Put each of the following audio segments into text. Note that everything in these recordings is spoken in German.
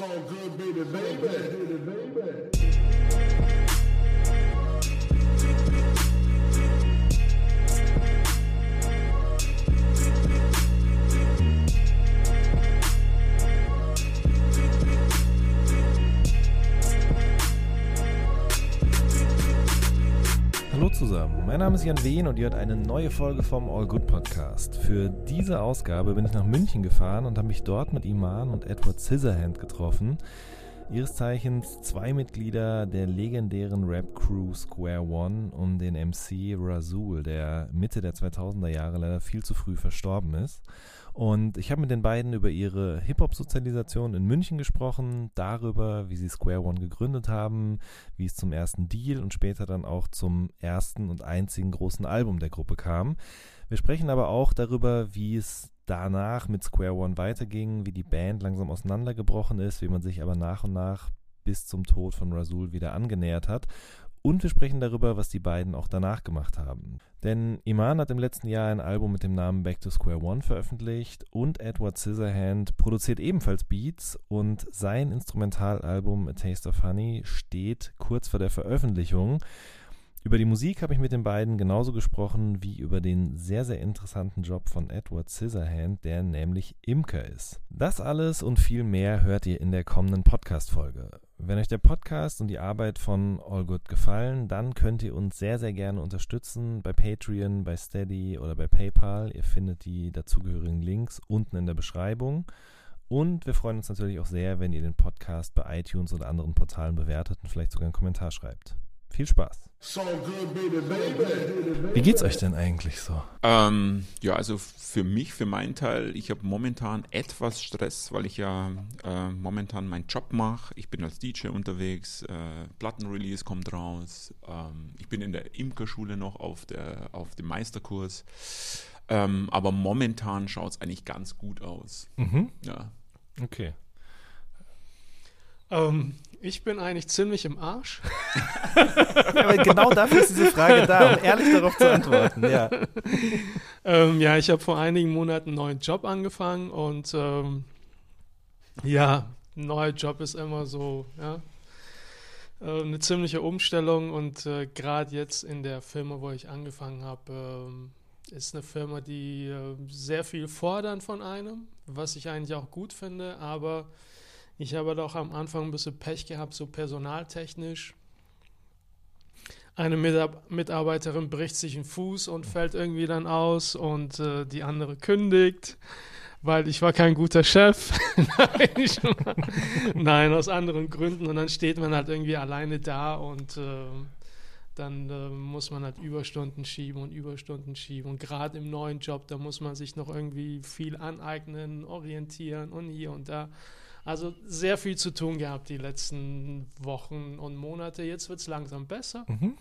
So good, baby, baby, baby. Hallo mein Name ist Jan Wehn und ihr hört eine neue Folge vom All Good Podcast. Für diese Ausgabe bin ich nach München gefahren und habe mich dort mit Iman und Edward Scissorhand getroffen. Ihres Zeichens zwei Mitglieder der legendären Rap-Crew Square One um den MC Razul, der Mitte der 2000er Jahre leider viel zu früh verstorben ist. Und ich habe mit den beiden über ihre Hip-Hop-Sozialisation in München gesprochen, darüber, wie sie Square One gegründet haben, wie es zum ersten Deal und später dann auch zum ersten und einzigen großen Album der Gruppe kam. Wir sprechen aber auch darüber, wie es danach mit Square One weiterging, wie die Band langsam auseinandergebrochen ist, wie man sich aber nach und nach bis zum Tod von Rasul wieder angenähert hat. Und wir sprechen darüber, was die beiden auch danach gemacht haben. Denn Iman hat im letzten Jahr ein Album mit dem Namen Back to Square One veröffentlicht und Edward Scissorhand produziert ebenfalls Beats und sein Instrumentalalbum A Taste of Honey steht kurz vor der Veröffentlichung. Über die Musik habe ich mit den beiden genauso gesprochen wie über den sehr, sehr interessanten Job von Edward Scissorhand, der nämlich Imker ist. Das alles und viel mehr hört ihr in der kommenden Podcast-Folge. Wenn euch der Podcast und die Arbeit von All Good gefallen, dann könnt ihr uns sehr, sehr gerne unterstützen bei Patreon, bei Steady oder bei PayPal. Ihr findet die dazugehörigen Links unten in der Beschreibung. Und wir freuen uns natürlich auch sehr, wenn ihr den Podcast bei iTunes oder anderen Portalen bewertet und vielleicht sogar einen Kommentar schreibt. Viel Spaß! So good, baby, baby. Wie geht's euch denn eigentlich so? Ähm, ja, also für mich, für meinen Teil, ich habe momentan etwas Stress, weil ich ja äh, momentan meinen Job mache. Ich bin als DJ unterwegs, äh, Plattenrelease kommt raus. Ähm, ich bin in der Imkerschule noch auf, der, auf dem Meisterkurs. Ähm, aber momentan schaut es eigentlich ganz gut aus. Mhm. Ja. Okay. Ähm, ich bin eigentlich ziemlich im Arsch. Aber genau dafür ist diese Frage da, um ehrlich darauf zu antworten. Ja. ähm, ja, ich habe vor einigen Monaten einen neuen Job angefangen und ähm, ja, ein neuer Job ist immer so, ja, äh, eine ziemliche Umstellung und äh, gerade jetzt in der Firma, wo ich angefangen habe, ähm, ist eine Firma, die äh, sehr viel fordern von einem, was ich eigentlich auch gut finde, aber ich habe doch am Anfang ein bisschen Pech gehabt, so personaltechnisch. Eine Mitarbeiterin bricht sich einen Fuß und fällt irgendwie dann aus und äh, die andere kündigt, weil ich war kein guter Chef. Nein, nein, aus anderen Gründen. Und dann steht man halt irgendwie alleine da und äh, dann äh, muss man halt Überstunden schieben und Überstunden schieben. Und gerade im neuen Job, da muss man sich noch irgendwie viel aneignen, orientieren und hier und da. Also sehr viel zu tun gehabt die letzten Wochen und Monate. Jetzt wird es langsam besser. Mhm.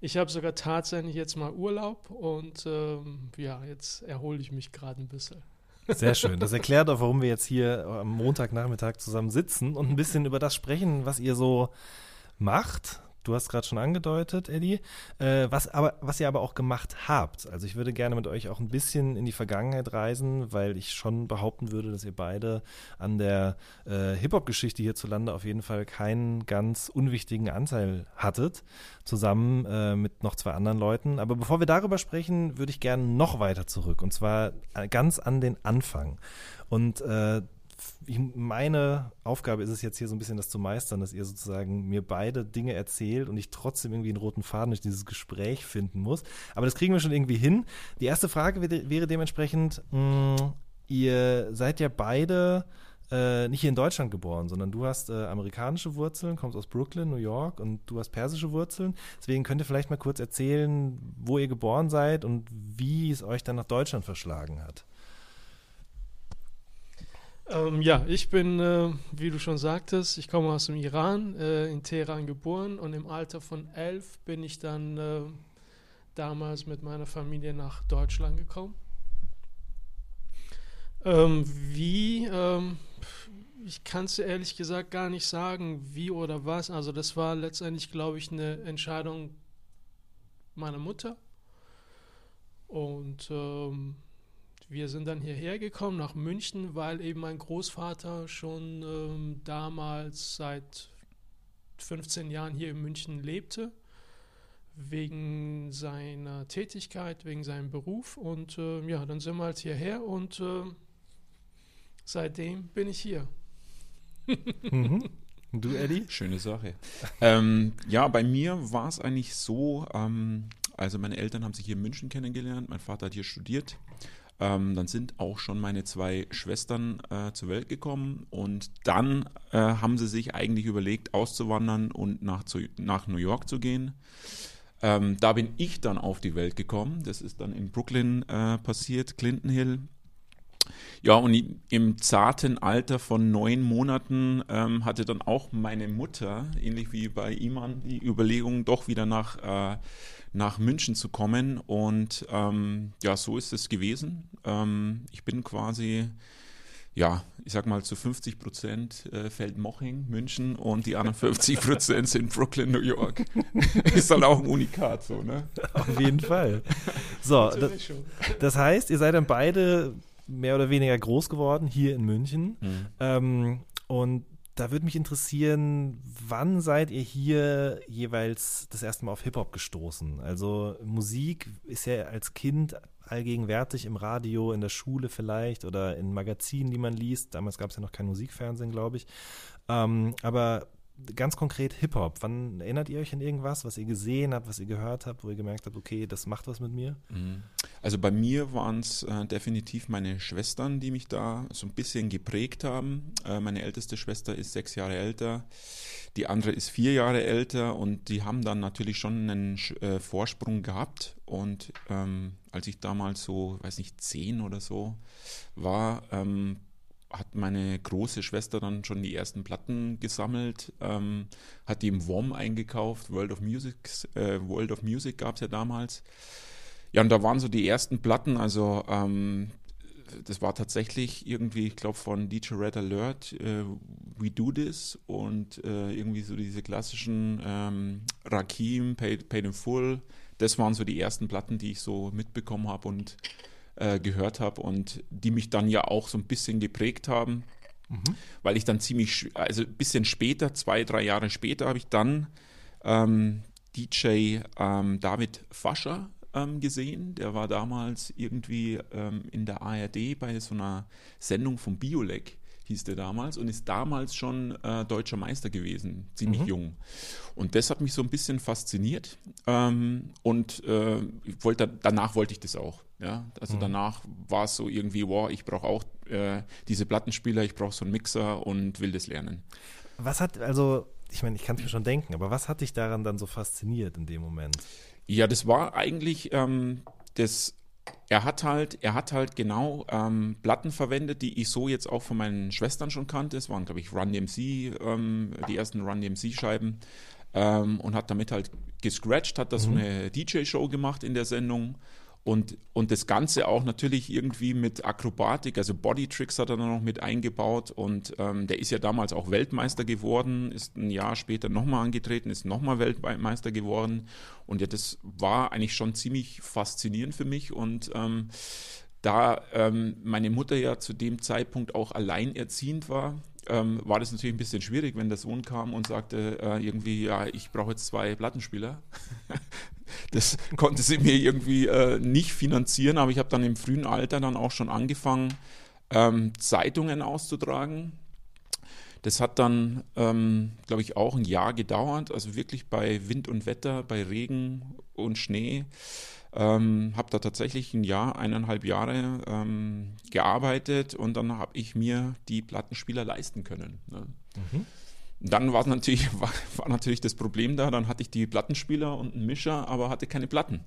Ich habe sogar tatsächlich jetzt mal Urlaub und ähm, ja, jetzt erhole ich mich gerade ein bisschen. Sehr schön. Das erklärt auch, warum wir jetzt hier am Montagnachmittag zusammen sitzen und ein bisschen über das sprechen, was ihr so macht. Du hast gerade schon angedeutet, Eddie, äh, was, aber, was ihr aber auch gemacht habt. Also ich würde gerne mit euch auch ein bisschen in die Vergangenheit reisen, weil ich schon behaupten würde, dass ihr beide an der äh, Hip-Hop-Geschichte hierzulande auf jeden Fall keinen ganz unwichtigen Anteil hattet, zusammen äh, mit noch zwei anderen Leuten. Aber bevor wir darüber sprechen, würde ich gerne noch weiter zurück und zwar äh, ganz an den Anfang. Und äh, ich, meine Aufgabe ist es jetzt hier so ein bisschen das zu meistern, dass ihr sozusagen mir beide Dinge erzählt und ich trotzdem irgendwie einen roten Faden durch dieses Gespräch finden muss. Aber das kriegen wir schon irgendwie hin. Die erste Frage wäre, dementsprechend, mh, ihr seid ja beide äh, nicht hier in Deutschland geboren, sondern du hast äh, amerikanische Wurzeln, kommst aus Brooklyn, New York und du hast persische Wurzeln. Deswegen könnt ihr vielleicht mal kurz erzählen, wo ihr geboren seid und wie es euch dann nach Deutschland verschlagen hat. Ähm, ja, ich bin, äh, wie du schon sagtest, ich komme aus dem Iran, äh, in Teheran geboren und im Alter von elf bin ich dann äh, damals mit meiner Familie nach Deutschland gekommen. Ähm, wie, ähm, ich kann es ehrlich gesagt gar nicht sagen, wie oder was. Also das war letztendlich, glaube ich, eine Entscheidung meiner Mutter. Und ähm, wir sind dann hierher gekommen nach München, weil eben mein Großvater schon ähm, damals seit 15 Jahren hier in München lebte, wegen seiner Tätigkeit, wegen seinem Beruf. Und äh, ja, dann sind wir halt hierher und äh, seitdem bin ich hier. Mhm. Und Du, Eddie? Schöne Sache. ähm, ja, bei mir war es eigentlich so, ähm, also meine Eltern haben sich hier in München kennengelernt, mein Vater hat hier studiert. Ähm, dann sind auch schon meine zwei Schwestern äh, zur Welt gekommen und dann äh, haben sie sich eigentlich überlegt, auszuwandern und nach, zu, nach New York zu gehen. Ähm, da bin ich dann auf die Welt gekommen. Das ist dann in Brooklyn äh, passiert, Clinton Hill. Ja, und im zarten Alter von neun Monaten ähm, hatte dann auch meine Mutter, ähnlich wie bei Iman, die Überlegung, doch wieder nach, äh, nach München zu kommen. Und ähm, ja, so ist es gewesen. Ähm, ich bin quasi, ja, ich sag mal, zu 50 Prozent äh, Feldmoching, München und die anderen 50 Prozent sind Brooklyn, New York. ist dann auch ein Unikat so, ne? Auf jeden Fall. So, das, das heißt, ihr seid dann beide mehr oder weniger groß geworden hier in München. Ähm, und da würde mich interessieren, wann seid ihr hier jeweils das erste Mal auf Hip-Hop gestoßen? Also Musik ist ja als Kind allgegenwärtig im Radio, in der Schule vielleicht oder in Magazinen, die man liest. Damals gab es ja noch kein Musikfernsehen, glaube ich. Ähm, aber ganz konkret Hip-Hop. Wann erinnert ihr euch an irgendwas, was ihr gesehen habt, was ihr gehört habt, wo ihr gemerkt habt, okay, das macht was mit mir? Mhm. Also bei mir waren es äh, definitiv meine Schwestern, die mich da so ein bisschen geprägt haben. Äh, meine älteste Schwester ist sechs Jahre älter, die andere ist vier Jahre älter und die haben dann natürlich schon einen äh, Vorsprung gehabt. Und ähm, als ich damals so, weiß nicht, zehn oder so war, ähm, hat meine große Schwester dann schon die ersten Platten gesammelt, ähm, hat die im WOM eingekauft, World of Music, äh, World of Music gab es ja damals. Ja, und da waren so die ersten Platten, also ähm, das war tatsächlich irgendwie, ich glaube, von DJ Red Alert, äh, We Do This und äh, irgendwie so diese klassischen ähm, Rakim, Paid, Paid in Full. Das waren so die ersten Platten, die ich so mitbekommen habe und äh, gehört habe und die mich dann ja auch so ein bisschen geprägt haben, weil ich dann ziemlich, also ein bisschen später, zwei, drei Jahre später, habe ich dann ähm, DJ ähm, David Fascher ähm, gesehen. Der war damals irgendwie ähm, in der ARD bei so einer Sendung von Biolek, hieß der damals, und ist damals schon äh, deutscher Meister gewesen, ziemlich jung. Und das hat mich so ein bisschen fasziniert. Ähm, und äh, wollte, danach wollte ich das auch. Ja? Also danach war es so irgendwie, wow, ich brauche auch äh, diese Plattenspieler, ich brauche so einen Mixer und will das lernen. Was hat, also, ich meine, ich kann es mir schon denken, aber was hat dich daran dann so fasziniert in dem Moment? Ja, das war eigentlich ähm, das. Er hat halt, er hat halt genau ähm, Platten verwendet, die ich so jetzt auch von meinen Schwestern schon kannte. Es waren, glaube ich, Run DMC, ähm, die ersten Run DMC-Scheiben. Ähm, und hat damit halt gescratcht, hat da so eine DJ-Show gemacht in der Sendung. Und, und das Ganze auch natürlich irgendwie mit Akrobatik, also Bodytricks hat er dann noch mit eingebaut. Und ähm, der ist ja damals auch Weltmeister geworden, ist ein Jahr später nochmal angetreten, ist nochmal Weltmeister geworden. Und ja, das war eigentlich schon ziemlich faszinierend für mich. Und ähm, da ähm, meine Mutter ja zu dem Zeitpunkt auch alleinerziehend war, ähm, war das natürlich ein bisschen schwierig, wenn der Sohn kam und sagte äh, irgendwie, ja, ich brauche jetzt zwei Plattenspieler. das konnte sie mir irgendwie äh, nicht finanzieren, aber ich habe dann im frühen Alter dann auch schon angefangen, ähm, Zeitungen auszutragen. Das hat dann, ähm, glaube ich, auch ein Jahr gedauert, also wirklich bei Wind und Wetter, bei Regen und Schnee. Ähm, habe da tatsächlich ein Jahr, eineinhalb Jahre ähm, gearbeitet und dann habe ich mir die Plattenspieler leisten können. Ne? Dann war natürlich, war, war natürlich das Problem da, dann hatte ich die Plattenspieler und einen Mischer, aber hatte keine Platten.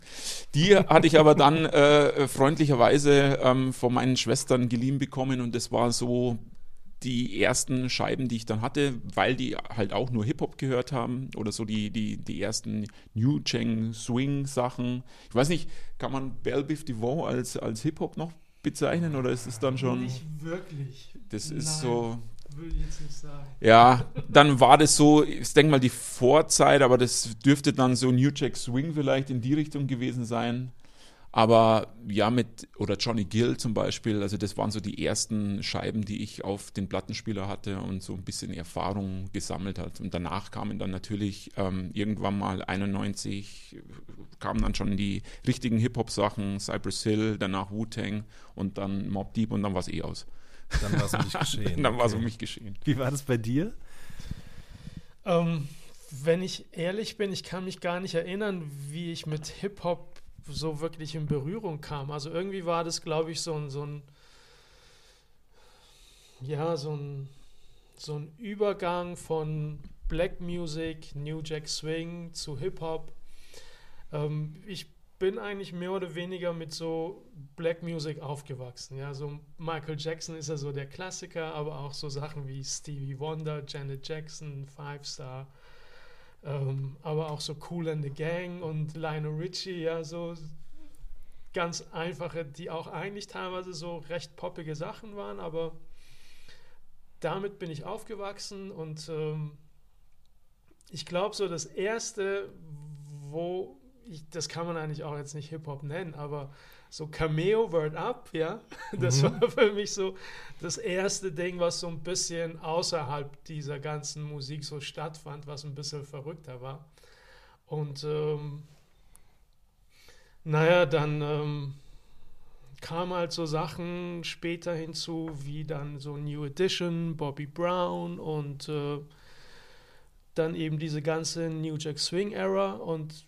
Die hatte ich aber dann äh, freundlicherweise ähm, von meinen Schwestern geliehen bekommen und das war so die ersten Scheiben, die ich dann hatte, weil die halt auch nur Hip-Hop gehört haben oder so die, die, die ersten New Cheng Swing Sachen. Ich weiß nicht, kann man Belle Biv DeVoe als, als Hip-Hop noch bezeichnen oder ist es dann schon, Nicht wirklich. das ist Nein, so, Würde ich jetzt nicht sagen. ja, dann war das so, ich denke mal die Vorzeit, aber das dürfte dann so New Jack Swing vielleicht in die Richtung gewesen sein. Aber ja, mit, oder Johnny Gill zum Beispiel, also das waren so die ersten Scheiben, die ich auf den Plattenspieler hatte und so ein bisschen Erfahrung gesammelt hat. Und danach kamen dann natürlich ähm, irgendwann mal 91, kamen dann schon die richtigen Hip-Hop-Sachen, Cypress Hill, danach Wu-Tang und dann Mob Deep und dann war es eh aus. Dann war es um dich geschehen. dann war es um mich geschehen. Wie war das bei dir? Ähm, wenn ich ehrlich bin, ich kann mich gar nicht erinnern, wie ich mit Hip-Hop so wirklich in Berührung kam. Also irgendwie war das, glaube ich, so ein, so ein ja, so ein, so ein Übergang von Black Music, New Jack Swing zu Hip-Hop. Ähm, ich bin eigentlich mehr oder weniger mit so Black Music aufgewachsen. Ja, so Michael Jackson ist ja so der Klassiker, aber auch so Sachen wie Stevie Wonder, Janet Jackson, Five Star. Ähm, aber auch so Cool and the Gang und Lionel Richie, ja, so ganz einfache, die auch eigentlich teilweise so recht poppige Sachen waren, aber damit bin ich aufgewachsen und ähm, ich glaube so das erste, wo ich, das kann man eigentlich auch jetzt nicht Hip-Hop nennen, aber so Cameo Word Up, ja, das mhm. war für mich so das erste Ding, was so ein bisschen außerhalb dieser ganzen Musik so stattfand, was ein bisschen verrückter war. Und ähm, naja, dann ähm, kamen halt so Sachen später hinzu, wie dann so New Edition, Bobby Brown und äh, dann eben diese ganze New Jack Swing Era und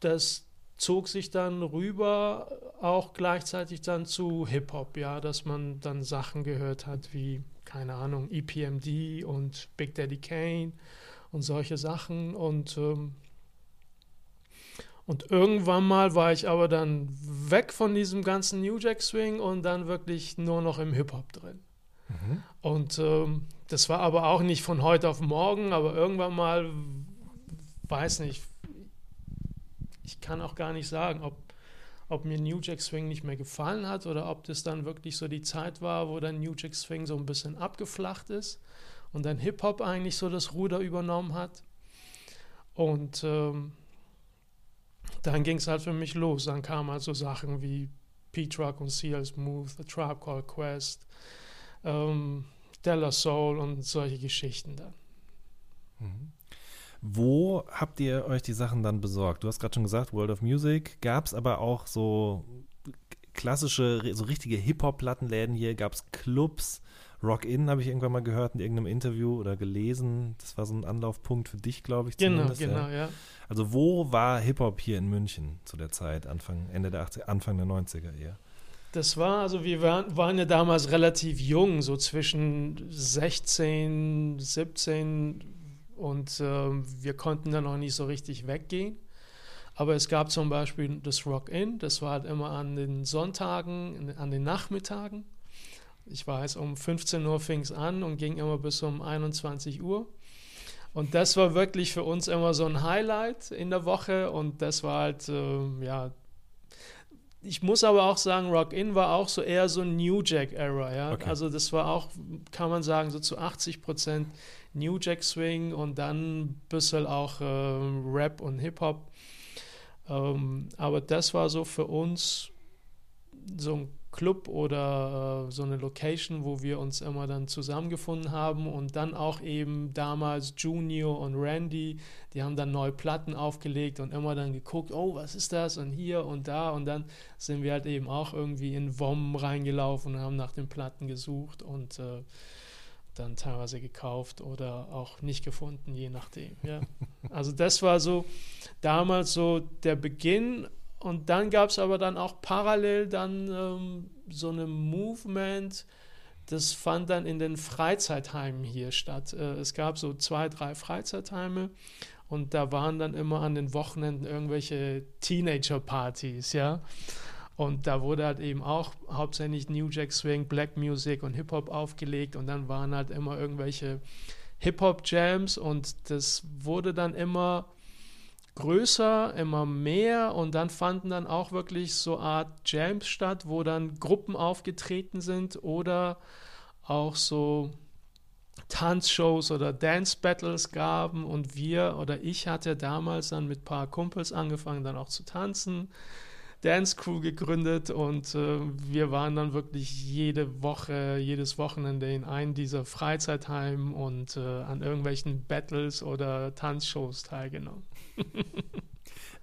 das zog sich dann rüber auch gleichzeitig dann zu Hip-Hop, ja, dass man dann Sachen gehört hat wie, keine Ahnung, EPMD und Big Daddy Kane und solche Sachen und ähm, und irgendwann mal war ich aber dann weg von diesem ganzen New Jack Swing und dann wirklich nur noch im Hip-Hop drin. Mhm. Und ähm, das war aber auch nicht von heute auf morgen, aber irgendwann mal, weiß nicht, ich kann auch gar nicht sagen, ob, ob mir New Jack Swing nicht mehr gefallen hat oder ob das dann wirklich so die Zeit war, wo dann New Jack Swing so ein bisschen abgeflacht ist und dann Hip-Hop eigentlich so das Ruder übernommen hat. Und ähm, dann ging es halt für mich los. Dann kamen halt so Sachen wie P-Truck und CL Smooth, The Tribe Called Quest, ähm, Della Soul und solche Geschichten dann. Mhm. Wo habt ihr euch die Sachen dann besorgt? Du hast gerade schon gesagt, World of Music. Gab es aber auch so klassische, so richtige Hip-Hop-Plattenläden hier? Gab es Clubs? Rock In habe ich irgendwann mal gehört in irgendeinem Interview oder gelesen. Das war so ein Anlaufpunkt für dich, glaube ich. Genau, genau, ja. ja. Also wo war Hip-Hop hier in München zu der Zeit, Anfang, Ende der 80er, Anfang der 90er eher? Das war, also wir waren, waren ja damals relativ jung, so zwischen 16, 17 und äh, wir konnten dann noch nicht so richtig weggehen. Aber es gab zum Beispiel das Rock-In, das war halt immer an den Sonntagen, an den Nachmittagen. Ich weiß, um 15 Uhr fing es an und ging immer bis um 21 Uhr. Und das war wirklich für uns immer so ein Highlight in der Woche und das war halt, äh, ja, ich muss aber auch sagen, Rock In war auch so eher so ein New Jack Era, ja. Okay. Also das war auch, kann man sagen, so zu 80 Prozent New Jack Swing und dann ein bisschen auch äh, Rap und Hip-Hop. Ähm, aber das war so für uns so ein Club oder äh, so eine Location, wo wir uns immer dann zusammengefunden haben und dann auch eben damals Junior und Randy, die haben dann neue Platten aufgelegt und immer dann geguckt, oh, was ist das und hier und da und dann sind wir halt eben auch irgendwie in WOM reingelaufen und haben nach den Platten gesucht und äh, dann teilweise gekauft oder auch nicht gefunden, je nachdem. Ja. Also das war so damals so der Beginn und dann gab es aber dann auch parallel dann ähm, so eine Movement, das fand dann in den Freizeitheimen hier statt. Äh, es gab so zwei, drei Freizeitheime und da waren dann immer an den Wochenenden irgendwelche Teenager-Partys, ja. Und da wurde halt eben auch hauptsächlich New Jack Swing, Black Music und Hip-Hop aufgelegt und dann waren halt immer irgendwelche Hip-Hop-Jams und das wurde dann immer größer, immer mehr. Und dann fanden dann auch wirklich so Art Jams statt, wo dann Gruppen aufgetreten sind oder auch so Tanzshows oder Dance Battles gaben. Und wir oder ich hatte damals dann mit ein paar Kumpels angefangen dann auch zu tanzen Dance Crew gegründet. Und äh, wir waren dann wirklich jede Woche, jedes Wochenende in einem dieser Freizeitheim und äh, an irgendwelchen Battles oder Tanzshows teilgenommen.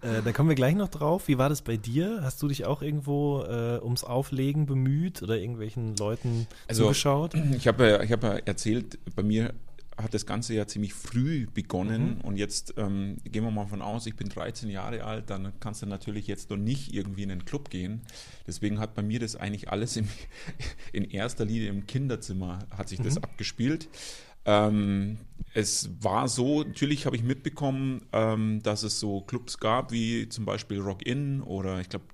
Äh, da kommen wir gleich noch drauf. Wie war das bei dir? Hast du dich auch irgendwo äh, ums Auflegen bemüht oder irgendwelchen Leuten Also, zugeschaut? Ich habe ich hab erzählt, bei mir hat das Ganze ja ziemlich früh begonnen und jetzt ähm, gehen wir mal von aus, ich bin 13 Jahre alt, dann kannst du natürlich jetzt noch nicht irgendwie in einen Club gehen. Deswegen hat bei mir das eigentlich alles im, in erster Linie im Kinderzimmer hat sich das abgespielt. Ähm, es war so, natürlich habe ich mitbekommen, ähm, dass es so Clubs gab, wie zum Beispiel Rock In oder ich glaube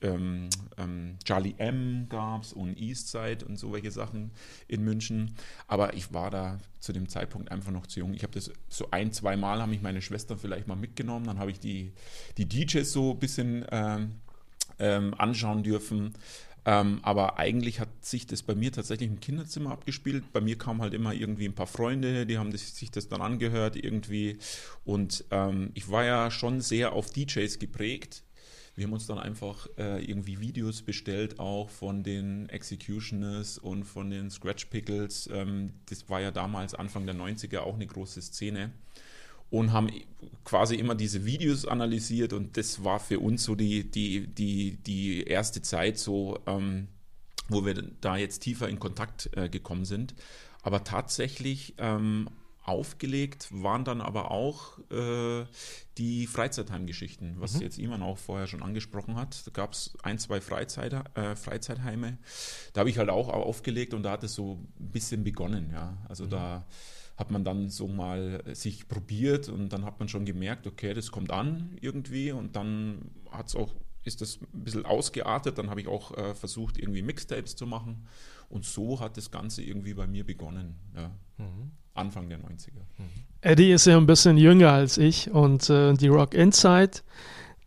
ähm, ähm, Charlie M gab es und Eastside und so welche Sachen in München. Aber ich war da zu dem Zeitpunkt einfach noch zu jung. Ich habe das so ein, zwei Mal haben mich meine Schwestern vielleicht mal mitgenommen. Dann habe ich die, die DJs so ein bisschen ähm, ähm, anschauen dürfen. Ähm, aber eigentlich hat sich das bei mir tatsächlich im Kinderzimmer abgespielt. Bei mir kamen halt immer irgendwie ein paar Freunde, die haben das, sich das dann angehört irgendwie. Und ähm, ich war ja schon sehr auf DJs geprägt. Wir haben uns dann einfach äh, irgendwie Videos bestellt, auch von den Executioners und von den Scratch Pickles. Ähm, das war ja damals Anfang der 90er auch eine große Szene und haben quasi immer diese Videos analysiert und das war für uns so die, die, die, die erste Zeit so, ähm, wo wir da jetzt tiefer in Kontakt äh, gekommen sind. Aber tatsächlich ähm, aufgelegt waren dann aber auch äh, die Freizeitheimgeschichten, was jetzt Iman auch vorher schon angesprochen hat. Da gab es ein, zwei Freizeiter, äh, Freizeitheime. Da habe ich halt auch aufgelegt und da hat es so ein bisschen begonnen, ja. Also da hat man dann so mal sich probiert und dann hat man schon gemerkt, okay, das kommt an irgendwie und dann hat's auch, ist das ein bisschen ausgeartet. Dann habe ich auch äh, versucht, irgendwie Mixtapes zu machen und so hat das Ganze irgendwie bei mir begonnen, ja. Anfang der 90er. Eddie ist ja ein bisschen jünger als ich und äh, die Rock Inside,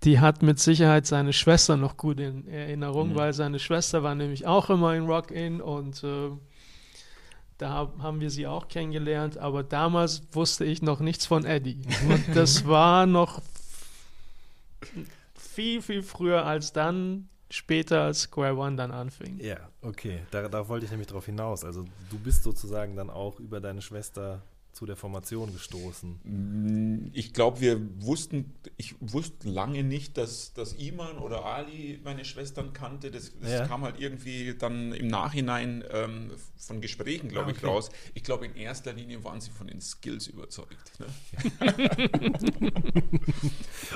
die hat mit Sicherheit seine Schwester noch gut in Erinnerung, Mhm. weil seine Schwester war nämlich auch immer in Rock In und äh, da haben wir sie auch kennengelernt, aber damals wusste ich noch nichts von Eddie. Und das war noch viel, viel früher als dann später als Square One dann anfing. Ja, okay. Da, da wollte ich nämlich drauf hinaus. Also du bist sozusagen dann auch über deine Schwester zu der Formation gestoßen. Mm, Ich glaube, wir wussten, ich wusste lange nicht, dass, dass Iman oder Ali meine Schwestern kannte. Das, das Ja. kam halt irgendwie dann im Nachhinein ähm, von Gesprächen, glaube Ah, ich, okay. raus. Ich glaube, in erster Linie waren sie von den Skills überzeugt. Ne?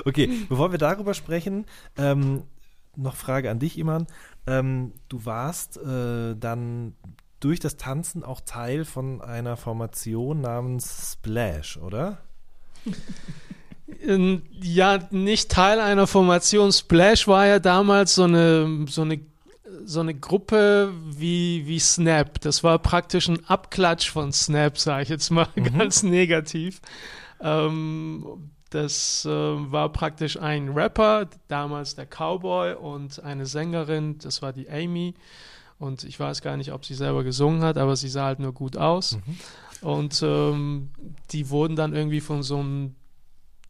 Okay, bevor wir darüber sprechen, ähm, noch Frage an dich, Iman. Ähm, du warst äh, dann durch das Tanzen auch Teil von einer Formation namens Splash, oder? Ähm, Ja, nicht Teil einer Formation. Splash war ja damals so eine, so eine, so eine Gruppe wie, wie Snap. Das war praktisch ein Abklatsch von Snap, sage ich jetzt mal ganz negativ. Ähm, das äh, war praktisch ein Rapper, damals der Cowboy und eine Sängerin, das war die Amy. Und ich weiß gar nicht, ob sie selber gesungen hat, aber sie sah halt nur gut aus. Und ähm, die wurden dann irgendwie von so einem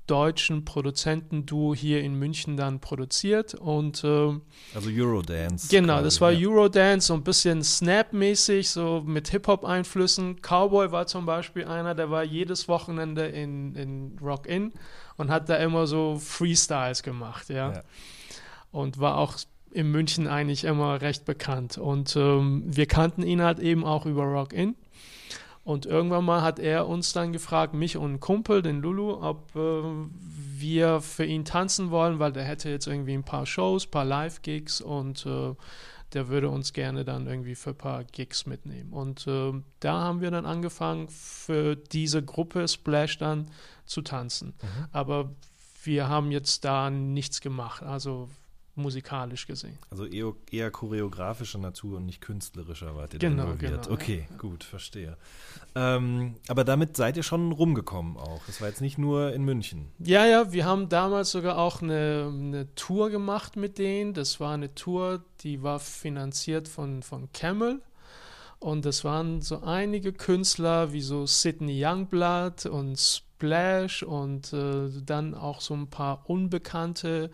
deutschen Produzentenduo hier in München dann produziert. Und ähm, Also Eurodance. genau, quasi, das war ja. Eurodance, so ein bisschen Snap-mäßig, so mit Hip-Hop-Einflüssen. Cowboy war zum Beispiel einer, der war jedes Wochenende in, in Rock In und hat da immer so Freestyles gemacht, ja. Ja. Und war auch in München eigentlich immer recht bekannt. Und ähm, wir kannten ihn halt eben auch über Rock In. Und irgendwann mal hat er uns dann gefragt, mich und einen Kumpel, den Lulu, ob äh, wir für ihn tanzen wollen, weil der hätte jetzt irgendwie ein paar Shows, ein paar Live-Gigs und äh, der würde uns gerne dann irgendwie für ein paar Gigs mitnehmen. Und äh, da haben wir dann angefangen, für diese Gruppe Splash dann zu tanzen. Aber wir haben jetzt da nichts gemacht, also musikalisch gesehen. Also eher, eher choreografischer Natur und nicht künstlerischer wart ihr da Genau, involviert. genau, okay, gut, verstehe. Ähm, aber damit seid ihr schon rumgekommen auch. Das war jetzt nicht nur in München. Ja, ja, wir haben damals sogar auch eine, eine Tour gemacht mit denen. Das war eine Tour, die war finanziert von, von Camel. Und das waren so einige Künstler wie so Sidney Youngblood und Splash und äh, dann auch so ein paar unbekannte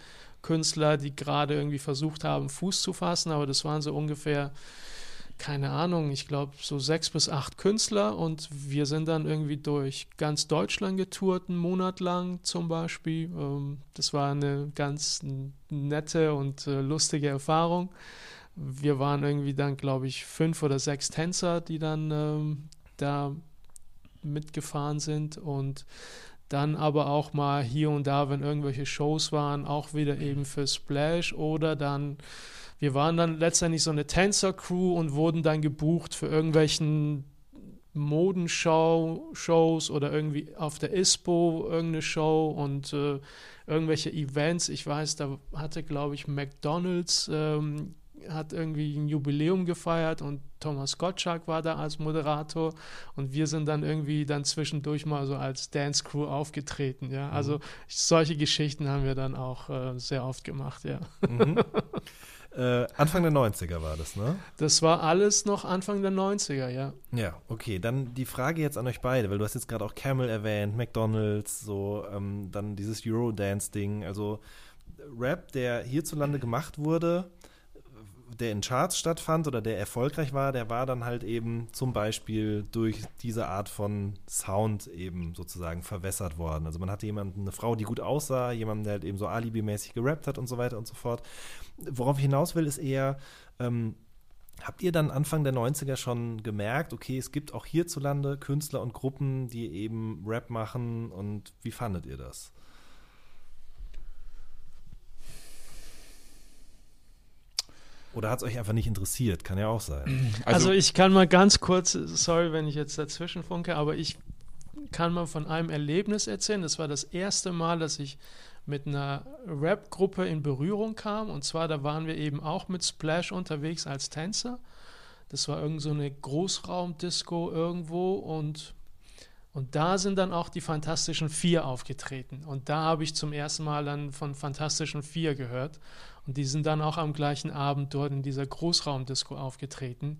Rap-Künstler, die gerade irgendwie versucht haben, Fuß zu fassen, aber das waren so ungefähr, keine Ahnung, ich glaube so sechs bis acht Künstler und wir sind dann irgendwie durch ganz Deutschland getourt, einen Monat lang zum Beispiel. Ähm, das war eine ganz nette und äh, lustige Erfahrung. Wir waren irgendwie dann, glaube ich, fünf oder sechs Tänzer, die dann ähm, da mitgefahren sind und dann aber auch mal hier und da, wenn irgendwelche Shows waren, auch wieder eben für Splash oder dann, wir waren dann letztendlich so eine Tänzer-Crew und wurden dann gebucht für irgendwelchen Modenshow-Shows oder irgendwie auf der ISPO irgendeine Show und äh, irgendwelche Events. Ich weiß, da hatte, glaube ich, McDonalds ähm, hat irgendwie ein Jubiläum gefeiert und Thomas Gottschalk war da als Moderator und wir sind dann irgendwie dann zwischendurch mal so als Dance Crew aufgetreten, ja. Also mhm. solche Geschichten haben wir dann auch äh, sehr oft gemacht, ja. Mhm. Äh, Anfang der 90er war das, ne? Das war alles noch Anfang der 90er, ja. Ja, okay. Dann die Frage jetzt an euch beide, weil du hast jetzt gerade auch Camel erwähnt, McDonalds, so, ähm, dann dieses Eurodance-Ding. Also Rap, der hierzulande gemacht wurde, der in Charts stattfand oder der erfolgreich war, der war dann halt eben zum Beispiel durch diese Art von Sound eben sozusagen verwässert worden. Also man hatte jemanden, eine Frau, die gut aussah, jemanden, der halt eben so alibimäßig gerappt hat und so weiter und so fort. Worauf ich hinaus will, ist eher, ähm, habt ihr dann Anfang der 90er schon gemerkt, okay, es gibt auch hierzulande Künstler und Gruppen, die eben Rap machen und wie fandet ihr das? Oder hat es euch einfach nicht interessiert? Kann ja auch sein. Also, also, ich kann mal ganz kurz, sorry, wenn ich jetzt dazwischen funke, aber ich kann mal von einem Erlebnis erzählen. Das war das erste Mal, dass ich mit einer Rap-Gruppe in Berührung kam. Und zwar, da waren wir eben auch mit Splash unterwegs als Tänzer. Das war irgend so eine Großraumdisco irgendwo und und da sind dann auch die Fantastischen Vier aufgetreten. Und da habe ich zum ersten Mal dann von Fantastischen Vier gehört. Und die sind dann auch am gleichen Abend dort in dieser Großraumdisco aufgetreten.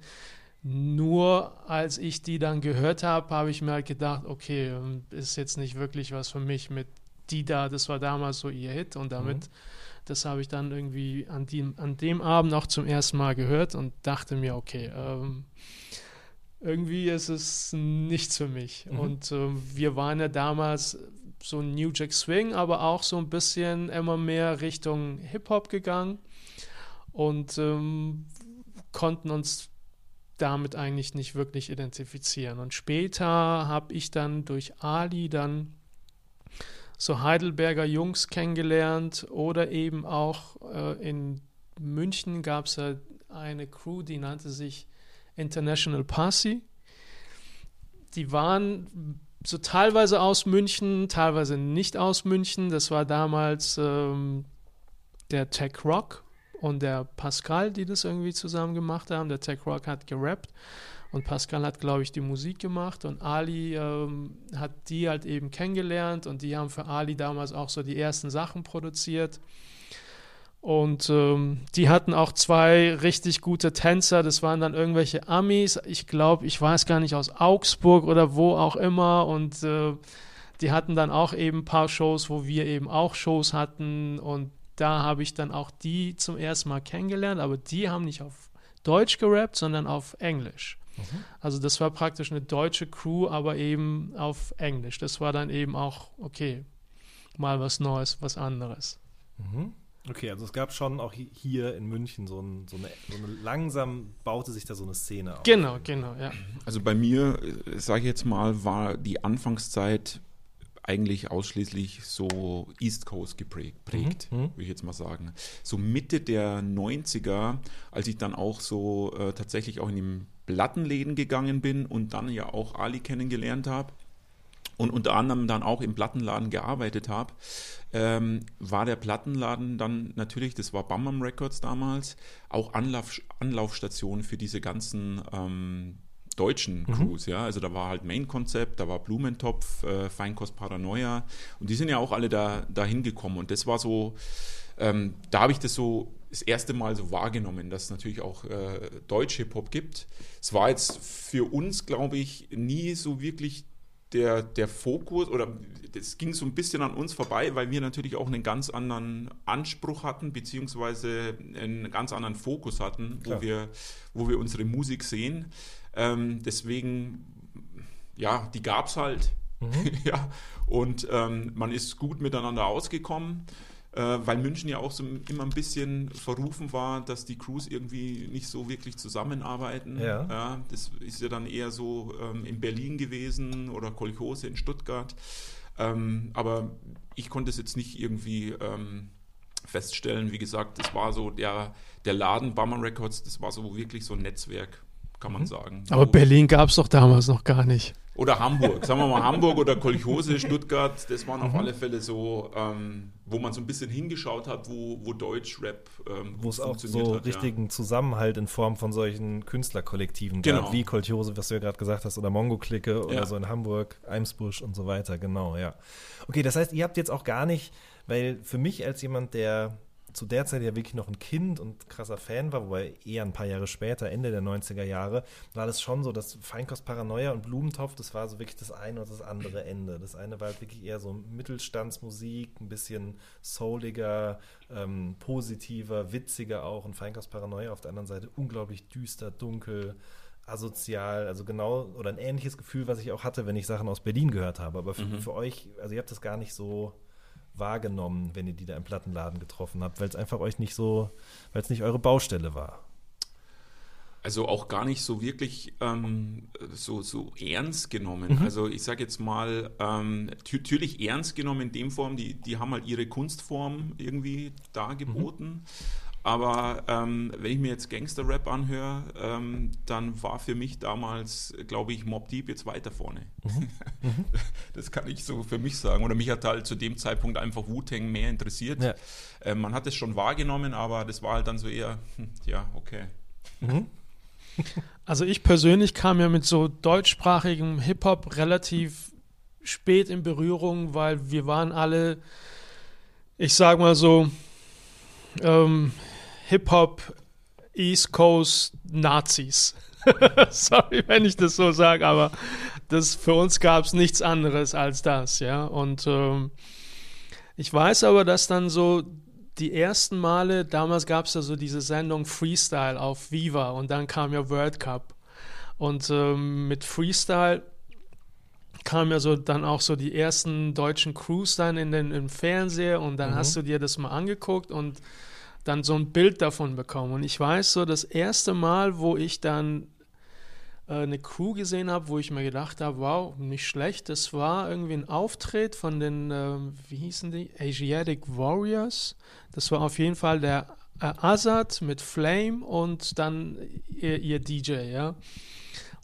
Nur als ich die dann gehört habe, habe ich mir halt gedacht, okay, ist jetzt nicht wirklich was für mich mit die da, das war damals so ihr Hit und damit, mhm. das habe ich dann irgendwie an, die, an dem Abend auch zum ersten Mal gehört und dachte mir, okay, ähm, irgendwie ist es nichts für mich. Mhm. Und ähm, wir waren ja damals so New Jack Swing, aber auch so ein bisschen immer mehr Richtung Hip-Hop gegangen und ähm, konnten uns damit eigentlich nicht wirklich identifizieren. Und später habe ich dann durch Ali dann so Heidelberger Jungs kennengelernt oder eben auch äh, in München gab es ja eine Crew, die nannte sich International Posse. Die waren so teilweise aus München, teilweise nicht aus München. Das war damals ähm, der Tech Rock und der Pascal, die das irgendwie zusammen gemacht haben. Der Tech Rock hat gerappt und Pascal hat, glaube ich, die Musik gemacht und Ali ähm, hat die halt eben kennengelernt und die haben für Ali damals auch so die ersten Sachen produziert. Und ähm, die hatten auch zwei richtig gute Tänzer. Das waren dann irgendwelche Amis. Ich glaube, ich weiß gar nicht, aus Augsburg oder wo auch immer. Und äh, die hatten dann auch eben ein paar Shows, wo wir eben auch Shows hatten. Und da habe ich dann auch die zum ersten Mal kennengelernt. Aber die haben nicht auf Deutsch gerappt, sondern auf Englisch. Mhm. Also das war praktisch eine deutsche Crew, aber eben auf Englisch. Das war dann eben auch, okay, mal was Neues, was anderes. Mhm. Okay, also es gab schon auch hier in München so, ein, so, eine, so eine, langsam baute sich da so eine Szene auf. Genau, genau, ja. Also bei mir, äh, sage ich jetzt mal, war die Anfangszeit eigentlich ausschließlich so East Coast geprägt, mhm, mhm. würde ich jetzt mal sagen. So Mitte der 90er, als ich dann auch so äh, tatsächlich auch in den Plattenläden gegangen bin und dann ja auch Ali kennengelernt habe, und unter anderem dann auch im Plattenladen gearbeitet habe, ähm, war der Plattenladen dann natürlich, das war Bam Records damals, auch Anlauf, Anlaufstation für diese ganzen ähm, deutschen mhm. Crews, ja. Also da war halt Main-Konzept, da war Blumentopf, äh, Feinkost Paranoia und die sind ja auch alle da, da hingekommen und das war so, ähm, da habe ich das so das erste Mal so wahrgenommen, dass es natürlich auch äh, deutsch Hip-Hop gibt. Es war jetzt für uns, glaube ich, nie so wirklich der, der Fokus oder das ging so ein bisschen an uns vorbei, weil wir natürlich auch einen ganz anderen Anspruch hatten, beziehungsweise einen ganz anderen Fokus hatten, wo, wir, wo wir unsere Musik sehen. Ähm, deswegen, ja, die gab es halt. ja, und ähm, man ist gut miteinander ausgekommen, weil München ja auch so immer ein bisschen verrufen war, dass die Crews irgendwie nicht so wirklich zusammenarbeiten. Ja. das ist ja dann eher so ähm, in Berlin gewesen oder Kolchose in Stuttgart. Ähm, aber ich konnte es jetzt nicht irgendwie ähm, feststellen. Wie gesagt, das war so der, der Laden Bummer Records, das war so wirklich so ein Netzwerk, kann man sagen. Aber Berlin gab es doch damals noch gar nicht. Oder Hamburg, sagen wir mal Hamburg oder Kolchose, Stuttgart, das waren auf alle Fälle so, ähm, wo man so ein bisschen hingeschaut hat, wo, wo Deutsch-Rap ähm, Wo es auch so hat, richtigen Zusammenhalt in Form von solchen Künstlerkollektiven Genau. gab, wie Kolchose, was du ja gerade gesagt hast, oder Mongo-Clique oder Ja. so in Hamburg, Eimsbusch und so weiter, genau, ja. Okay, das heißt, ihr habt jetzt auch gar nicht, weil für mich als jemand, der zu der Zeit ja wirklich noch ein Kind und krasser Fan war, wobei eher ein paar Jahre später, Ende der 90er Jahre, war das schon so, dass Feinkost Paranoia und Blumentopf, das war so wirklich das eine oder das andere Ende. Das eine war halt wirklich eher so Mittelstandsmusik, ein bisschen souliger, ähm, positiver, witziger auch und Feinkost Paranoia auf der anderen Seite unglaublich düster, dunkel, asozial, also genau, oder ein ähnliches Gefühl, was ich auch hatte, wenn ich Sachen aus Berlin gehört habe. Aber für, für euch, also ihr habt das gar nicht so wahrgenommen, wenn ihr die da im Plattenladen getroffen habt, weil es einfach euch nicht so, weil es nicht eure Baustelle war. Also auch gar nicht so wirklich ähm, so, so ernst genommen. Also ich sage jetzt mal, ähm, tü- natürlich ernst genommen in dem Form, die, die haben halt ihre Kunstform irgendwie dargeboten. Aber ähm, wenn ich mir jetzt Gangster-Rap anhöre, ähm, dann war für mich damals, glaube ich, Mob Deep jetzt weiter vorne. Das kann ich so für mich sagen. Oder mich hat halt zu dem Zeitpunkt einfach Wu-Tang mehr interessiert. Ja. Äh, man hat es schon wahrgenommen, aber das war halt dann so eher, hm, ja, okay. Also ich persönlich kam ja mit so deutschsprachigem Hip-Hop relativ spät in Berührung, weil wir waren alle, ich sag mal so, ähm, Hip-Hop East Coast Nazis. Sorry, wenn ich das so sage, aber das, für uns gab es nichts anderes als das, ja. Und ähm, ich weiß aber, dass dann so die ersten Male, damals gab es ja so diese Sendung Freestyle auf Viva und dann kam ja World Cup. Und ähm, mit Freestyle kamen ja so dann auch so die ersten deutschen Crews dann in den, im Fernseher und dann hast du dir das mal angeguckt und dann so ein Bild davon bekommen. Und ich weiß so, das erste Mal, wo ich dann äh, eine Crew gesehen habe, wo ich mir gedacht habe, wow, nicht schlecht, das war irgendwie ein Auftritt von den, ähm, wie hießen die, Asiatic Warriors. Das war auf jeden Fall der äh, Azad mit Flame und dann ihr, ihr DJ, ja.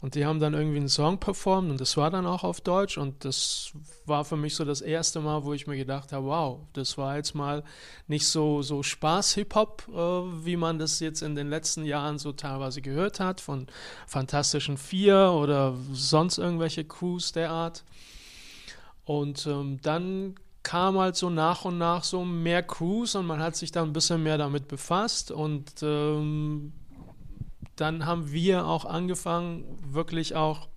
Und die haben dann irgendwie einen Song performt und das war dann auch auf Deutsch und das war für mich so das erste Mal, wo ich mir gedacht habe, wow, das war jetzt mal nicht so, so Spaß-Hip-Hop, äh, wie man das jetzt in den letzten Jahren so teilweise gehört hat, von Fantastischen Vier oder sonst irgendwelche Crews der Art. Und ähm, dann kam halt so nach und nach so mehr Crews und man hat sich dann ein bisschen mehr damit befasst und ähm, dann haben wir auch angefangen, wirklich auch,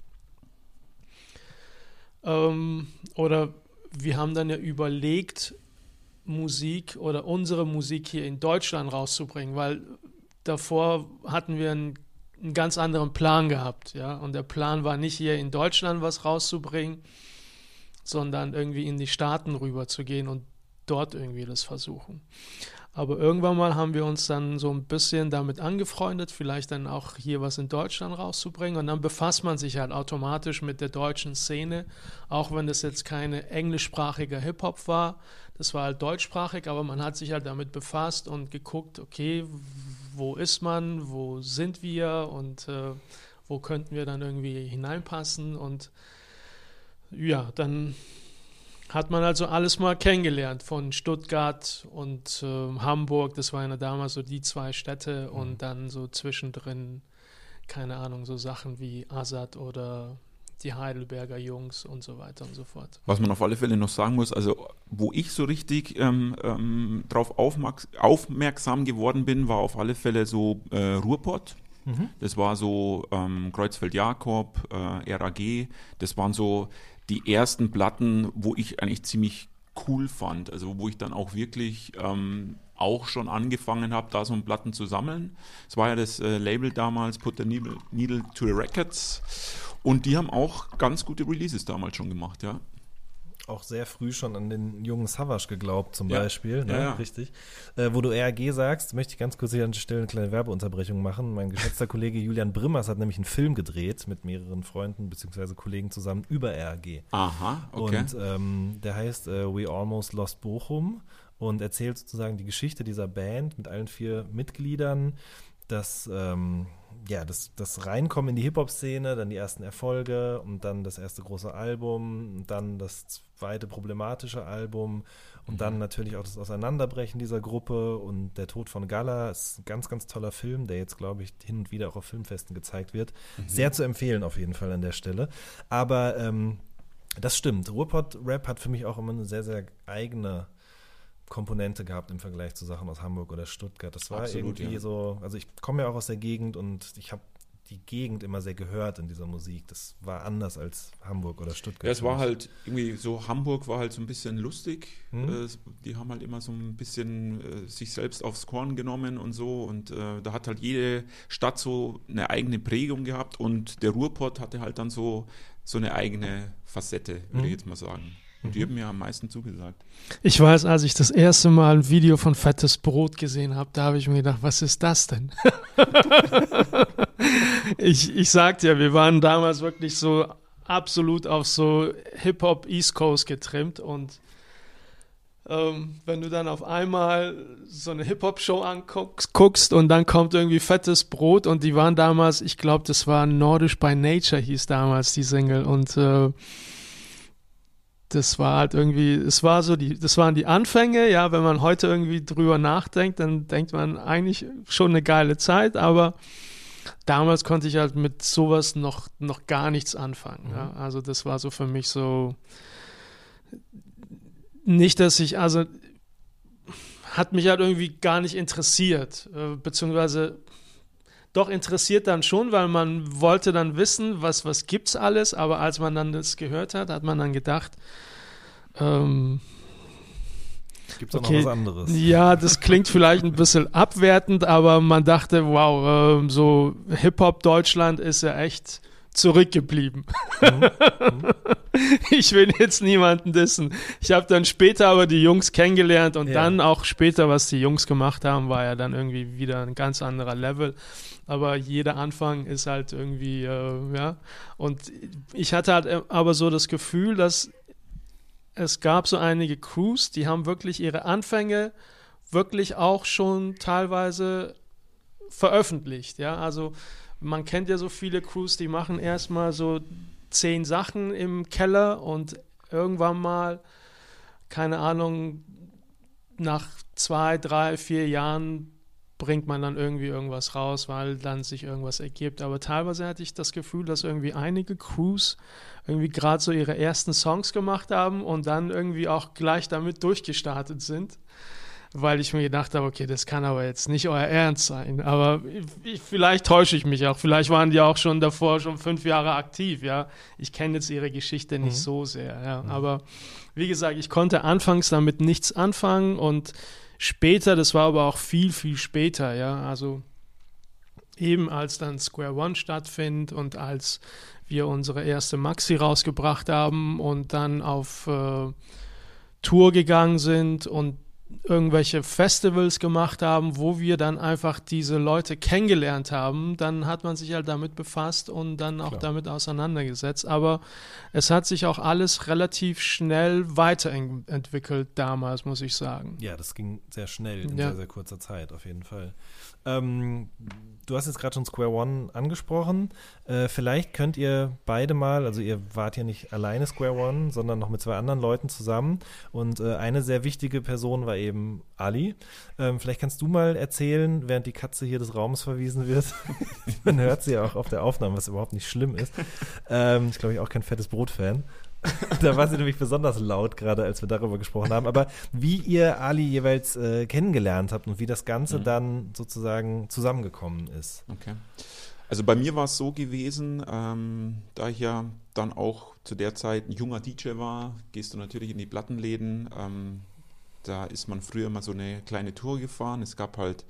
ähm, oder wir haben dann ja überlegt, Musik oder unsere Musik hier in Deutschland rauszubringen, weil davor hatten wir einen, einen ganz anderen Plan gehabt, ja, und der Plan war nicht hier in Deutschland was rauszubringen, sondern irgendwie in die Staaten rüber zu gehen und dort irgendwie das versuchen. Aber irgendwann mal haben wir uns dann so ein bisschen damit angefreundet, vielleicht dann auch hier was in Deutschland rauszubringen. Und dann befasst man sich halt automatisch mit der deutschen Szene, auch wenn das jetzt keine englischsprachige Hip-Hop war. Das war halt deutschsprachig, aber man hat sich halt damit befasst und geguckt, okay, wo ist man, wo sind wir und äh, wo könnten wir dann irgendwie hineinpassen. Und ja, dann hat man also alles mal kennengelernt von Stuttgart und äh, Hamburg. Das waren ja damals so die zwei Städte und dann so zwischendrin, keine Ahnung, so Sachen wie Assad oder die Heidelberger Jungs und so weiter und so fort. Was man auf alle Fälle noch sagen muss, also wo ich so richtig ähm, ähm, drauf aufmerks aufmerksam geworden bin, war auf alle Fälle so äh, Ruhrpott. Das war so ähm, Kreuzfeld-Jakob, äh, RAG. Das waren so die ersten Platten, wo ich eigentlich ziemlich cool fand. Also wo ich dann auch wirklich ähm, auch schon angefangen habe, da so ein Platten zu sammeln. Es war ja das äh, Label damals, Put the Needle, Needle to the Records. Und die haben auch ganz gute Releases damals schon gemacht, ja. Auch sehr früh schon an den jungen Savage geglaubt, zum Ja. Beispiel. Ne? Ja, ja. Richtig. Äh, wo du RAG sagst, möchte ich ganz kurz hier an der Stelle eine kleine Werbeunterbrechung machen. Mein geschätzter Kollege Julian Brimmers hat nämlich einen Film gedreht mit mehreren Freunden bzw. Kollegen zusammen über RAG. Aha, okay. Und ähm, der heißt äh, We Almost Lost Bochum und erzählt sozusagen die Geschichte dieser Band mit allen vier Mitgliedern, das, ähm, ja, das, das Reinkommen in die Hip-Hop-Szene, dann die ersten Erfolge und dann das erste große Album und dann das zweite problematische Album und dann natürlich auch das Auseinanderbrechen dieser Gruppe und der Tod von Gala ist ein ganz, ganz toller Film, der jetzt, glaube ich, hin und wieder auch auf Filmfesten gezeigt wird. Sehr zu empfehlen auf jeden Fall an der Stelle. Aber ähm, das stimmt. Ruhrpott-Rap hat für mich auch immer eine sehr, sehr eigene Komponente gehabt im Vergleich zu Sachen aus Hamburg oder Stuttgart. Das war Absolut, irgendwie ja. so, also ich komme ja auch aus der Gegend und ich habe die Gegend immer sehr gehört in dieser Musik. Das war anders als Hamburg oder Stuttgart. Ja, es war halt irgendwie so, Hamburg war halt so ein bisschen lustig. Mhm. Äh, die haben halt immer so ein bisschen äh, sich selbst aufs Korn genommen und so. Und äh, da hat halt jede Stadt so eine eigene Prägung gehabt. Und der Ruhrpott hatte halt dann so, so eine eigene Facette, würde Mhm. ich jetzt mal sagen. Und die haben mir am meisten zugesagt. Ich weiß, als ich das erste Mal ein Video von Fettes Brot gesehen habe, da habe ich mir gedacht, was ist das denn? ich, ich sagte ja, wir waren damals wirklich so absolut auf so Hip-Hop East Coast getrimmt und ähm, wenn du dann auf einmal so eine Hip-Hop-Show anguckst guckst und dann kommt irgendwie fettes Brot und die waren damals, ich glaube, das war Nordisch by Nature hieß damals die Single und äh, das war halt irgendwie, es war so die, das waren die Anfänge, ja, wenn man heute irgendwie drüber nachdenkt, dann denkt man eigentlich schon eine geile Zeit, aber damals konnte ich halt mit sowas noch, noch gar nichts anfangen. Ja. Also das war so für mich so nicht, dass ich, also hat mich halt irgendwie gar nicht interessiert, äh, beziehungsweise doch interessiert dann schon, weil man wollte dann wissen, was, was gibt's alles, aber als man dann das gehört hat, hat man dann gedacht, ähm, Gibt es auch okay, noch was anderes? ja, das klingt vielleicht ein bisschen abwertend, aber man dachte, wow, ähm, so Hip-Hop Deutschland ist ja echt zurückgeblieben. ich will jetzt niemanden dissen. Ich habe dann später aber die Jungs kennengelernt und Ja. dann auch später, was die Jungs gemacht haben, war ja dann irgendwie wieder ein ganz anderer Level. Aber jeder Anfang ist halt irgendwie, äh, ja. Und ich hatte halt äh, aber so das Gefühl, dass es gab so einige Crews, die haben wirklich ihre Anfänge wirklich auch schon teilweise veröffentlicht. Ja, also man kennt ja so viele Crews, die machen erstmal so zehn Sachen im Keller und irgendwann mal, keine Ahnung, nach zwei, drei, vier Jahren bringt man dann irgendwie irgendwas raus, weil dann sich irgendwas ergibt. Aber teilweise hatte ich das Gefühl, dass irgendwie einige Crews irgendwie gerade so ihre ersten Songs gemacht haben und dann irgendwie auch gleich damit durchgestartet sind. Weil ich mir gedacht habe, okay, das kann aber jetzt nicht euer Ernst sein. Aber ich, vielleicht täusche ich mich auch. Vielleicht waren die auch schon davor schon fünf Jahre aktiv, ja. Ich kenne jetzt ihre Geschichte nicht so sehr, ja. Aber wie gesagt, ich konnte anfangs damit nichts anfangen und später, das war aber auch viel, viel später, ja. Also eben als dann Square One stattfindet und als wir unsere erste Maxi rausgebracht haben und dann auf äh, Tour gegangen sind und irgendwelche Festivals gemacht haben, wo wir dann einfach diese Leute kennengelernt haben, dann hat man sich halt damit befasst und dann auch Klar. damit auseinandergesetzt. Aber es hat sich auch alles relativ schnell weiterentwickelt damals, muss ich sagen. Ja, das ging sehr schnell in Ja. sehr, sehr kurzer Zeit, auf jeden Fall. Ähm, du hast jetzt gerade schon Square One angesprochen. Äh, vielleicht könnt ihr beide mal, also ihr wart ja nicht alleine Square One, sondern noch mit zwei anderen Leuten zusammen. Und äh, eine sehr wichtige Person war eben Ali. Ähm, vielleicht kannst du mal erzählen, während die Katze hier des Raumes verwiesen wird. Man hört sie ja auch auf der Aufnahme, was überhaupt nicht schlimm ist. Ähm, ich glaube, ich auch kein fettes Brot-Fan. da war sie nämlich besonders laut, gerade als wir darüber gesprochen haben. Aber wie ihr Ali jeweils äh, kennengelernt habt und wie das Ganze Mhm. dann sozusagen zusammengekommen ist. Okay. Also bei mir war es so gewesen, ähm, da ich ja dann auch zu der Zeit ein junger DJ war, gehst du natürlich in die Plattenläden. Ähm, da ist man früher mal so eine kleine Tour gefahren. Es gab halt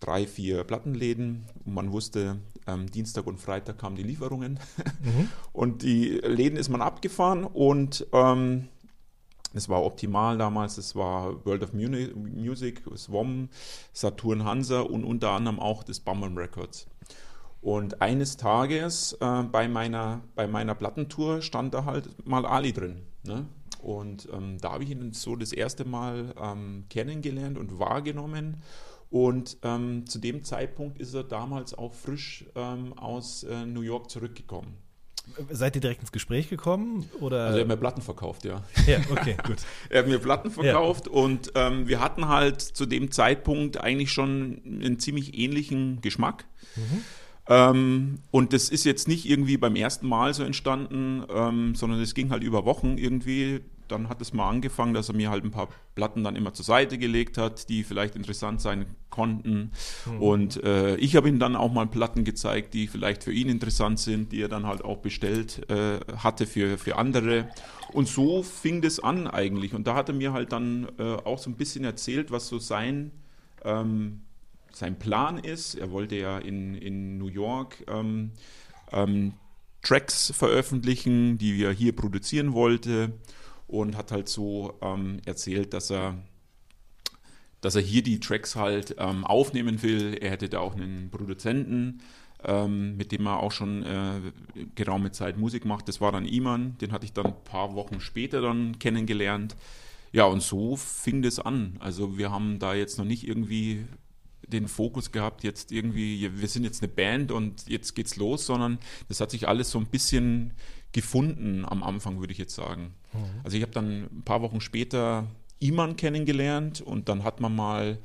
drei, vier Plattenläden und man wusste, ähm, Dienstag und Freitag kamen die Lieferungen. Mhm. Und die Läden ist man abgefahren und ähm, es war optimal damals. Es war World of Music, SWOM, Saturn Hansa und unter anderem auch das Bummer Records. Und eines Tages äh, bei, meiner, bei meiner Plattentour stand da halt mal Ali drin. Ne? Und ähm, da habe ich ihn so das erste Mal ähm, kennengelernt und wahrgenommen. Und ähm, zu dem Zeitpunkt ist er damals auch frisch ähm, aus äh, New York zurückgekommen. Seid ihr direkt ins Gespräch gekommen? Oder? Also er hat mir Platten verkauft, ja. ja, okay, gut. Er hat mir Platten verkauft und ähm, wir hatten halt zu dem Zeitpunkt eigentlich schon einen ziemlich ähnlichen Geschmack. Ähm, und das ist jetzt nicht irgendwie beim ersten Mal so entstanden, ähm, sondern es ging halt über Wochen irgendwie. Dann hat es mal angefangen, dass er mir halt ein paar Platten dann immer zur Seite gelegt hat, die vielleicht interessant sein konnten. Und äh, ich habe ihm dann auch mal Platten gezeigt, die vielleicht für ihn interessant sind, die er dann halt auch bestellt äh, hatte für, für andere. Und so fing das an eigentlich. Und da hat er mir halt dann äh, auch so ein bisschen erzählt, was so sein ähm, sein Plan ist. Er wollte ja in, in New York ähm, ähm, Tracks veröffentlichen, die er hier produzieren wollte und hat halt so ähm, erzählt, dass er dass er hier die Tracks halt ähm, aufnehmen will. Er hätte da auch einen Produzenten, ähm, mit dem er auch schon äh, geraume Zeit Musik macht. Das war dann Iman, den hatte ich dann ein paar Wochen später dann kennengelernt. Ja, und so fing das an. Also wir haben da jetzt noch nicht irgendwie den Fokus gehabt, jetzt irgendwie, wir sind jetzt eine Band und jetzt geht's los, sondern das hat sich alles so ein bisschen gefunden am Anfang, würde ich jetzt sagen. Also ich habe dann ein paar Wochen später Iman kennengelernt und dann hat man mal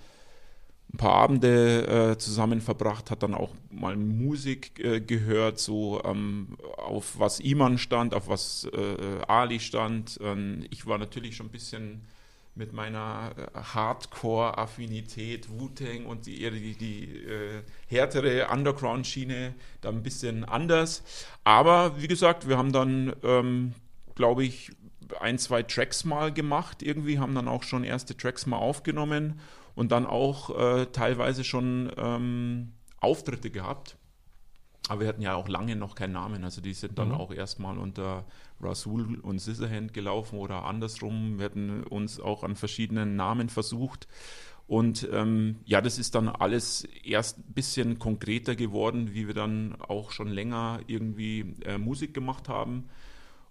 ein paar Abende äh, zusammen verbracht, hat dann auch mal Musik äh, gehört, so ähm, auf was Iman stand, auf was äh, Ali stand. Ähm, ich war natürlich schon ein bisschen mit meiner äh, Hardcore-Affinität, Wu-Tang und die, die, die äh, härtere Underground-Schiene da ein bisschen anders. Aber wie gesagt, wir haben dann, ähm, glaube ich, ein, zwei Tracks mal gemacht irgendwie, haben dann auch schon erste Tracks mal aufgenommen und dann auch äh, teilweise schon ähm, Auftritte gehabt. Aber wir hatten ja auch lange noch keinen Namen. Also die sind dann Mhm. auch erstmal unter Rasul und Scissorhand gelaufen oder andersrum. Wir hatten uns auch an verschiedenen Namen versucht. Und ähm, ja, das ist dann alles erst ein bisschen konkreter geworden, wie wir dann auch schon länger irgendwie äh, Musik gemacht haben.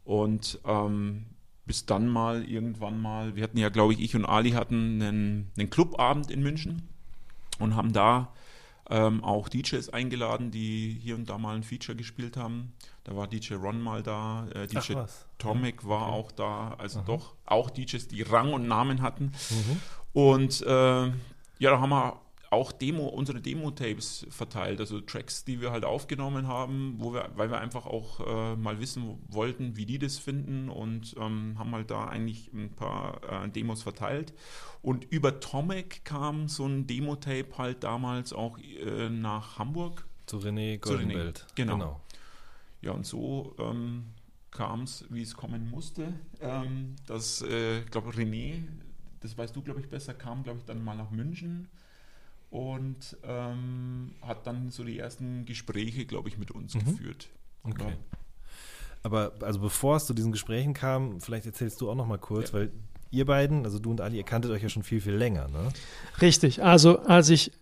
Und ähm, bis dann mal irgendwann mal, wir hatten ja, glaube ich, ich und Ali hatten einen, einen Clubabend in München und haben da ähm, auch DJs eingeladen, die hier und da mal ein Feature gespielt haben. Da war DJ Ron mal da, äh, DJ. Tomic war Okay. auch da, also Aha. doch auch DJs, die Rang und Namen hatten. Mhm. Und äh, ja, da haben wir auch Demo, unsere Demo-Tapes verteilt, also Tracks, die wir halt aufgenommen haben, wo wir, weil wir einfach auch äh, mal wissen wollten, wie die das finden und ähm, haben halt da eigentlich ein paar äh, Demos verteilt. Und über Tomek kam so ein Demo-Tape halt damals auch äh, nach Hamburg. Zu René René, Goldenbelt. genau. Ja, und so ähm, kam es, wie es kommen musste, ähm, dass, äh, ich glaube, René, das weißt du, glaube ich, besser, kam, glaube ich, dann mal nach München und ähm, hat dann so die ersten Gespräche, glaube ich, mit uns Mhm. geführt. Okay. Ja. Aber also bevor es zu diesen Gesprächen kam, vielleicht erzählst du auch noch mal kurz, Ja. weil ihr beiden, also du und Ali, ihr kanntet euch ja schon viel, viel länger, ne? Richtig. Also, als ich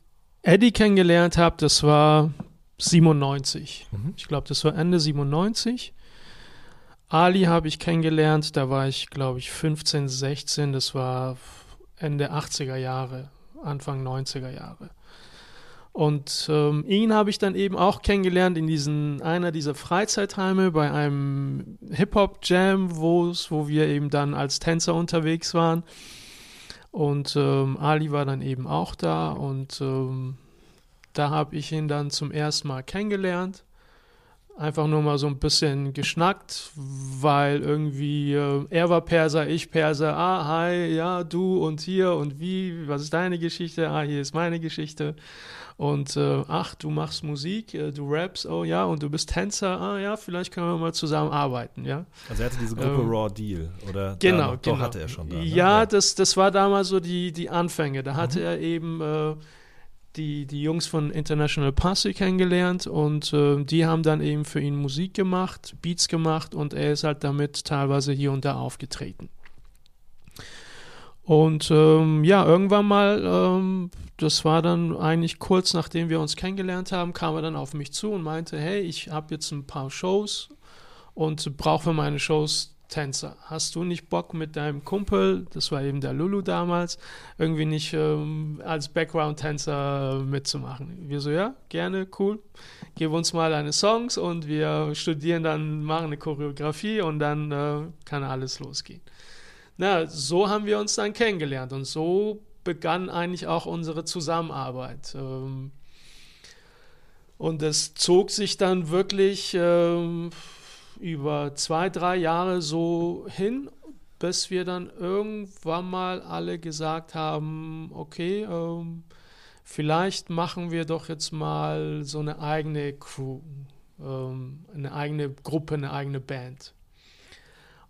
Eddie kennengelernt habe, das war 97. Mhm. Ich glaube, das war Ende 97. Ali habe ich kennengelernt, da war ich, glaube ich, 15, 16. Das war Ende 80er Jahre, Anfang 90er Jahre. Und ähm, ihn habe ich dann eben auch kennengelernt in diesen einer dieser Freizeitheime bei einem Hip-Hop-Jam, wo wir eben dann als Tänzer unterwegs waren. Und ähm, Ali war dann eben auch da und ähm, da habe ich ihn dann zum ersten Mal kennengelernt. Einfach nur mal so ein bisschen geschnackt, weil irgendwie äh, er war Perser, ich Perser, ah, hi, ja, du und hier und wie, was ist deine Geschichte? Ah, hier ist meine Geschichte. Und äh, ach, du machst Musik, äh, du raps, oh ja, und du bist Tänzer, ah ja, vielleicht können wir mal zusammen arbeiten, ja. Also er hatte diese Gruppe Ähm, Raw Deal, oder? Genau, da, genau. Hatte er schon da. Ne? Ja, Das, das war damals so die, die Anfänge. Da Mhm. hatte er eben äh, die, die Jungs von International Posse kennengelernt und äh, die haben dann eben für ihn Musik gemacht, Beats gemacht und er ist halt damit teilweise hier und da aufgetreten. Und ähm, ja, irgendwann mal, ähm, das war dann eigentlich kurz nachdem wir uns kennengelernt haben, kam er dann auf mich zu und meinte, hey, ich habe jetzt ein paar Shows und brauche meine Shows Tänzer. Hast du nicht Bock mit deinem Kumpel, das war eben der Lulu damals, irgendwie nicht ähm, als Background-Tänzer äh, mitzumachen? Wir so, ja, gerne, cool. Gib uns mal deine Songs und wir studieren dann, machen eine Choreografie und dann äh, kann alles losgehen. Na, so haben wir uns dann kennengelernt und so begann eigentlich auch unsere Zusammenarbeit. Ähm, und es zog sich dann wirklich ähm, über zwei, drei Jahre so hin, bis wir dann irgendwann mal alle gesagt haben, okay, ähm, vielleicht machen wir doch jetzt mal so eine eigene Crew, ähm, eine eigene Gruppe, eine eigene Band.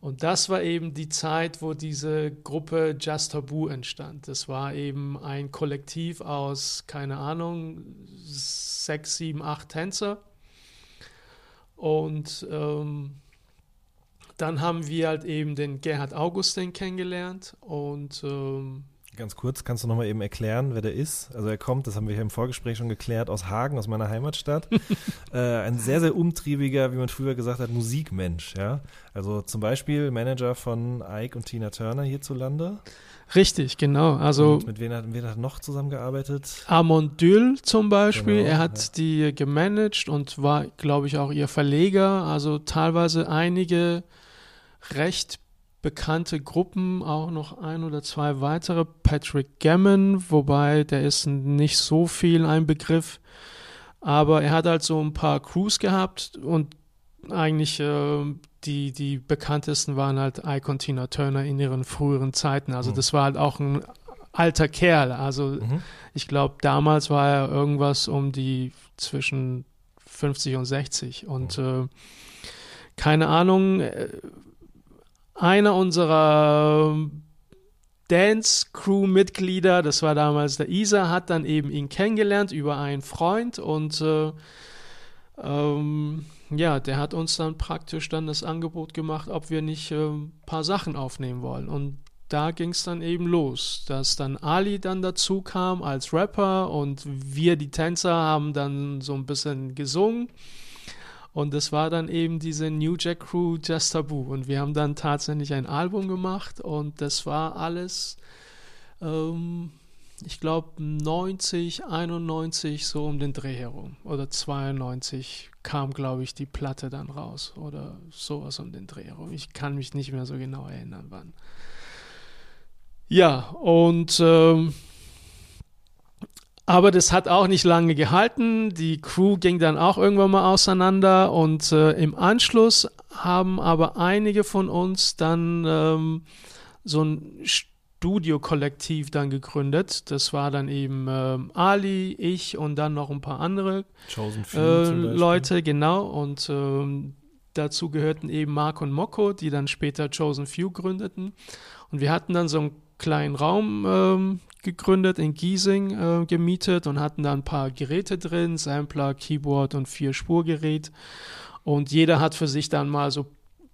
Und das war eben die Zeit, wo diese Gruppe Just Taboo entstand. Das war eben ein Kollektiv aus, keine Ahnung, sechs, sieben, acht Tänzer. Und ähm, dann haben wir halt eben den Gerhard Augustin kennengelernt und ähm, Ganz kurz, kannst du nochmal eben erklären, wer der ist? Also er kommt, das haben wir hier im Vorgespräch schon geklärt, aus Hagen, aus meiner Heimatstadt. äh, ein sehr, sehr umtriebiger, wie man früher gesagt hat, Musikmensch, ja. Also zum Beispiel Manager von Ike und Tina Turner hierzulande. Richtig, genau. Also und mit wem hat, wem hat noch zusammengearbeitet? Amondül zum Beispiel, Genau, er hat ja. die gemanagt und war, glaube ich, auch ihr Verleger. Also teilweise einige recht bekannte Gruppen, auch noch ein oder zwei weitere. Patrick Gammon, wobei der ist nicht so viel ein Begriff. Aber er hat halt so ein paar Crews gehabt und eigentlich äh, die, die bekanntesten waren halt und Tina Turner in ihren früheren Zeiten. Also Mhm. das war halt auch ein alter Kerl. Also Mhm. ich glaube, damals war er irgendwas um die zwischen 50 und 60. Und äh, keine Ahnung, äh, einer unserer Dance-Crew-Mitglieder, das war damals der Isa, hat dann eben ihn kennengelernt über einen Freund und äh, ähm, ja, der hat uns dann praktisch dann das Angebot gemacht, ob wir nicht äh, ein paar Sachen aufnehmen wollen. Und da ging es dann eben los, dass dann Ali dann dazu kam als Rapper und wir, die Tänzer, haben dann so ein bisschen gesungen. Und das war dann eben diese New Jack Crew Just Taboo. Und wir haben dann tatsächlich ein Album gemacht und das war alles, ähm, ich glaube, 90, 91 so um den Dreh herum. Oder 92 kam, glaube ich, die Platte dann raus. Oder sowas um den Dreh herum. Ich kann mich nicht mehr so genau erinnern, wann. Ja, und ähm, aber das hat auch nicht lange gehalten. Die Crew ging dann auch irgendwann mal auseinander und äh, im Anschluss haben aber einige von uns dann ähm, so ein Studio-Kollektiv dann gegründet. Das war dann eben ähm, Ali, ich und dann noch ein paar andere äh. Leute, genau. Und ähm, dazu gehörten eben Mark und Mokko, die dann später Chosen Few gründeten. Und wir hatten dann so einen kleinen Raum ähm, gegründet, in Giesing äh, gemietet und hatten da ein paar Geräte drin, Sampler, Keyboard und Vier-Spurgerät. Und jeder hat für sich dann mal so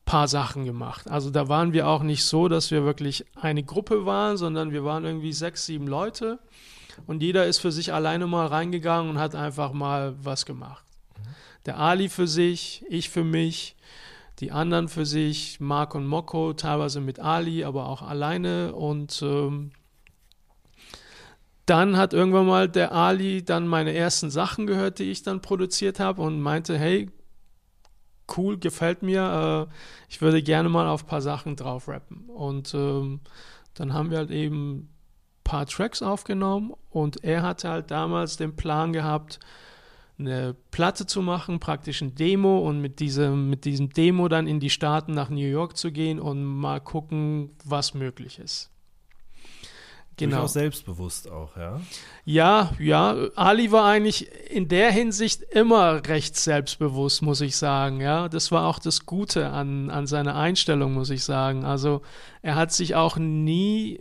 paar Sachen gemacht. Also da waren wir auch nicht so, dass wir wirklich eine Gruppe waren, sondern wir waren irgendwie sechs, sieben Leute und jeder ist für sich alleine mal reingegangen und hat einfach mal was gemacht. Der Ali für sich, ich für mich, die anderen für sich, Mark und Mokko, teilweise mit Ali, aber auch alleine und ähm, dann hat irgendwann mal der Ali dann meine ersten Sachen gehört, die ich dann produziert habe und meinte, hey, cool, gefällt mir, äh, ich würde gerne mal auf ein paar Sachen drauf rappen. Und ähm, dann haben wir halt eben ein paar Tracks aufgenommen und er hatte halt damals den Plan gehabt, eine Platte zu machen, praktisch ein Demo und mit diesem, mit diesem Demo dann in die Staaten nach New York zu gehen und mal gucken, was möglich ist. Genau. Durchaus selbstbewusst auch, ja. Ja, ja. Ali war eigentlich in der Hinsicht immer recht selbstbewusst, muss ich sagen. Ja, das war auch das Gute an, an seiner Einstellung, muss ich sagen. Also er hat sich auch nie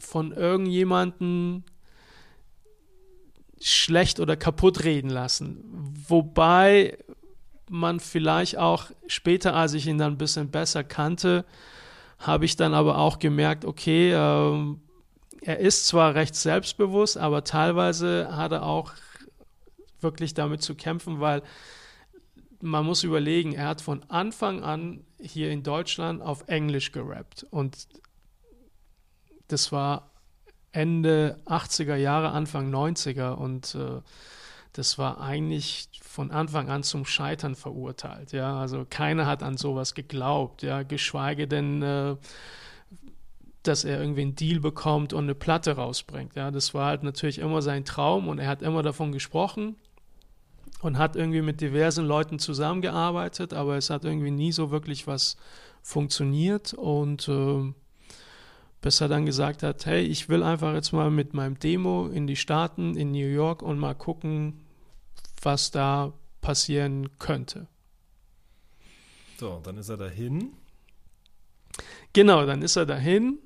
von irgendjemanden schlecht oder kaputt reden lassen. Wobei man vielleicht auch später, als ich ihn dann ein bisschen besser kannte, habe ich dann aber auch gemerkt, okay, ähm, er ist zwar recht selbstbewusst, aber teilweise hat er auch wirklich damit zu kämpfen, weil man muss überlegen, er hat von Anfang an hier in Deutschland auf Englisch gerappt und das war Ende 80er Jahre, Anfang 90er und äh, das war eigentlich von Anfang an zum Scheitern verurteilt. Ja, also keiner hat an sowas geglaubt. Ja, geschweige denn äh, dass er irgendwie einen Deal bekommt und eine Platte rausbringt. Ja, das war halt natürlich immer sein Traum und er hat immer davon gesprochen und hat irgendwie mit diversen Leuten zusammengearbeitet, aber es hat irgendwie nie so wirklich was funktioniert und äh, bis er dann gesagt hat, hey, ich will einfach jetzt mal mit meinem Demo in die Staaten, in New York und mal gucken, was da passieren könnte. So, dann ist er dahin. Genau, dann ist er dahin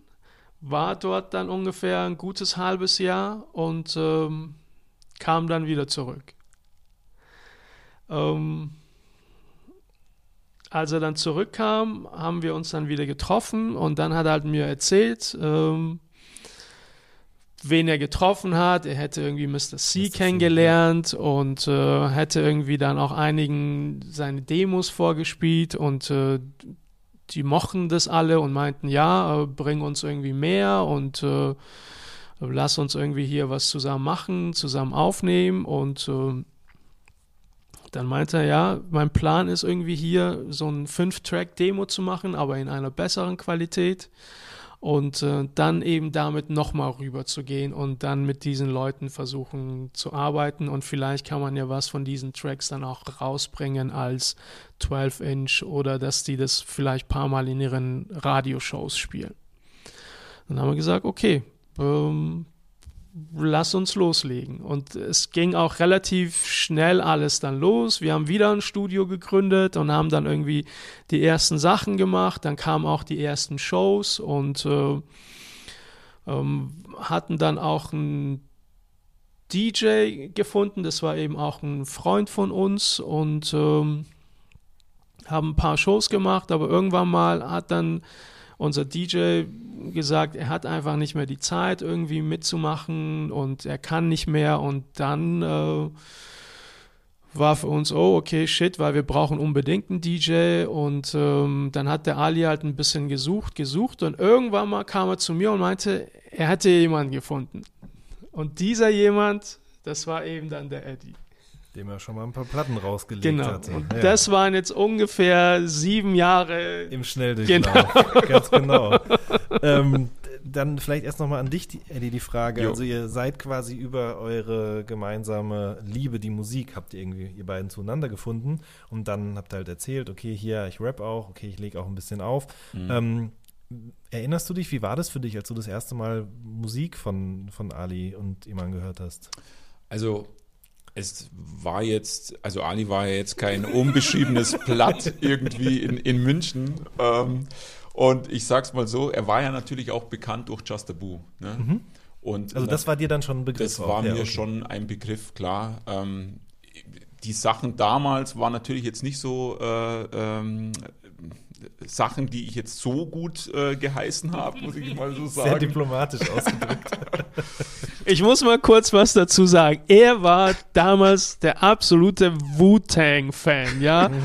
war dort dann ungefähr ein gutes halbes Jahr und ähm, kam dann wieder zurück. Ähm, als er dann zurückkam, haben wir uns dann wieder getroffen und dann hat er halt mir erzählt, ähm, wen er getroffen hat. Er hätte irgendwie Mr. C kennengelernt und äh, hätte irgendwie dann auch einigen seine Demos vorgespielt und äh, die mochten das alle und meinten, ja, äh, bring uns irgendwie mehr und äh, lass uns irgendwie hier was zusammen machen, zusammen aufnehmen und äh, dann meinte er, ja, mein Plan ist irgendwie hier so ein Fünf-Track-Demo zu machen, aber in einer besseren Qualität und äh, dann eben damit nochmal rüber zu gehen und dann mit diesen Leuten versuchen zu arbeiten und vielleicht kann man ja was von diesen Tracks dann auch rausbringen als 12-Inch oder dass die das vielleicht paar Mal in ihren Radioshows spielen. Dann haben wir gesagt, okay, ähm, lass uns loslegen. Und es ging auch relativ schnell alles dann los. Wir haben wieder ein Studio gegründet und haben dann irgendwie die ersten Sachen gemacht. Dann kamen auch die ersten Shows und äh, ähm, hatten dann auch einen DJ gefunden. Das war eben auch ein Freund von uns und ähm, haben ein paar Shows gemacht. Aber irgendwann mal hat dann unser DJ gesagt, er hat einfach nicht mehr die Zeit, irgendwie mitzumachen und er kann nicht mehr. Und dann äh, war für uns, oh, okay, shit, weil wir brauchen unbedingt einen DJ. Und ähm, dann hat der Ali halt ein bisschen gesucht, gesucht und irgendwann mal kam er zu mir und meinte, er hätte jemanden gefunden. Und dieser jemand, das war eben dann der Eddie dem er schon mal ein paar Platten rausgelegt genau. hatte. Und ja. das waren jetzt ungefähr sieben Jahre im Schnelldurchlauf. Genau. Ganz genau. Ähm, dann vielleicht erst nochmal an dich, Eddie, die Frage. Jo. Also ihr seid quasi über eure gemeinsame Liebe, die Musik, habt ihr irgendwie ihr beiden zueinander gefunden und dann habt ihr halt erzählt, okay, hier, ich rap auch, okay, ich lege auch ein bisschen auf. Mhm. Ähm, erinnerst du dich, wie war das für dich, als du das erste Mal Musik von, von Ali und Iman gehört hast? Also es war jetzt, also Ali war ja jetzt kein unbeschriebenes Blatt irgendwie in, in München. Ähm, und ich sag's mal so, er war ja natürlich auch bekannt durch Just a Boo. Ne? Mhm. Und, also das war dir dann schon ein Begriff? Das war auch. mir ja, okay. schon ein Begriff, klar. Ähm, die Sachen damals waren natürlich jetzt nicht so äh, ähm, Sachen, die ich jetzt so gut äh, geheißen habe, muss ich mal so sagen. Sehr diplomatisch ausgedrückt. ich muss mal kurz was dazu sagen. Er war damals der absolute Wu-Tang-Fan, ja. Mhm.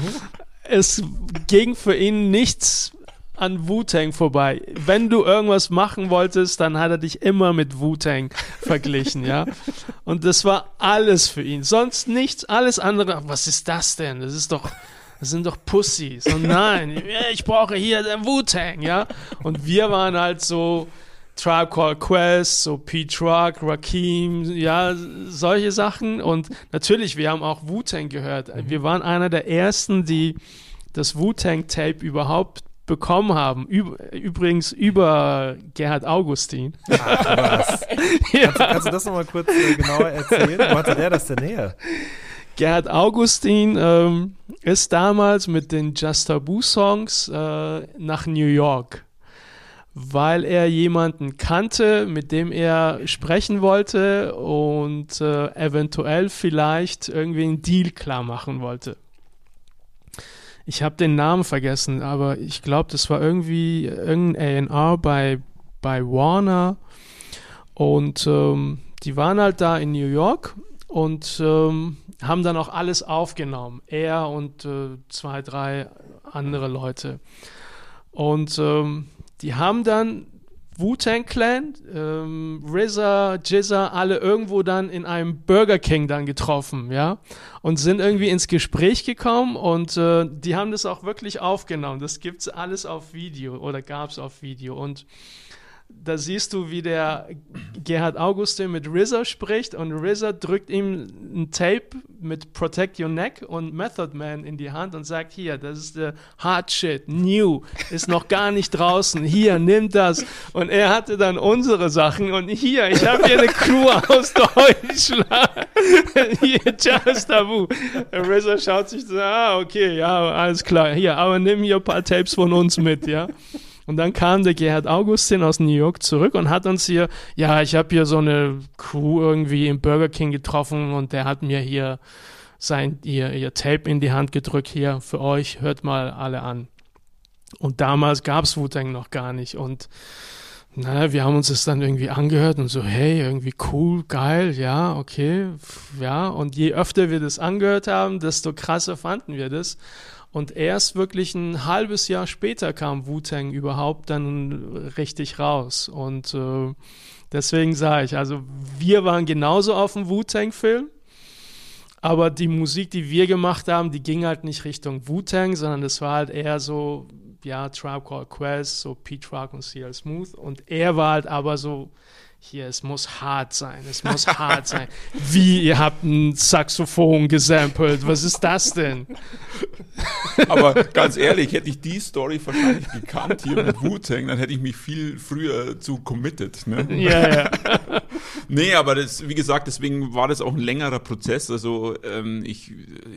Es ging für ihn nichts an Wu-Tang vorbei. Wenn du irgendwas machen wolltest, dann hat er dich immer mit Wu-Tang verglichen, ja. Und das war alles für ihn. Sonst nichts, alles andere. Was ist das denn? Das ist doch das sind doch Pussys. Und nein, ich brauche hier den Wu-Tang, ja. Und wir waren halt so, Tribe Called Quest, so Pete Rock, Rakim, ja, solche Sachen. Und natürlich, wir haben auch Wu-Tang gehört. Wir waren einer der ersten, die das Wu-Tang-Tape überhaupt bekommen haben. Üb übrigens über Gerhard Augustin. Ach, was. ja. kannst, kannst du das nochmal kurz äh, genauer erzählen? Wo hatte der das denn her? Gerhard Augustin ähm, ist damals mit den Just Taboo Songs äh, nach New York, weil er jemanden kannte, mit dem er sprechen wollte und äh, eventuell vielleicht irgendwie einen Deal klar machen wollte. Ich habe den Namen vergessen, aber ich glaube, das war irgendwie irgendein A&R bei, bei Warner und ähm, die waren halt da in New York und ähm, haben dann auch alles aufgenommen. Er und äh, zwei, drei andere Leute. Und ähm, die haben dann Wu-Tang Clan, ähm, RZA, Jizza, alle irgendwo dann in einem Burger King dann getroffen, ja, und sind irgendwie ins Gespräch gekommen und äh, die haben das auch wirklich aufgenommen. Das gibt's alles auf Video oder gab's auf Video und da siehst du, wie der Gerhard Augustin mit RZA spricht und RZA drückt ihm ein Tape mit Protect Your Neck und Method Man in die Hand und sagt, hier, das ist der Hard Shit, New, ist noch gar nicht draußen, hier, nimm das. Und er hatte dann unsere Sachen und hier, ich habe hier eine Crew aus Deutschland. hier, Just Tabu. RZA schaut sich so, ah, okay, ja, alles klar, hier, aber nimm hier ein paar Tapes von uns mit, ja. Und dann kam der Gerhard Augustin aus New York zurück und hat uns hier, ja, ich habe hier so eine Crew irgendwie im Burger King getroffen und der hat mir hier sein, ihr, ihr Tape in die Hand gedrückt, hier für euch, hört mal alle an. Und damals gab's Wu-Tang noch gar nicht und na, wir haben uns das dann irgendwie angehört und so, hey, irgendwie cool, geil, ja, okay, ja. Und je öfter wir das angehört haben, desto krasser fanden wir das. Und erst wirklich ein halbes Jahr später kam Wu-Tang überhaupt dann richtig raus. Und äh, deswegen sage ich, also wir waren genauso auf dem Wu-Tang-Film, aber die Musik, die wir gemacht haben, die ging halt nicht Richtung Wu-Tang, sondern das war halt eher so, ja, Tribe Called Quest, so Pete Rock und CL Smooth. Und er war halt aber so, hier, es muss hart sein, es muss hart sein. Wie, ihr habt ein Saxophon gesampelt, was ist das denn? Aber ganz ehrlich, hätte ich die Story wahrscheinlich gekannt hier mit Wu-Tang, dann hätte ich mich viel früher zu committed. Ne? Ja, ja. Nee, aber das, wie gesagt, deswegen war das auch ein längerer Prozess. Also ähm, ich,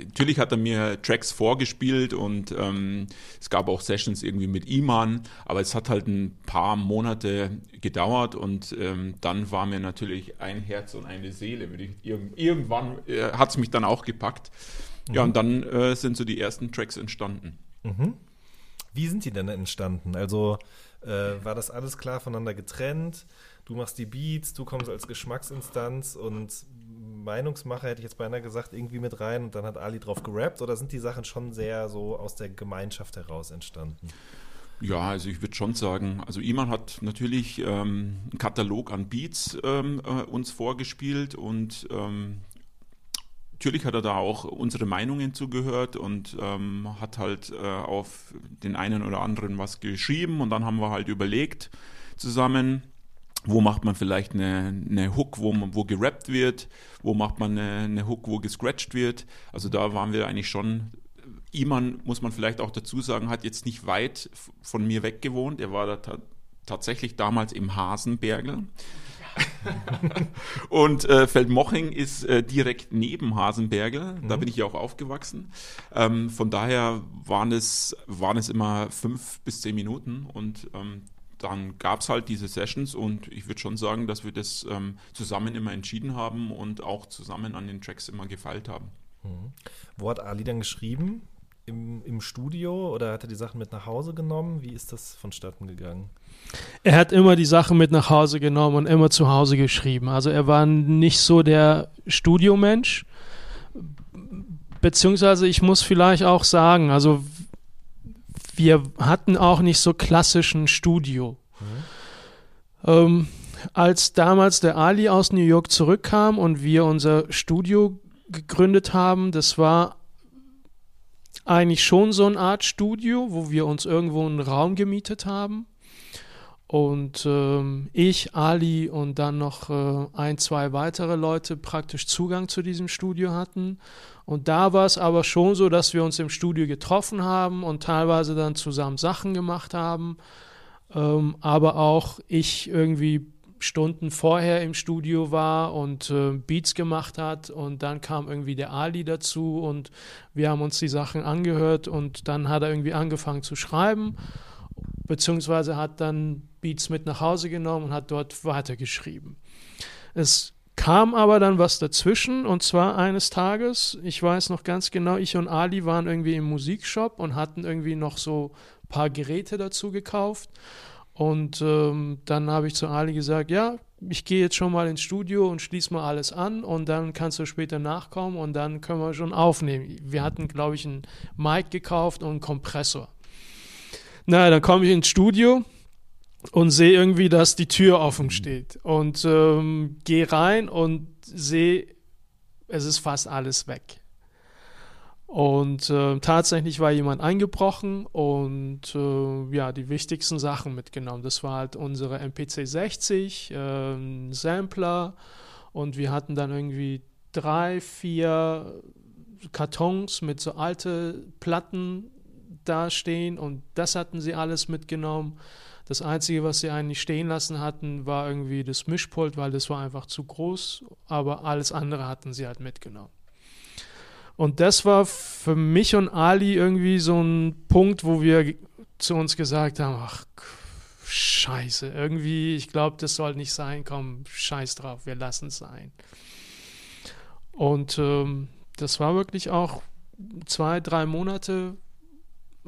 natürlich hat er mir Tracks vorgespielt und ähm, es gab auch Sessions irgendwie mit Iman, aber es hat halt ein paar Monate gedauert und ähm, dann war mir natürlich ein Herz und eine Seele. Ich, irgendwann äh, hat es mich dann auch gepackt. Ja, und dann äh, sind so die ersten Tracks entstanden. Mhm. Wie sind die denn entstanden? Also äh, war das alles klar voneinander getrennt? Du machst die Beats, du kommst als Geschmacksinstanz und Meinungsmacher hätte ich jetzt beinahe gesagt, irgendwie mit rein und dann hat Ali drauf gerappt oder sind die Sachen schon sehr so aus der Gemeinschaft heraus entstanden? Ja, also ich würde schon sagen, also Iman hat natürlich ähm, einen Katalog an Beats ähm, äh, uns vorgespielt und ähm, natürlich hat er da auch unsere Meinungen zugehört und ähm, hat halt äh, auf den einen oder anderen was geschrieben und dann haben wir halt überlegt zusammen, wo macht man vielleicht eine, eine Hook, wo, wo gerappt wird, wo macht man eine, eine Hook, wo gescratcht wird. Also da waren wir eigentlich schon Iman, muss man vielleicht auch dazu sagen, hat jetzt nicht weit von mir weg gewohnt. Er war da ta tatsächlich damals im Hasenbergel. und äh, Feldmoching ist äh, direkt neben Hasenbergel. Da Mhm. bin ich ja auch aufgewachsen. Ähm, von daher waren es, waren es immer fünf bis zehn Minuten und ähm, dann gab es halt diese Sessions und ich würde schon sagen, dass wir das ähm, zusammen immer entschieden haben und auch zusammen an den Tracks immer gefeilt haben. Wo hat Ali dann geschrieben? Im, Im Studio oder hat er die Sachen mit nach Hause genommen? Wie ist das vonstatten gegangen? Er hat immer die Sachen mit nach Hause genommen und immer zu Hause geschrieben. Also er war nicht so der Studiomensch. Beziehungsweise ich muss vielleicht auch sagen, also wir hatten auch nicht so klassischen Studio. Ähm, als damals der Ali aus New York zurückkam und wir unser Studio gegründet haben, das war eigentlich schon so eine Art Studio, wo wir uns irgendwo einen Raum gemietet haben. Und ähm, ich, Ali und dann noch äh, ein, zwei weitere Leute praktisch Zugang zu diesem Studio hatten. Und da war es aber schon so, dass wir uns im Studio getroffen haben und teilweise dann zusammen Sachen gemacht haben. Ähm, aber auch ich irgendwie Stunden vorher im Studio war und äh, Beats gemacht hat und dann kam irgendwie der Ali dazu und wir haben uns die Sachen angehört und dann hat er irgendwie angefangen zu schreiben beziehungsweise hat dann Beats mit nach Hause genommen und hat dort weitergeschrieben. Es kam aber dann was dazwischen und zwar eines Tages, ich weiß noch ganz genau, ich und Ali waren irgendwie im Musikshop und hatten irgendwie noch so ein paar Geräte dazu gekauft und ähm, dann habe ich zu Ali gesagt, ja, ich gehe jetzt schon mal ins Studio und schließe mal alles an und dann kannst du später nachkommen und dann können wir schon aufnehmen. Wir hatten, glaube ich, einen Mic gekauft und einen Kompressor. Na, dann komme ich ins Studio und sehe irgendwie, dass die Tür offen steht und ähm, gehe rein und sehe, es ist fast alles weg. Und äh, tatsächlich war jemand eingebrochen und äh, ja, die wichtigsten Sachen mitgenommen. Das war halt unsere MPC 60, äh, Sampler und wir hatten dann irgendwie drei, vier Kartons mit so alte Platten dastehen und das hatten sie alles mitgenommen. Das Einzige, was sie eigentlich stehen lassen hatten, war irgendwie das Mischpult, weil das war einfach zu groß, aber alles andere hatten sie halt mitgenommen. Und das war für mich und Ali irgendwie so ein Punkt, wo wir zu uns gesagt haben, ach, scheiße, irgendwie, ich glaube, das soll nicht sein, komm, scheiß drauf, wir lassen es sein. Und ähm, das war wirklich auch zwei, drei Monate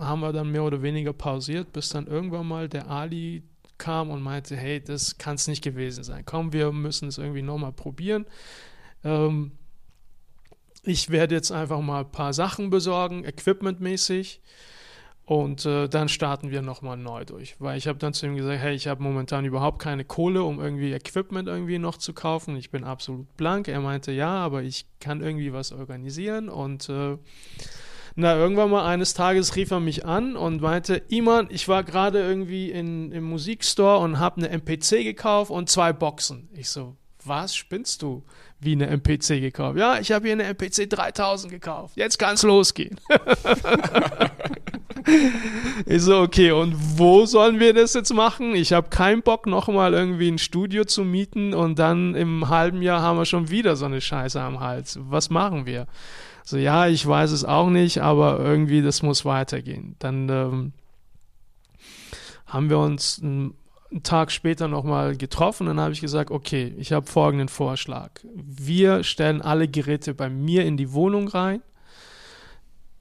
haben wir dann mehr oder weniger pausiert, bis dann irgendwann mal der Ali kam und meinte, hey, das kann es nicht gewesen sein. Komm, wir müssen es irgendwie nochmal probieren. Ähm, ich werde jetzt einfach mal ein paar Sachen besorgen, equipmentmäßig. Und äh, dann starten wir nochmal neu durch. Weil ich habe dann zu ihm gesagt, hey, ich habe momentan überhaupt keine Kohle, um irgendwie Equipment irgendwie noch zu kaufen. Ich bin absolut blank. Er meinte, ja, aber ich kann irgendwie was organisieren. Und äh, na, irgendwann mal eines Tages rief er mich an und meinte, Iman, ich war gerade irgendwie in, im Musikstore und habe eine MPC gekauft und zwei Boxen. Ich so, was spinnst du? Wie eine MPC gekauft? Ja, ich habe hier eine MPC 3000 gekauft. Jetzt kann es losgehen. ich so, okay, und wo sollen wir das jetzt machen? Ich habe keinen Bock, nochmal irgendwie ein Studio zu mieten und dann im halben Jahr haben wir schon wieder so eine Scheiße am Hals. Was machen wir? So, ja, ich weiß es auch nicht, aber irgendwie, das muss weitergehen. Dann ähm, haben wir uns einen, einen Tag später nochmal getroffen. Dann habe ich gesagt, okay, ich habe folgenden Vorschlag. Wir stellen alle Geräte bei mir in die Wohnung rein,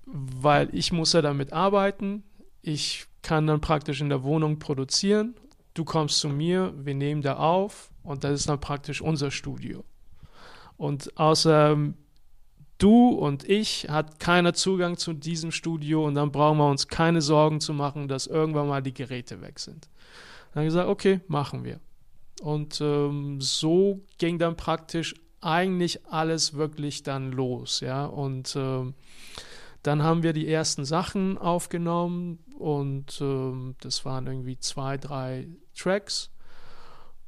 weil ich muss ja damit arbeiten. Ich kann dann praktisch in der Wohnung produzieren. Du kommst zu mir, wir nehmen da auf und das ist dann praktisch unser Studio. Und außer du und ich hat keiner Zugang zu diesem Studio und dann brauchen wir uns keine Sorgen zu machen, dass irgendwann mal die Geräte weg sind. Dann habe ich gesagt, okay, machen wir. Und ähm, so ging dann praktisch eigentlich alles wirklich dann los, ja. Und ähm, dann haben wir die ersten Sachen aufgenommen und ähm, das waren irgendwie zwei, drei Tracks.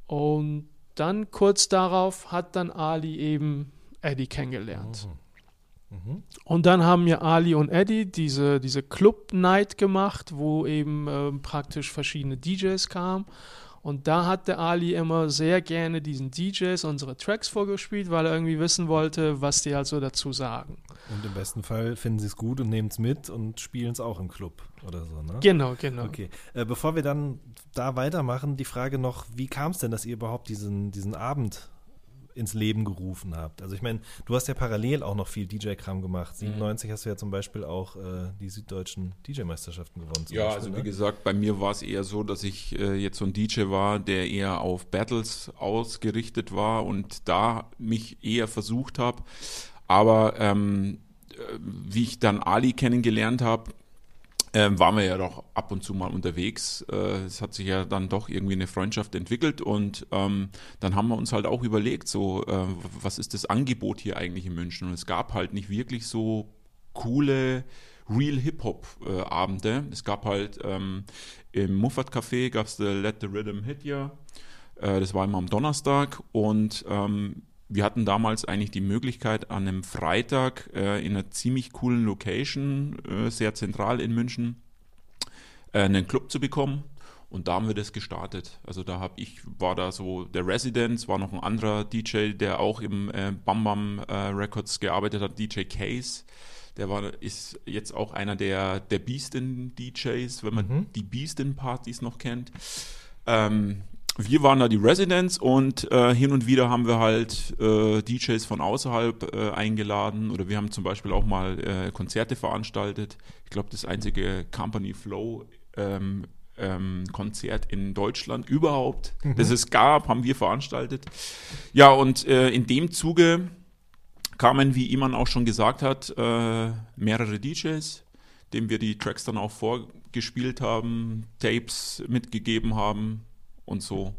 Und dann kurz darauf hat dann Ali eben Eddie kennengelernt. Mhm. Und dann haben mir Ali und Eddie diese, diese Club Night gemacht, wo eben äh, praktisch verschiedene DJs kamen. Und da hat der Ali immer sehr gerne diesen DJs unsere Tracks vorgespielt, weil er irgendwie wissen wollte, was die also dazu sagen. Und im besten Fall finden sie es gut und nehmen es mit und spielen es auch im Club oder so, ne? Genau, genau. Okay. Äh, bevor wir dann da weitermachen, die Frage noch, wie kam es denn, dass ihr überhaupt diesen, diesen Abend ins Leben gerufen habt. Also ich meine, du hast ja parallel auch noch viel DJ-Kram gemacht. 97 mhm. hast du ja zum Beispiel auch äh, die süddeutschen DJ-Meisterschaften gewonnen. Ja, Beispiel, also ne? wie gesagt, bei mir war es eher so, dass ich äh, jetzt so ein DJ war, der eher auf Battles ausgerichtet war und da mich eher versucht habe. Aber ähm, äh, wie ich dann Ali kennengelernt habe, ähm, waren wir ja doch ab und zu mal unterwegs. Äh, es hat sich ja dann doch irgendwie eine Freundschaft entwickelt und ähm, dann haben wir uns halt auch überlegt, so, äh, was ist das Angebot hier eigentlich in München? Und es gab halt nicht wirklich so coole Real Hip-Hop-Abende. es gab halt ähm, im Muffat Café gab es Let the Rhythm Hit Ya. Äh, das war immer am Donnerstag und ähm, wir hatten damals eigentlich die Möglichkeit, an einem Freitag äh, in einer ziemlich coolen Location, äh, sehr zentral in München, äh, einen Club zu bekommen. Und da haben wir das gestartet. Also da habe ich, war da so der Resident, war noch ein anderer DJ, der auch im äh, Bam Bam äh, Records gearbeitet hat, DJ Case. Der war, ist jetzt auch einer der, der Beastin-DJs, wenn man Mhm. die Beastin-Partys noch kennt. Ähm, wir waren da die Residents und äh, hin und wieder haben wir halt äh, DJs von außerhalb äh, eingeladen oder wir haben zum Beispiel auch mal äh, Konzerte veranstaltet. Ich glaube, das einzige Company Flow ähm, ähm, Konzert in Deutschland überhaupt, das es gab, haben wir veranstaltet. Ja, und äh, in dem Zuge kamen, wie Iman auch schon gesagt hat, äh, mehrere DJs, dem wir die Tracks dann auch vorgespielt haben, Tapes mitgegeben haben und so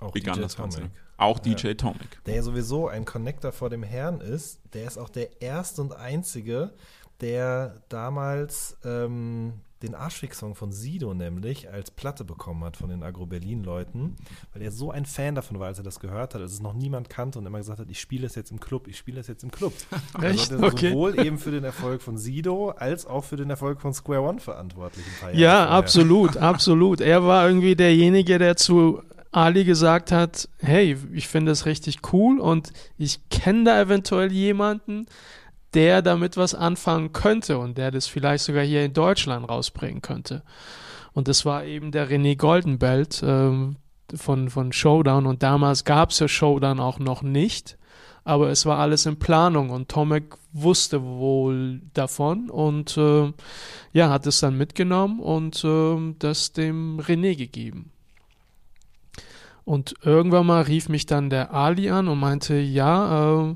Auch begann DJ das Ganze. Tomic. Auch DJ Tomic. Der ja sowieso ein Connector vor dem Herrn ist, der ist auch der erste und einzige, der damals ähm, den Arschfix-Song von Sido nämlich als Platte bekommen hat von den Agro-Berlin-Leuten, weil er so ein Fan davon war, als er das gehört hat, als es noch niemand kannte und immer gesagt hat, ich spiele es jetzt im Club, ich spiele es jetzt im Club. Echt? Also der ist Okay. sowohl eben für den Erfolg von Sido als auch für den Erfolg von Square One verantwortlich. Ja, vorher. absolut, absolut. Er war irgendwie derjenige, der zu Ali gesagt hat, hey, ich finde das richtig cool und ich kenne da eventuell jemanden, der damit was anfangen könnte und der das vielleicht sogar hier in Deutschland rausbringen könnte. Und das war eben der René Goldenbelt ähm, von, von Showdown und damals gab es ja Showdown auch noch nicht, aber es war alles in Planung und Tomek wusste wohl davon und äh, ja, hat es dann mitgenommen und ähm, das dem René gegeben. Und irgendwann mal rief mich dann der Ali an und meinte, ja, äh,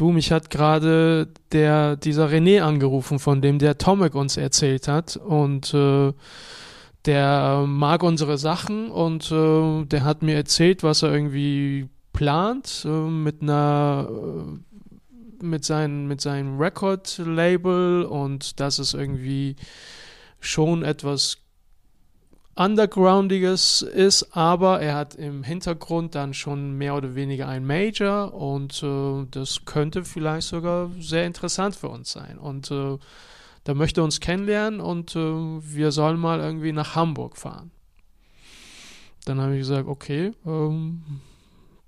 du, mich hat gerade der, dieser René angerufen, von dem der Tomek uns erzählt hat. Und äh, der mag unsere Sachen und äh, der hat mir erzählt, was er irgendwie plant äh, mit einer äh, mit seinem mit seinem Record-Label. Und dass es irgendwie schon etwas Undergroundiges ist, aber er hat im Hintergrund dann schon mehr oder weniger ein Major und äh, das könnte vielleicht sogar sehr interessant für uns sein. Und äh, da möchte er uns kennenlernen und äh, wir sollen mal irgendwie nach Hamburg fahren. Dann habe ich gesagt, okay, ähm,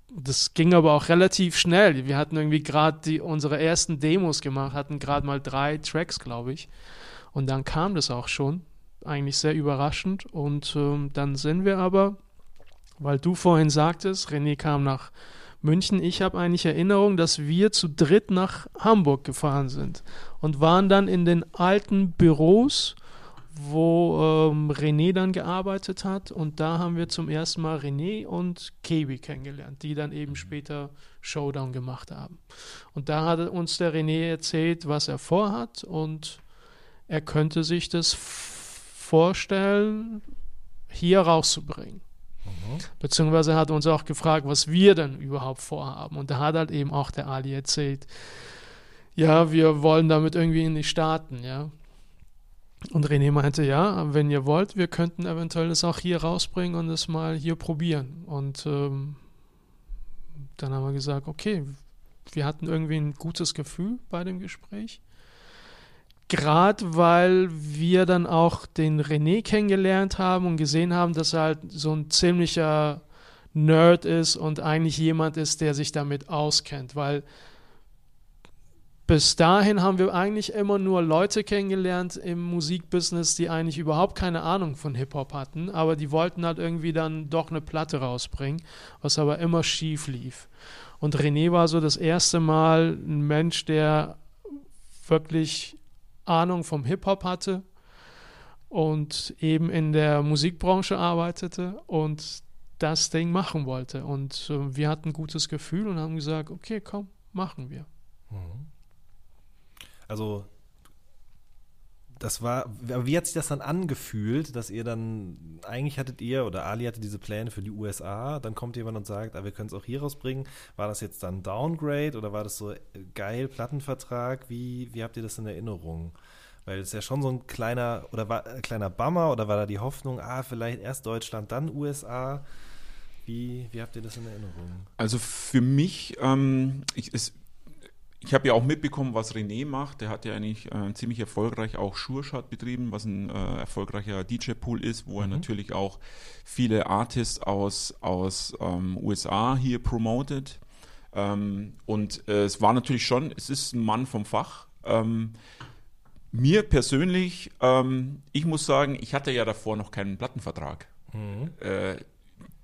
das ging aber auch relativ schnell. Wir hatten irgendwie gerade unsere ersten Demos gemacht, hatten gerade mal drei Tracks, glaube ich. Und dann kam das auch schon. Eigentlich sehr überraschend. Und ähm, dann sind wir aber, weil du vorhin sagtest, René kam nach München. Ich habe eigentlich Erinnerung, dass wir zu dritt nach Hamburg gefahren sind und waren dann in den alten Büros, wo ähm, René dann gearbeitet hat. Und da haben wir zum ersten Mal René und Kebi kennengelernt, die dann eben später Showdown gemacht haben. Und da hat uns der René erzählt, was er vorhat und er könnte sich das vorstellen, hier rauszubringen. Beziehungsweise er hat uns auch gefragt, was wir denn überhaupt vorhaben. Und da hat halt eben auch der Ali erzählt, ja, wir wollen damit irgendwie in die Staaten, ja. Und René meinte, ja, wenn ihr wollt, wir könnten eventuell das auch hier rausbringen und es mal hier probieren. Und ähm, dann haben wir gesagt, okay, wir hatten irgendwie ein gutes Gefühl bei dem Gespräch. Gerade weil wir dann auch den René kennengelernt haben und gesehen haben, dass er halt so ein ziemlicher Nerd ist und eigentlich jemand ist, der sich damit auskennt. Weil bis dahin haben wir eigentlich immer nur Leute kennengelernt im Musikbusiness, die eigentlich überhaupt keine Ahnung von Hip-Hop hatten, aber die wollten halt irgendwie dann doch eine Platte rausbringen, was aber immer schief lief. Und René war so das erste Mal ein Mensch, der wirklich Ahnung vom Hip-Hop hatte und eben in der Musikbranche arbeitete und das Ding machen wollte. Und äh, wir hatten ein gutes Gefühl und haben gesagt, okay, komm, machen wir. Also, das war, wie hat sich das dann angefühlt, dass ihr dann, eigentlich hattet ihr oder Ali hatte diese Pläne für die USA, dann kommt jemand und sagt, ah, wir können es auch hier rausbringen. War das jetzt dann Downgrade oder war das so äh, geil, Plattenvertrag? Wie, wie habt ihr das in Erinnerung? Weil es ja schon so ein kleiner, oder war ein kleiner Bummer, oder war da die Hoffnung, ah, vielleicht erst Deutschland, dann USA? Wie, wie habt ihr das in Erinnerung? Also für mich, ähm, ich, es, ich habe ja auch mitbekommen, was René macht. Der hat ja eigentlich äh, ziemlich erfolgreich auch Sure betrieben, was ein äh, erfolgreicher DJ-Pool ist, wo mhm. er natürlich auch viele Artists aus, aus ähm, USA hier promotet. Ähm, und äh, es war natürlich schon, es ist ein Mann vom Fach. Ähm, mir persönlich, ähm, ich muss sagen, ich hatte ja davor noch keinen Plattenvertrag. Mhm.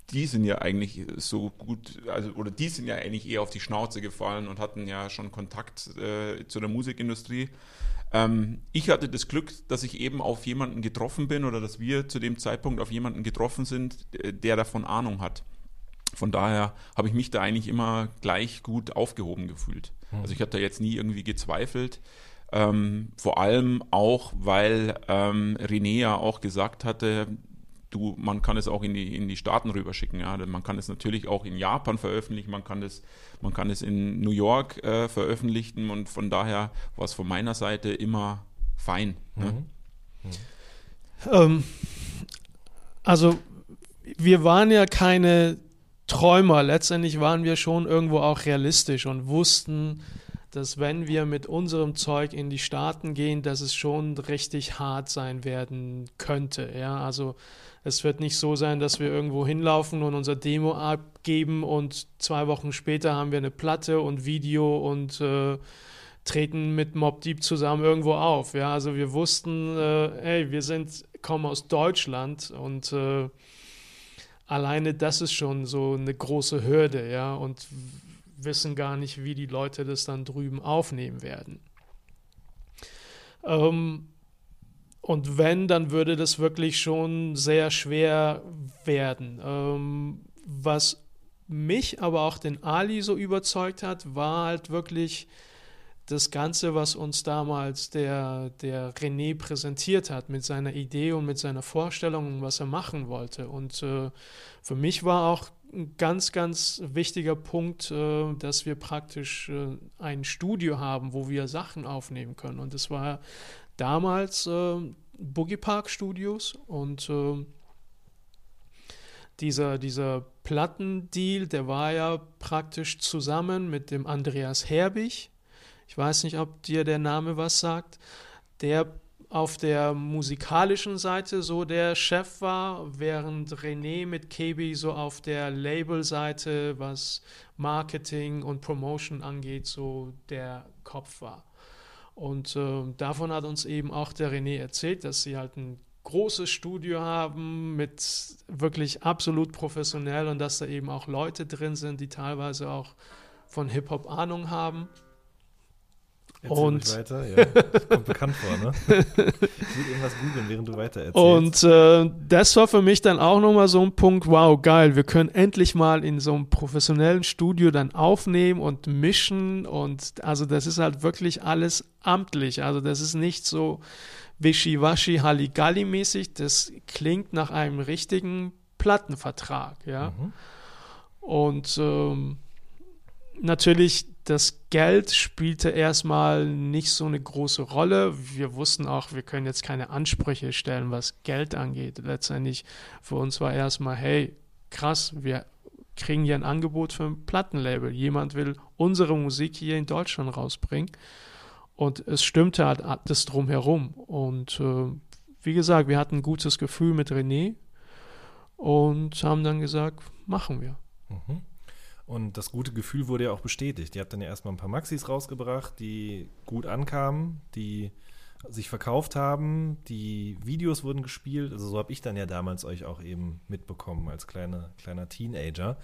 Äh, die sind ja eigentlich so gut, also oder die sind ja eigentlich eher auf die Schnauze gefallen und hatten ja schon Kontakt äh, zu der Musikindustrie. Ähm, ich hatte das Glück, dass ich eben auf jemanden getroffen bin oder dass wir zu dem Zeitpunkt auf jemanden getroffen sind, der davon Ahnung hat. Von daher habe ich mich da eigentlich immer gleich gut aufgehoben gefühlt. Mhm. Also ich habe da jetzt nie irgendwie gezweifelt. Ähm, vor allem auch, weil ähm, René ja auch gesagt hatte, du, man kann es auch in die, in die Staaten rüberschicken. Ja. Man kann es natürlich auch in Japan veröffentlichen, man kann es, man kann es in New York äh, veröffentlichen und von daher war es von meiner Seite immer fein. Ne? Mhm. Mhm. Ähm, also wir waren ja keine Träumer, letztendlich waren wir schon irgendwo auch realistisch und wussten, dass wenn wir mit unserem Zeug in die Staaten gehen, dass es schon richtig hart sein werden könnte. Ja, also es wird nicht so sein, dass wir irgendwo hinlaufen und unser Demo abgeben und zwei Wochen später haben wir eine Platte und Video und äh, treten mit Mob Deep zusammen irgendwo auf. Ja, also wir wussten, äh, hey, wir sind, kommen aus Deutschland und äh, alleine das ist schon so eine große Hürde, ja, und wissen gar nicht, wie die Leute das dann drüben aufnehmen werden. Ähm, und wenn, dann würde das wirklich schon sehr schwer werden. Ähm, was mich aber auch den Ali so überzeugt hat, war halt wirklich das Ganze, was uns damals der, der René präsentiert hat, mit seiner Idee und mit seiner Vorstellung und was er machen wollte. Und äh, für mich war auch ein ganz, ganz wichtiger Punkt, äh, dass wir praktisch äh, ein Studio haben, wo wir Sachen aufnehmen können. Und das war damals äh, Boogie Park Studios und äh, dieser, dieser Plattendeal, der war ja praktisch zusammen mit dem Andreas Herbig. Ich weiß nicht, ob dir der Name was sagt. Der auf der musikalischen Seite so der Chef war, während René mit KB so auf der Label-Seite, was Marketing und Promotion angeht, so der Kopf war. Und äh, davon hat uns eben auch der René erzählt, dass sie halt ein großes Studio haben mit wirklich absolut professionell und dass da eben auch Leute drin sind, die teilweise auch von Hip-Hop Ahnung haben. Erzähl und weiter, ja. Das kommt bekannt vor, ne? Ich will irgendwas googeln, während du weiter erzählst. Und äh, das war für mich dann auch nochmal so ein Punkt, wow, geil, wir können endlich mal in so einem professionellen Studio dann aufnehmen und mischen und also das ist halt wirklich alles amtlich, also das ist nicht so wischiwaschi Halligalli mäßig, das klingt nach einem richtigen Plattenvertrag, ja. Mhm. Und ähm, natürlich das Geld spielte erstmal nicht so eine große Rolle. Wir wussten auch, wir können jetzt keine Ansprüche stellen, was Geld angeht. Letztendlich für uns war erstmal, hey, krass, wir kriegen hier ein Angebot für ein Plattenlabel. Jemand will unsere Musik hier in Deutschland rausbringen. Und es stimmte halt das drumherum. Und äh, wie gesagt, wir hatten ein gutes Gefühl mit René und haben dann gesagt, machen wir. Mhm. Und das gute Gefühl wurde ja auch bestätigt. Ihr habt dann ja erstmal ein paar Maxis rausgebracht, die gut ankamen, die sich verkauft haben, die Videos wurden gespielt. Also so habe ich dann ja damals euch auch eben mitbekommen als kleine, kleiner Teenager.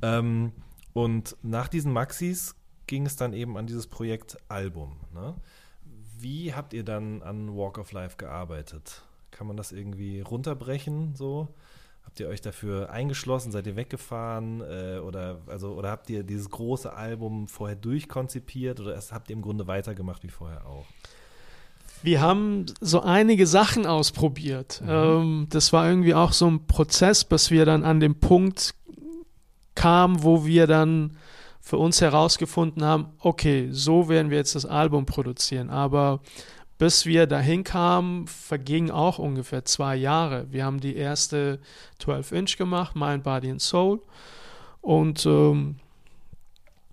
Ähm, und nach diesen Maxis ging es dann eben an dieses Projekt Album. Ne? Wie habt ihr dann an Walk of Life gearbeitet? Kann man das irgendwie runterbrechen so? Habt ihr euch dafür eingeschlossen? Seid ihr weggefahren? Äh, oder, also, oder habt ihr dieses große Album vorher durchkonzipiert oder habt ihr im Grunde weitergemacht wie vorher auch? Wir haben so einige Sachen ausprobiert. Mhm. Ähm, das war irgendwie auch so ein Prozess, bis wir dann an den Punkt kamen, wo wir dann für uns herausgefunden haben, okay, so werden wir jetzt das Album produzieren. Aber bis wir dahin kamen, vergingen auch ungefähr zwei Jahre. Wir haben die erste 12-Inch gemacht, Mind, Body and Soul. Und ähm,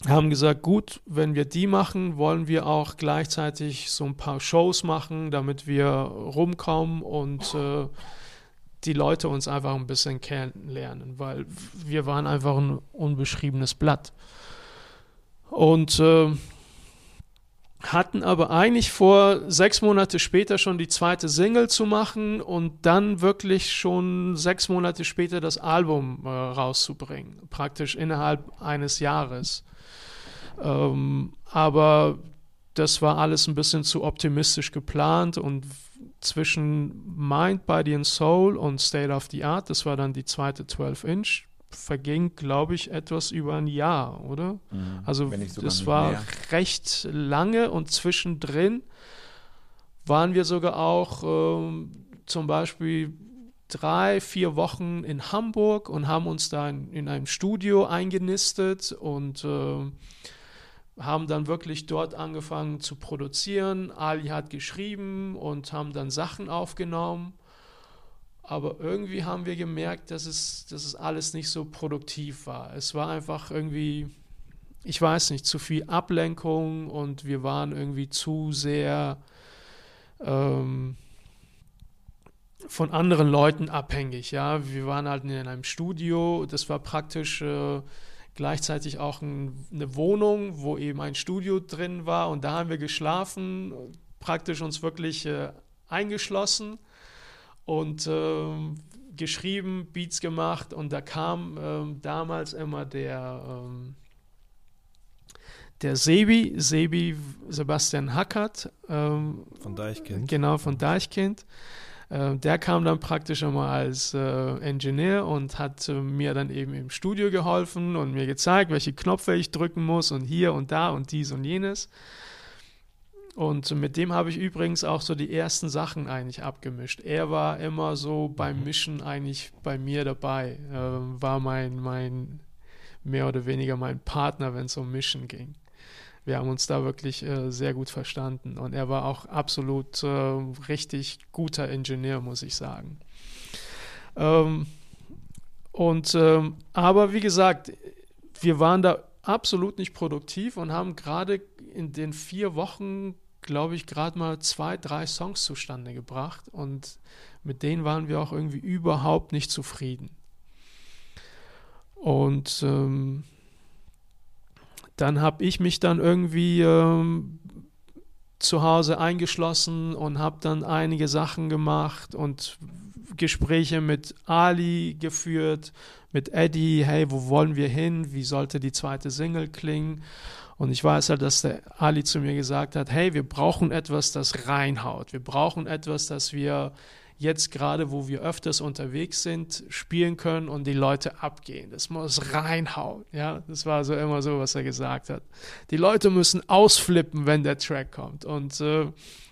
haben gesagt, gut, wenn wir die machen, wollen wir auch gleichzeitig so ein paar Shows machen, damit wir rumkommen und äh, die Leute uns einfach ein bisschen kennenlernen, weil wir waren einfach ein unbeschriebenes Blatt. Und äh, hatten aber eigentlich vor, sechs Monate später schon die zweite Single zu machen und dann wirklich schon sechs Monate später das Album äh, rauszubringen, praktisch innerhalb eines Jahres. Ähm, aber das war alles ein bisschen zu optimistisch geplant und zwischen Mind, Body and Soul und State of the Art, das war dann die zweite 12-Inch, verging, glaube ich, etwas über ein Jahr, oder? Mhm. Also nicht war mehr. recht lange und zwischendrin waren wir sogar auch ähm, zum Beispiel drei, vier Wochen in Hamburg und haben uns da in, in einem Studio eingenistet und ähm, haben dann wirklich dort angefangen zu produzieren. Ali hat geschrieben und haben dann Sachen aufgenommen. Aber irgendwie haben wir gemerkt, dass es, dass es alles nicht so produktiv war. Es war einfach irgendwie, ich weiß nicht, zu viel Ablenkung und wir waren irgendwie zu sehr ähm, von anderen Leuten abhängig. Ja, wir waren halt in einem Studio. Das war praktisch äh, gleichzeitig auch ein, eine Wohnung, wo eben ein Studio drin war und da haben wir geschlafen, praktisch uns wirklich äh, eingeschlossen und ähm, geschrieben, Beats gemacht und da kam ähm, damals immer der ähm, der Sebi, Sebi Sebastian Hackert, ähm, Von Deichkind. genau von Deichkind. Äh, der kam dann praktisch immer als äh, Engineer und hat äh, mir dann eben im Studio geholfen und mir gezeigt, welche Knöpfe ich drücken muss und hier und da und dies und jenes. Und mit dem habe ich übrigens auch so die ersten Sachen eigentlich abgemischt. Er war immer so beim Mischen eigentlich bei mir dabei, äh, war mein, mein mehr oder weniger mein Partner, wenn es um Mischen ging. Wir haben uns da wirklich äh, sehr gut verstanden und er war auch absolut äh, richtig guter Ingenieur, muss ich sagen. Ähm, und ähm, aber wie gesagt, wir waren da absolut nicht produktiv und haben gerade in den vier Wochen, glaube ich, gerade mal zwei, drei Songs zustande gebracht und mit denen waren wir auch irgendwie überhaupt nicht zufrieden. Und ähm, dann habe ich mich dann irgendwie ähm, zu Hause eingeschlossen und habe dann einige Sachen gemacht und Gespräche mit Ali geführt, mit Eddie, hey, wo wollen wir hin? Wie sollte die zweite Single klingen? Und ich weiß halt, dass der Ali zu mir gesagt hat, hey, wir brauchen etwas, das reinhaut. Wir brauchen etwas, das wir jetzt gerade, wo wir öfters unterwegs sind, spielen können und die Leute abgehen. Das muss reinhauen. Ja, das war so immer so, was er gesagt hat. Die Leute müssen ausflippen, wenn der Track kommt. Und äh,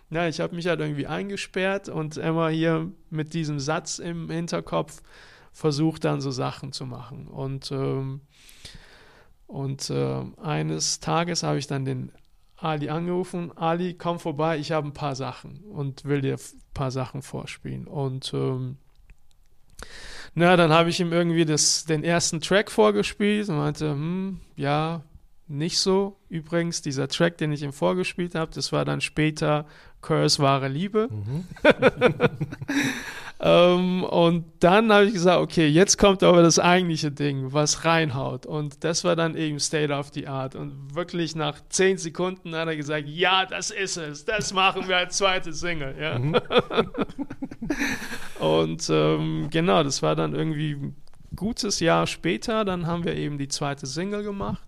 ja, ich habe mich halt irgendwie eingesperrt und immer hier mit diesem Satz im Hinterkopf versucht dann so Sachen zu machen. Und, ähm, und äh, eines Tages habe ich dann den Ali angerufen, Ali, komm vorbei, ich habe ein paar Sachen und will dir ein paar Sachen vorspielen. Und ähm, na, dann habe ich ihm irgendwie das, den ersten Track vorgespielt und meinte, hm, ja, nicht so. Übrigens, dieser Track, den ich ihm vorgespielt habe, das war dann später Curse wahre Liebe. Mhm. ähm, und dann habe ich gesagt, okay, jetzt kommt aber das eigentliche Ding, was reinhaut. Und das war dann eben State of the Art. Und wirklich nach zehn Sekunden hat er gesagt, ja, das ist es, das machen wir als zweite Single. Ja. und ähm, genau, das war dann irgendwie ein gutes Jahr später. Dann haben wir eben die zweite Single gemacht.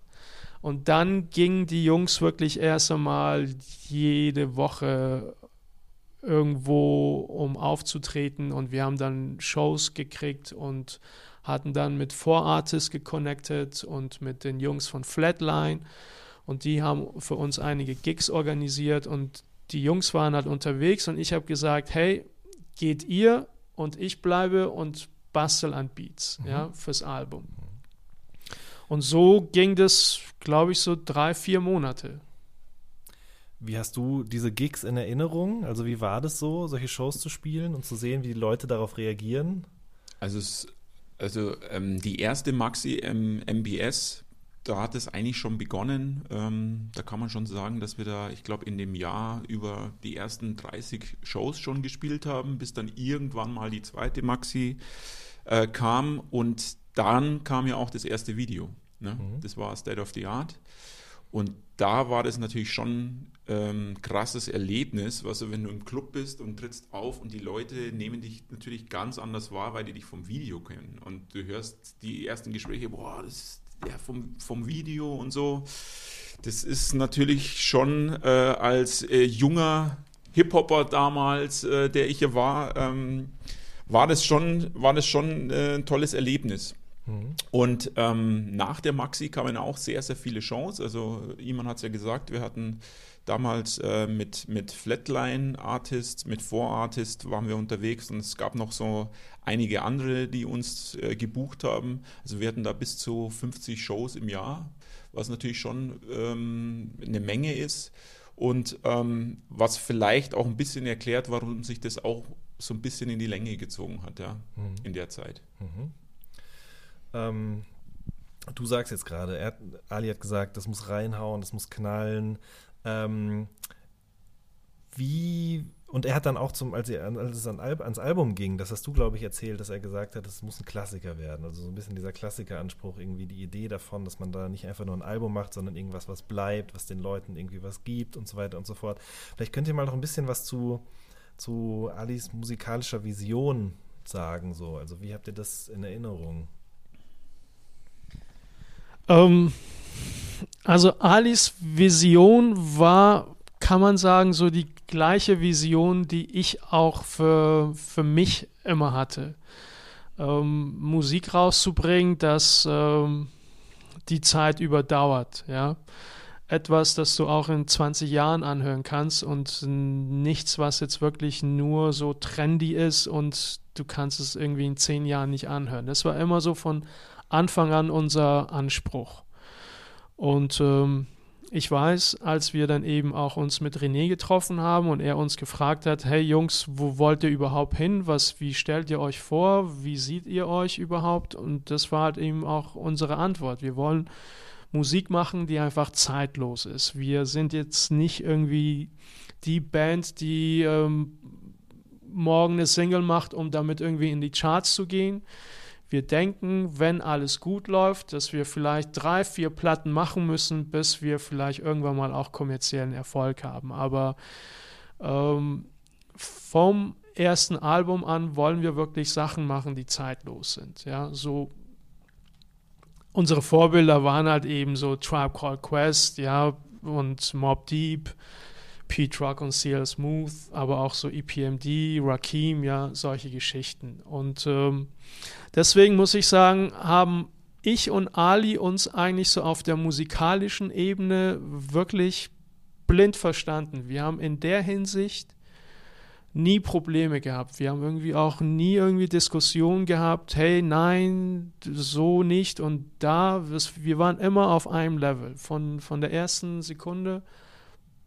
Und dann gingen die Jungs wirklich erst einmal jede Woche irgendwo, um aufzutreten. Und wir haben dann Shows gekriegt und hatten dann mit Vorartists geconnected und mit den Jungs von Flatline. Und die haben für uns einige Gigs organisiert. Und die Jungs waren halt unterwegs. Und ich habe gesagt, hey, geht ihr und ich bleibe und bastel an Beats Mhm. ja, fürs Album. Und so ging das, glaube ich, so drei, vier Monate. Wie hast du diese Gigs in Erinnerung? Also wie war das so, solche Shows zu spielen und zu sehen, wie die Leute darauf reagieren? Also, es, also ähm, die erste Maxi ähm, MBS, da hat es eigentlich schon begonnen. Ähm, da kann man schon sagen, dass wir da, ich glaube, in dem Jahr über die ersten 30 Shows schon gespielt haben, bis dann irgendwann mal die zweite Maxi äh, kam und dann kam ja auch das erste Video. Ne? Mhm. Das war State of the Art. Und da war das natürlich schon ähm, krasses Erlebnis, was du, wenn du im Club bist und trittst auf und die Leute nehmen dich natürlich ganz anders wahr, weil die dich vom Video kennen. Und du hörst die ersten Gespräche, boah, das ist der vom, vom Video und so. Das ist natürlich schon äh, als äh, junger Hip-Hopper damals, äh, der ich hier war, ähm, war das schon, war das schon äh, ein tolles Erlebnis. Mhm. Und ähm, nach der Maxi kamen auch sehr, sehr viele Shows. Also Iman hat es ja gesagt, wir hatten damals äh, mit, mit Flatline Artists, mit Four Artists waren wir unterwegs und es gab noch so einige andere, die uns äh, gebucht haben. Also wir hatten da bis zu 50 Shows im Jahr, was natürlich schon ähm, eine Menge ist. Und ähm, was vielleicht auch ein bisschen erklärt, warum sich das auch so ein bisschen in die Länge gezogen hat, ja, mhm. in der Zeit. Mhm. Ähm, du sagst jetzt gerade, Ali hat gesagt, das muss reinhauen, das muss knallen. Ähm, wie, und er hat dann auch zum, als, er, als es an ans Album ging, das hast du, glaube ich, erzählt, dass er gesagt hat, es muss ein Klassiker werden. Also so ein bisschen dieser Klassikeranspruch, irgendwie die Idee davon, dass man da nicht einfach nur ein Album macht, sondern irgendwas, was bleibt, was den Leuten irgendwie was gibt und so weiter und so fort. Vielleicht könnt ihr mal noch ein bisschen was zu, zu Alis musikalischer Vision sagen, so. Also wie habt ihr das in Erinnerung? Ähm, also Alis Vision war, kann man sagen, so die gleiche Vision, die ich auch für, für mich immer hatte. Ähm, Musik rauszubringen, das ähm, die Zeit überdauert, ja. Etwas, das du auch in 20 Jahren anhören kannst und nichts, was jetzt wirklich nur so trendy ist und du kannst es irgendwie in 10 Jahren nicht anhören. Das war immer so von Anfang an unser Anspruch. Und ähm, ich weiß, als wir dann eben auch uns mit René getroffen haben und er uns gefragt hat, hey Jungs, wo wollt ihr überhaupt hin? Was, wie stellt ihr euch vor? Wie seht ihr euch überhaupt? Und das war halt eben auch unsere Antwort. Wir wollen Musik machen, die einfach zeitlos ist. Wir sind jetzt nicht irgendwie die Band, die ähm, morgen eine Single macht, um damit irgendwie in die Charts zu gehen wir denken, wenn alles gut läuft, dass wir vielleicht drei, vier Platten machen müssen, bis wir vielleicht irgendwann mal auch kommerziellen Erfolg haben. Aber ähm, vom ersten Album an wollen wir wirklich Sachen machen, die zeitlos sind. Ja, so unsere Vorbilder waren halt eben so Tribe Called Quest, ja, und Mob Deep, Pete Rock und CL Smooth, aber auch so EPMD, Rakim, ja, solche Geschichten. Und ähm, deswegen muss ich sagen, haben ich und Ali uns eigentlich so auf der musikalischen Ebene wirklich blind verstanden. Wir haben in der Hinsicht nie Probleme gehabt. Wir haben irgendwie auch nie irgendwie Diskussionen gehabt, hey, nein, so nicht und da. Wir waren immer auf einem Level, von, von der ersten Sekunde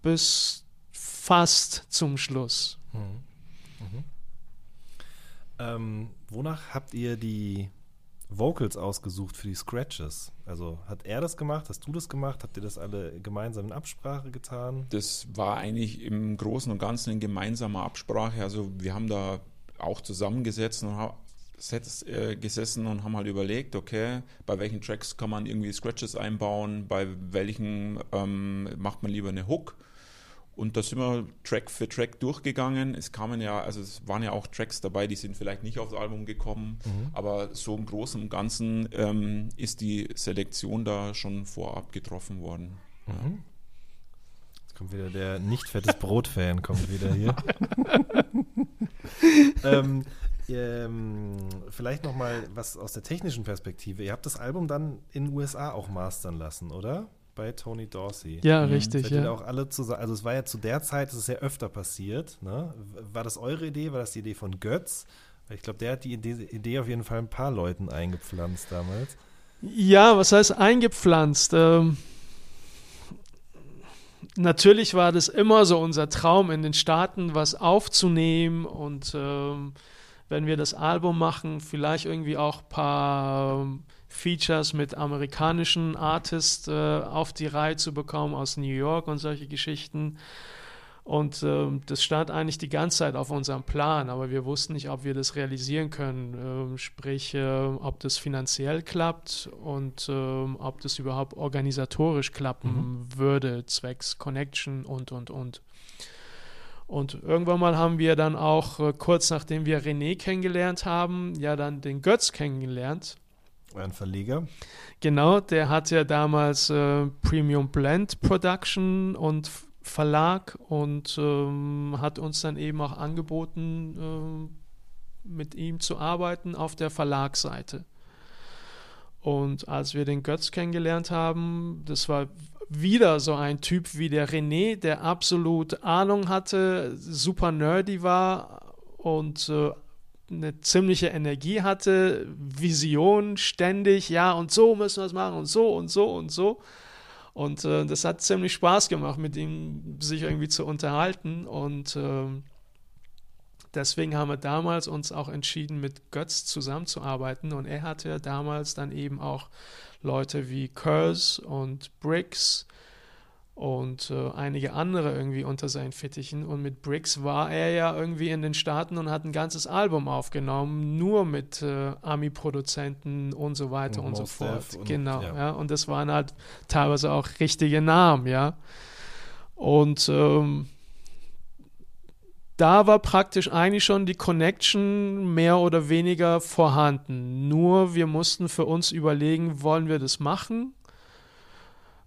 bis fast zum Schluss. Mhm. Mhm. Ähm, wonach habt ihr die Vocals ausgesucht für die Scratches? Also hat er das gemacht? Hast du das gemacht? Habt ihr das alle gemeinsam in Absprache getan? Das war eigentlich im Großen und Ganzen in gemeinsamer Absprache. Also wir haben da auch zusammengesetzt und haben äh, gesessen und haben halt überlegt, okay, bei welchen Tracks kann man irgendwie Scratches einbauen, bei welchen ähm, macht man lieber eine Hook und da sind wir Track für Track durchgegangen. Es kamen ja, also es waren ja auch Tracks dabei, die sind vielleicht nicht aufs Album gekommen, mhm. aber so im Großen und Ganzen ähm, ist die Selektion da schon vorab getroffen worden. Mhm. Ja. Jetzt kommt wieder der nicht fettes Brot-Fan, kommt wieder hier. ähm, ähm, vielleicht nochmal was aus der technischen Perspektive. Ihr habt das Album dann in den USA auch mastern lassen, oder? Bei Tony Dorsey. Ja, mhm. richtig. Ja. Auch alle zusammen, also es war ja zu der Zeit, es ist ja öfter passiert. Ne? War das eure Idee? War das die Idee von Götz? Ich glaube, der hat die Idee, Idee, auf jeden Fall ein paar Leuten eingepflanzt damals. Ja, was heißt eingepflanzt? Ähm, natürlich war das immer so unser Traum, in den Staaten was aufzunehmen und ähm, wenn wir das Album machen, vielleicht irgendwie auch ein paar ähm, Features mit amerikanischen Artists äh, auf die Reihe zu bekommen aus New York und solche Geschichten. Und ähm, das stand eigentlich die ganze Zeit auf unserem Plan, aber wir wussten nicht, ob wir das realisieren können. Ähm, sprich, äh, ob das finanziell klappt und ähm, ob das überhaupt organisatorisch klappen Mhm. würde, zwecks Connection und, und, und. Und irgendwann mal haben wir dann auch, äh, kurz nachdem wir René kennengelernt haben, ja dann den Götz kennengelernt. Euren Verleger. Genau, der hat ja damals äh, Premium Blend Production und Verlag und ähm, hat uns dann eben auch angeboten, ähm, mit ihm zu arbeiten auf der Verlagsseite. Und als wir den Götz kennengelernt haben, das war wieder so ein Typ wie der René, der absolut Ahnung hatte, super nerdy war und äh, eine ziemliche Energie hatte, Vision ständig, ja, und so müssen wir es machen und so und so und so. Und äh, das hat ziemlich Spaß gemacht, mit ihm sich irgendwie zu unterhalten. Und ähm, deswegen haben wir damals uns auch entschieden, mit Götz zusammenzuarbeiten. Und er hatte damals dann eben auch Leute wie Curse und Briggs und äh, einige andere irgendwie unter seinen Fittichen. Und mit Briggs war er ja irgendwie in den Staaten und hat ein ganzes Album aufgenommen, nur mit äh, Ami-Produzenten und so weiter Und und, so fort. Und- genau, ja. ja. Und das waren halt teilweise auch richtige Namen, ja. Und ähm, da war praktisch eigentlich schon die Connection mehr oder weniger vorhanden. Nur wir mussten für uns überlegen, wollen wir das machen?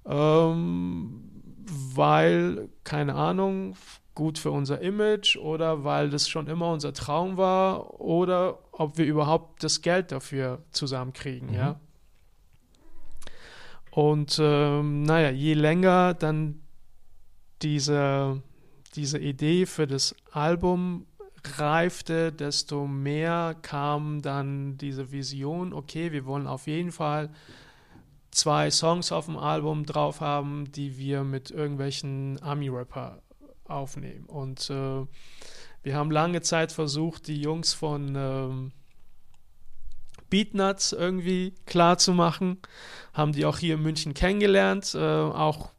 Ähm, weil, keine Ahnung, gut für unser Image oder weil das schon immer unser Traum war oder ob wir überhaupt das Geld dafür zusammenkriegen, Mhm. ja. Und ähm, naja, je länger dann diese, diese Idee für das Album reifte, desto mehr kam dann diese Vision, okay, wir wollen auf jeden Fall zwei Songs auf dem Album drauf haben, die wir mit irgendwelchen Ami-Rapper aufnehmen. Und äh, wir haben lange Zeit versucht, die Jungs von ähm, Beatnuts irgendwie klar zu machen. Haben die auch hier in München kennengelernt, äh, auch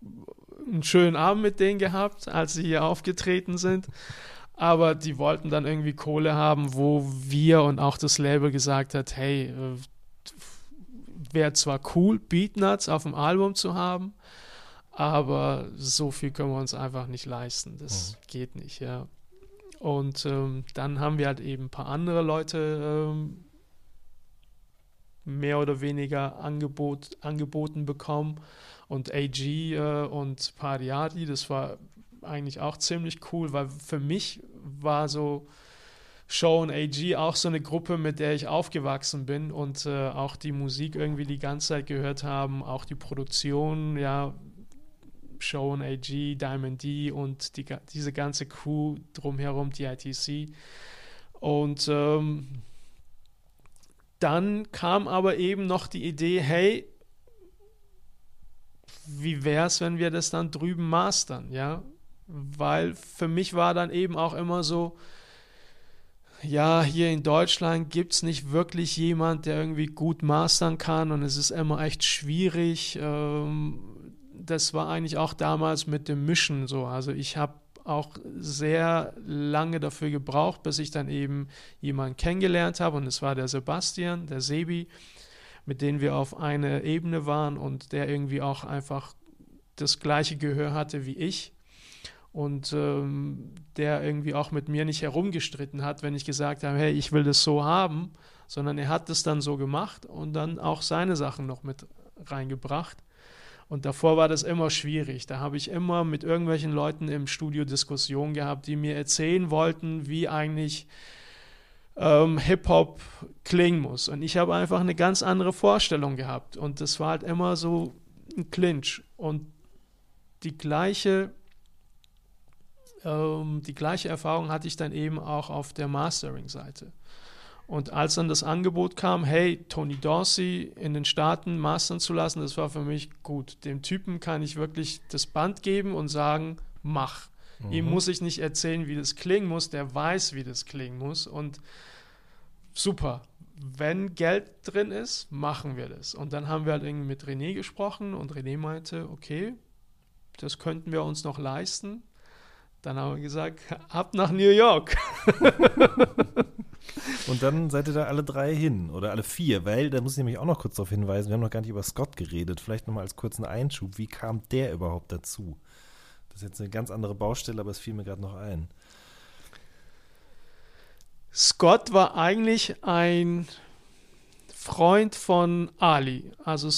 einen schönen Abend mit denen gehabt, als sie hier aufgetreten sind. Aber die wollten dann irgendwie Kohle haben, wo wir und auch das Label gesagt hat, hey, äh, wäre zwar cool, Beatnuts auf dem Album zu haben, aber so viel können wir uns einfach nicht leisten. Das geht nicht, ja. Und ähm, dann haben wir halt eben ein paar andere Leute ähm, mehr oder weniger Angebot, angeboten bekommen. Und AG äh, und Pariati, das war eigentlich auch ziemlich cool, weil für mich war so Show und AG auch so eine Gruppe, mit der ich aufgewachsen bin und äh, auch die Musik irgendwie die ganze Zeit gehört haben, auch die Produktion, ja, Show und AG, Diamond D und die, diese ganze Crew drumherum, die ITC. Und ähm, dann kam aber eben noch die Idee, hey, wie wäre es, wenn wir das dann drüben mastern, ja? Weil für mich war dann eben auch immer so, ja, hier in Deutschland gibt es nicht wirklich jemand, der irgendwie gut mastern kann und es ist immer echt schwierig. Ähm, das war eigentlich auch damals mit dem Mischen so. Also ich habe auch sehr lange dafür gebraucht, bis ich dann eben jemanden kennengelernt habe und es war der Sebastian, der Sebi, mit dem wir auf einer Ebene waren und der irgendwie auch einfach das gleiche Gehör hatte wie ich und ähm, der irgendwie auch mit mir nicht herumgestritten hat, wenn ich gesagt habe, hey, ich will das so haben, sondern er hat das dann so gemacht und dann auch seine Sachen noch mit reingebracht. Und davor war das immer schwierig. Da habe ich immer mit irgendwelchen Leuten im Studio Diskussionen gehabt, die mir erzählen wollten, wie eigentlich ähm, Hip-Hop klingen muss. Und ich habe einfach eine ganz andere Vorstellung gehabt. Und das war halt immer so ein Clinch. Und die gleiche ähm, die gleiche Erfahrung hatte ich dann eben auch auf der Mastering-Seite. Und als dann das Angebot kam, hey, Tony Dorsey in den Staaten mastern zu lassen, das war für mich gut. Dem Typen kann ich wirklich das Band geben und sagen, mach. Mhm. Ihm muss ich nicht erzählen, wie das klingen muss, der weiß, wie das klingen muss. Und super. Wenn Geld drin ist, machen wir das. Und dann haben wir halt irgendwie mit René gesprochen und René meinte, okay, das könnten wir uns noch leisten. Dann haben wir gesagt, ab nach New York. Und dann seid ihr da alle drei hin oder alle vier, weil da muss ich nämlich auch noch kurz darauf hinweisen, wir haben noch gar nicht über Scott geredet. Vielleicht nochmal als kurzen Einschub, wie kam der überhaupt dazu? Das ist jetzt eine ganz andere Baustelle, aber es fiel mir gerade noch ein. Scott war eigentlich ein Freund von Ali. Also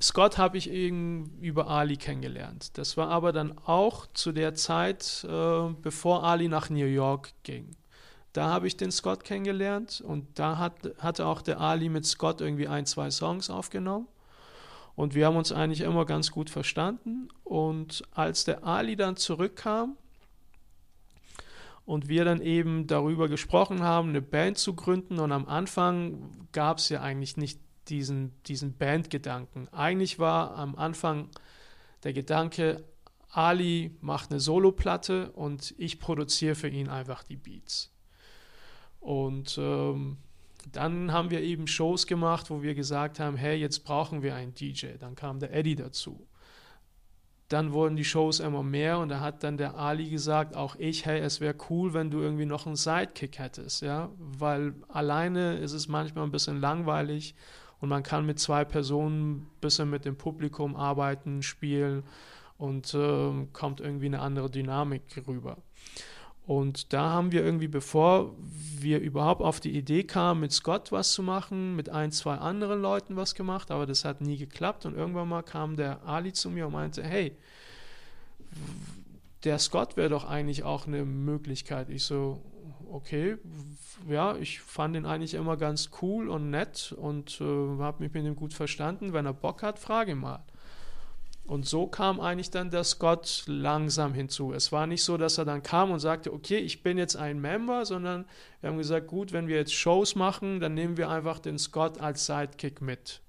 Scott habe ich eben über Ali kennengelernt. Das war aber dann auch zu der Zeit, äh, bevor Ali nach New York ging. Da habe ich den Scott kennengelernt und da hat, hatte auch der Ali mit Scott irgendwie ein, zwei Songs aufgenommen. Und wir haben uns eigentlich immer ganz gut verstanden. Und als der Ali dann zurückkam und wir dann eben darüber gesprochen haben, eine Band zu gründen, und am Anfang gab es ja eigentlich nicht diesen, diesen Bandgedanken. Eigentlich war am Anfang der Gedanke, Ali macht eine Soloplatte und ich produziere für ihn einfach die Beats. Und ähm, dann haben wir eben Shows gemacht, wo wir gesagt haben, hey, jetzt brauchen wir einen DJ. Dann kam der Eddie dazu. Dann wurden die Shows immer mehr und da hat dann der Ali gesagt, auch ich, hey, es wäre cool, wenn du irgendwie noch einen Sidekick hättest, ja, weil alleine ist es manchmal ein bisschen langweilig und man kann mit zwei Personen ein bisschen mit dem Publikum arbeiten, spielen und äh, kommt irgendwie eine andere Dynamik rüber. Und da haben wir irgendwie, bevor wir überhaupt auf die Idee kamen, mit Scott was zu machen, mit ein, zwei anderen Leuten was gemacht, aber das hat nie geklappt. Und irgendwann mal kam der Ali zu mir und meinte, hey, der Scott wäre doch eigentlich auch eine Möglichkeit. Ich so, okay, ja, ich fand ihn eigentlich immer ganz cool und nett und äh, habe mich mit ihm gut verstanden. Wenn er Bock hat, frage mal. Und so kam eigentlich dann der Scott langsam hinzu. Es war nicht so, dass er dann kam und sagte, okay, ich bin jetzt ein Member, sondern wir haben gesagt, gut, wenn wir jetzt Shows machen, dann nehmen wir einfach den Scott als Sidekick mit.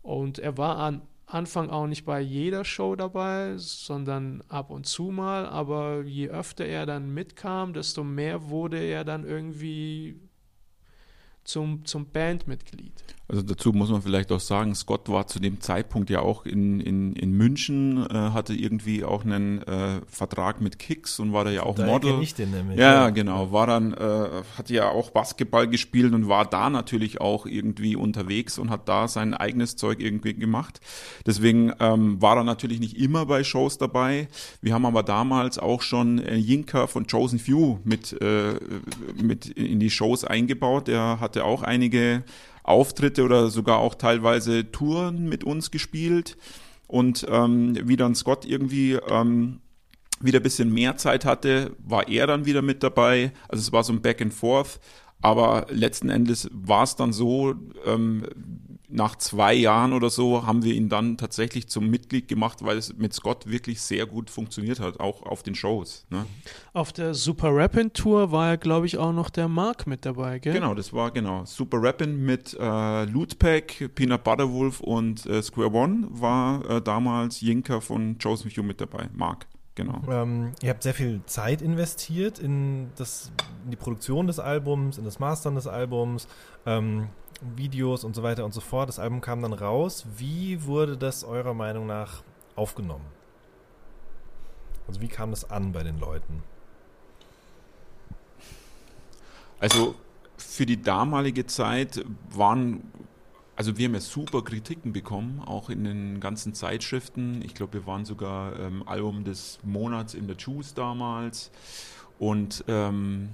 Und er war am Anfang auch nicht bei jeder Show dabei, sondern ab und zu mal. Aber je öfter er dann mitkam, desto mehr wurde er dann irgendwie zum, zum Bandmitglied. Also dazu muss man vielleicht auch sagen, Scott war zu dem Zeitpunkt ja auch in, in, in München, äh, hatte irgendwie auch einen äh, Vertrag mit Kicks und war da ja auch Da Model. ich den nämlich. Ja, genau. War dann, äh, hat ja auch Basketball gespielt und war da natürlich auch irgendwie unterwegs und hat da sein eigenes Zeug irgendwie gemacht. Deswegen ähm, war er natürlich nicht immer bei Shows dabei. Wir haben aber damals auch schon äh, Jinka von Chosen Few mit, äh, mit in die Shows eingebaut. Der hatte auch einige Auftritte oder sogar auch teilweise Touren mit uns gespielt. Und ähm, wie dann Scott irgendwie ähm, wieder ein bisschen mehr Zeit hatte, war er dann wieder mit dabei. Also es war so ein Back and Forth. Aber letzten Endes war es dann so, ähm, nach zwei Jahren oder so haben wir ihn dann tatsächlich zum Mitglied gemacht, weil es mit Scott wirklich sehr gut funktioniert hat, auch auf den Shows. Ne? Auf der Super Rappin Tour war ja, glaube ich, auch noch der Mark mit dabei, gell? Genau, das war genau. Super Rappin mit äh, Lootpack, Peanut Butter Wolf und äh, Square One war äh, damals Jinka von Chosen Few mit dabei, Mark. Genau. Ähm, ihr habt sehr viel Zeit investiert in, das, in die Produktion des Albums, in das Mastern des Albums, ähm, Videos und so weiter und so fort. Das Album kam dann raus. Wie wurde das eurer Meinung nach aufgenommen? Also wie kam das an bei den Leuten? Also für die damalige Zeit waren, also wir haben ja super Kritiken bekommen, auch in den ganzen Zeitschriften. Ich glaube, wir waren sogar ähm, Album des Monats in der Juice damals. Und ähm,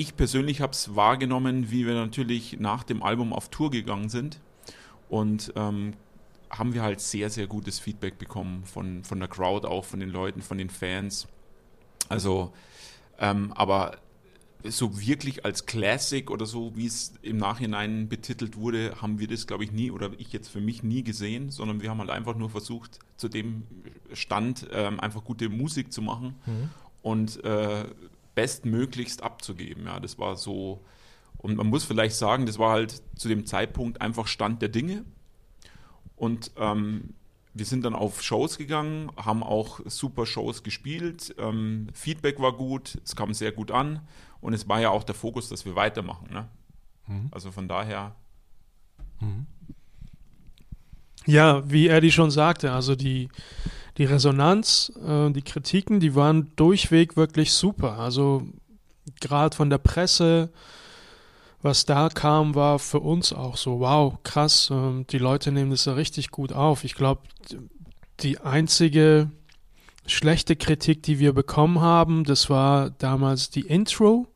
ich persönlich habe es wahrgenommen, wie wir natürlich nach dem Album auf Tour gegangen sind. Und ähm, haben wir halt sehr, sehr gutes Feedback bekommen von, von der Crowd, auch von den Leuten, von den Fans. Also, ähm, aber so wirklich als Classic oder so, wie es im Nachhinein betitelt wurde, haben wir das, glaube ich, nie oder ich jetzt für mich nie gesehen, sondern wir haben halt einfach nur versucht, zu dem Stand ähm, einfach gute Musik zu machen und äh, bestmöglichst abzugeben. Ja, das war so Und man muss vielleicht sagen, das war halt zu dem Zeitpunkt einfach Stand der Dinge. Und ähm, wir sind dann auf Shows gegangen, haben auch super Shows gespielt. Ähm, Feedback war gut, es kam sehr gut an. Und es war ja auch der Fokus, dass wir weitermachen. Ne? Also von daher, Ja, wie Eddie schon sagte, also die, die Resonanz, äh, die Kritiken, die waren durchweg wirklich super. Also gerade von der Presse, was da kam, war für uns auch so, wow, krass, ähm, die Leute nehmen das ja richtig gut auf. Ich glaube, die einzige schlechte Kritik, die wir bekommen haben, das war damals die Intro.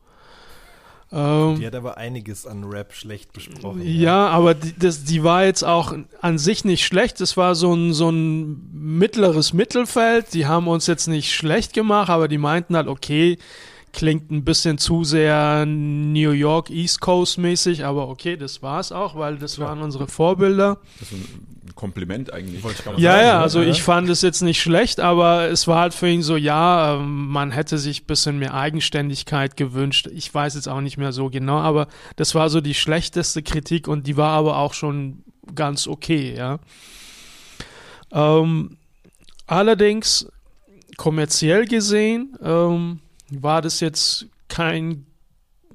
Ähm, Die hat aber einiges an Rap schlecht besprochen. ja, aber die, das, die war jetzt auch an sich nicht schlecht. Das war so ein, so ein mittleres Mittelfeld. Die haben uns jetzt nicht schlecht gemacht, aber die meinten halt, okay, klingt ein bisschen zu sehr New York East Coast mäßig, aber okay, das war's auch, weil das waren unsere Vorbilder. das ein Kompliment eigentlich. Ja, sagen, ja, ne? also Ja. ich fand es jetzt nicht schlecht, aber es war halt für ihn so, ja, ähm, man hätte sich ein bisschen mehr Eigenständigkeit gewünscht. Ich weiß jetzt auch nicht mehr so genau, aber das war so die schlechteste Kritik und die war aber auch schon ganz okay, ja. Ähm, allerdings, kommerziell gesehen, ähm, war das jetzt kein,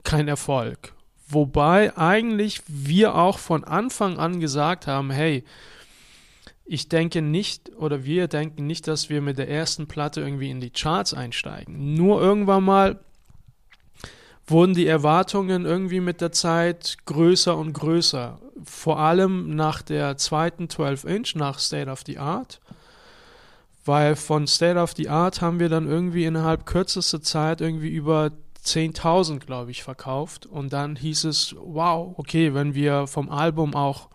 kein Erfolg. Wobei eigentlich wir auch von Anfang an gesagt haben, hey, ich denke nicht oder wir denken nicht, dass wir mit der ersten Platte irgendwie in die Charts einsteigen. Nur irgendwann mal wurden die Erwartungen irgendwie mit der Zeit größer und größer. Vor allem nach der zweiten 12 Inch, nach State of the Art. Weil von State of the Art haben wir dann irgendwie innerhalb kürzester Zeit irgendwie über 10.000, glaube ich, verkauft. Und dann hieß es, wow, okay, wenn wir vom Album auch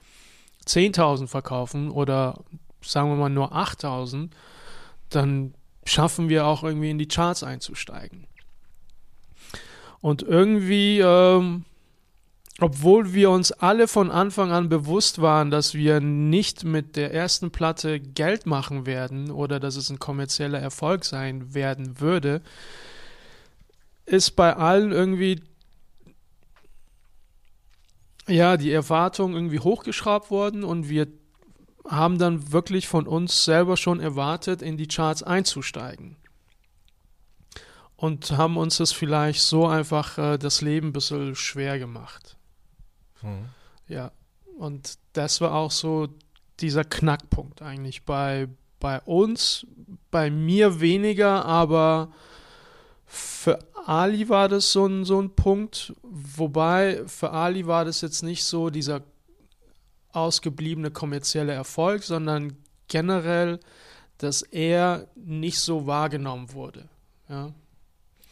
10.000 verkaufen oder sagen wir mal nur 8.000, dann schaffen wir auch irgendwie in die Charts einzusteigen. Und irgendwie, ähm, obwohl wir uns alle von Anfang an bewusst waren, dass wir nicht mit der ersten Platte Geld machen werden oder dass es ein kommerzieller Erfolg sein werden würde, ist bei allen irgendwie ja, die Erwartung irgendwie hochgeschraubt worden und wir haben dann wirklich von uns selber schon erwartet, in die Charts einzusteigen. Und haben uns das vielleicht so einfach äh, das Leben ein bisschen schwer gemacht. Hm. Ja, und das war auch so dieser Knackpunkt eigentlich bei, bei uns, bei mir weniger, aber Ali war das so ein, so ein Punkt, wobei für Ali war das jetzt nicht so dieser ausgebliebene kommerzielle Erfolg, sondern generell, dass er nicht so wahrgenommen wurde. Ja,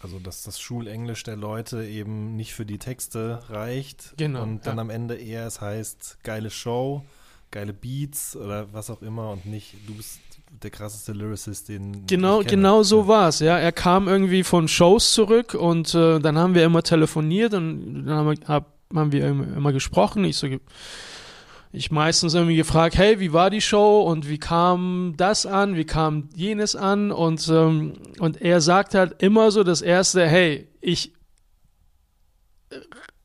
Also, dass das Schulenglisch der Leute eben nicht für die Texte reicht. Genau, Und dann ja. am Ende eher es heißt, geile Show, geile Beats oder was auch immer und nicht, du bist der krasseste Lyricist, den Genau, genau so war es. Ja, er kam irgendwie von Shows zurück und äh, dann haben wir immer telefoniert und dann haben wir, hab, haben wir immer, immer gesprochen. Ich so, ich meistens irgendwie gefragt, hey, wie war die Show und wie kam das an, wie kam jenes an und ähm, und er sagt halt immer so das erste, hey, ich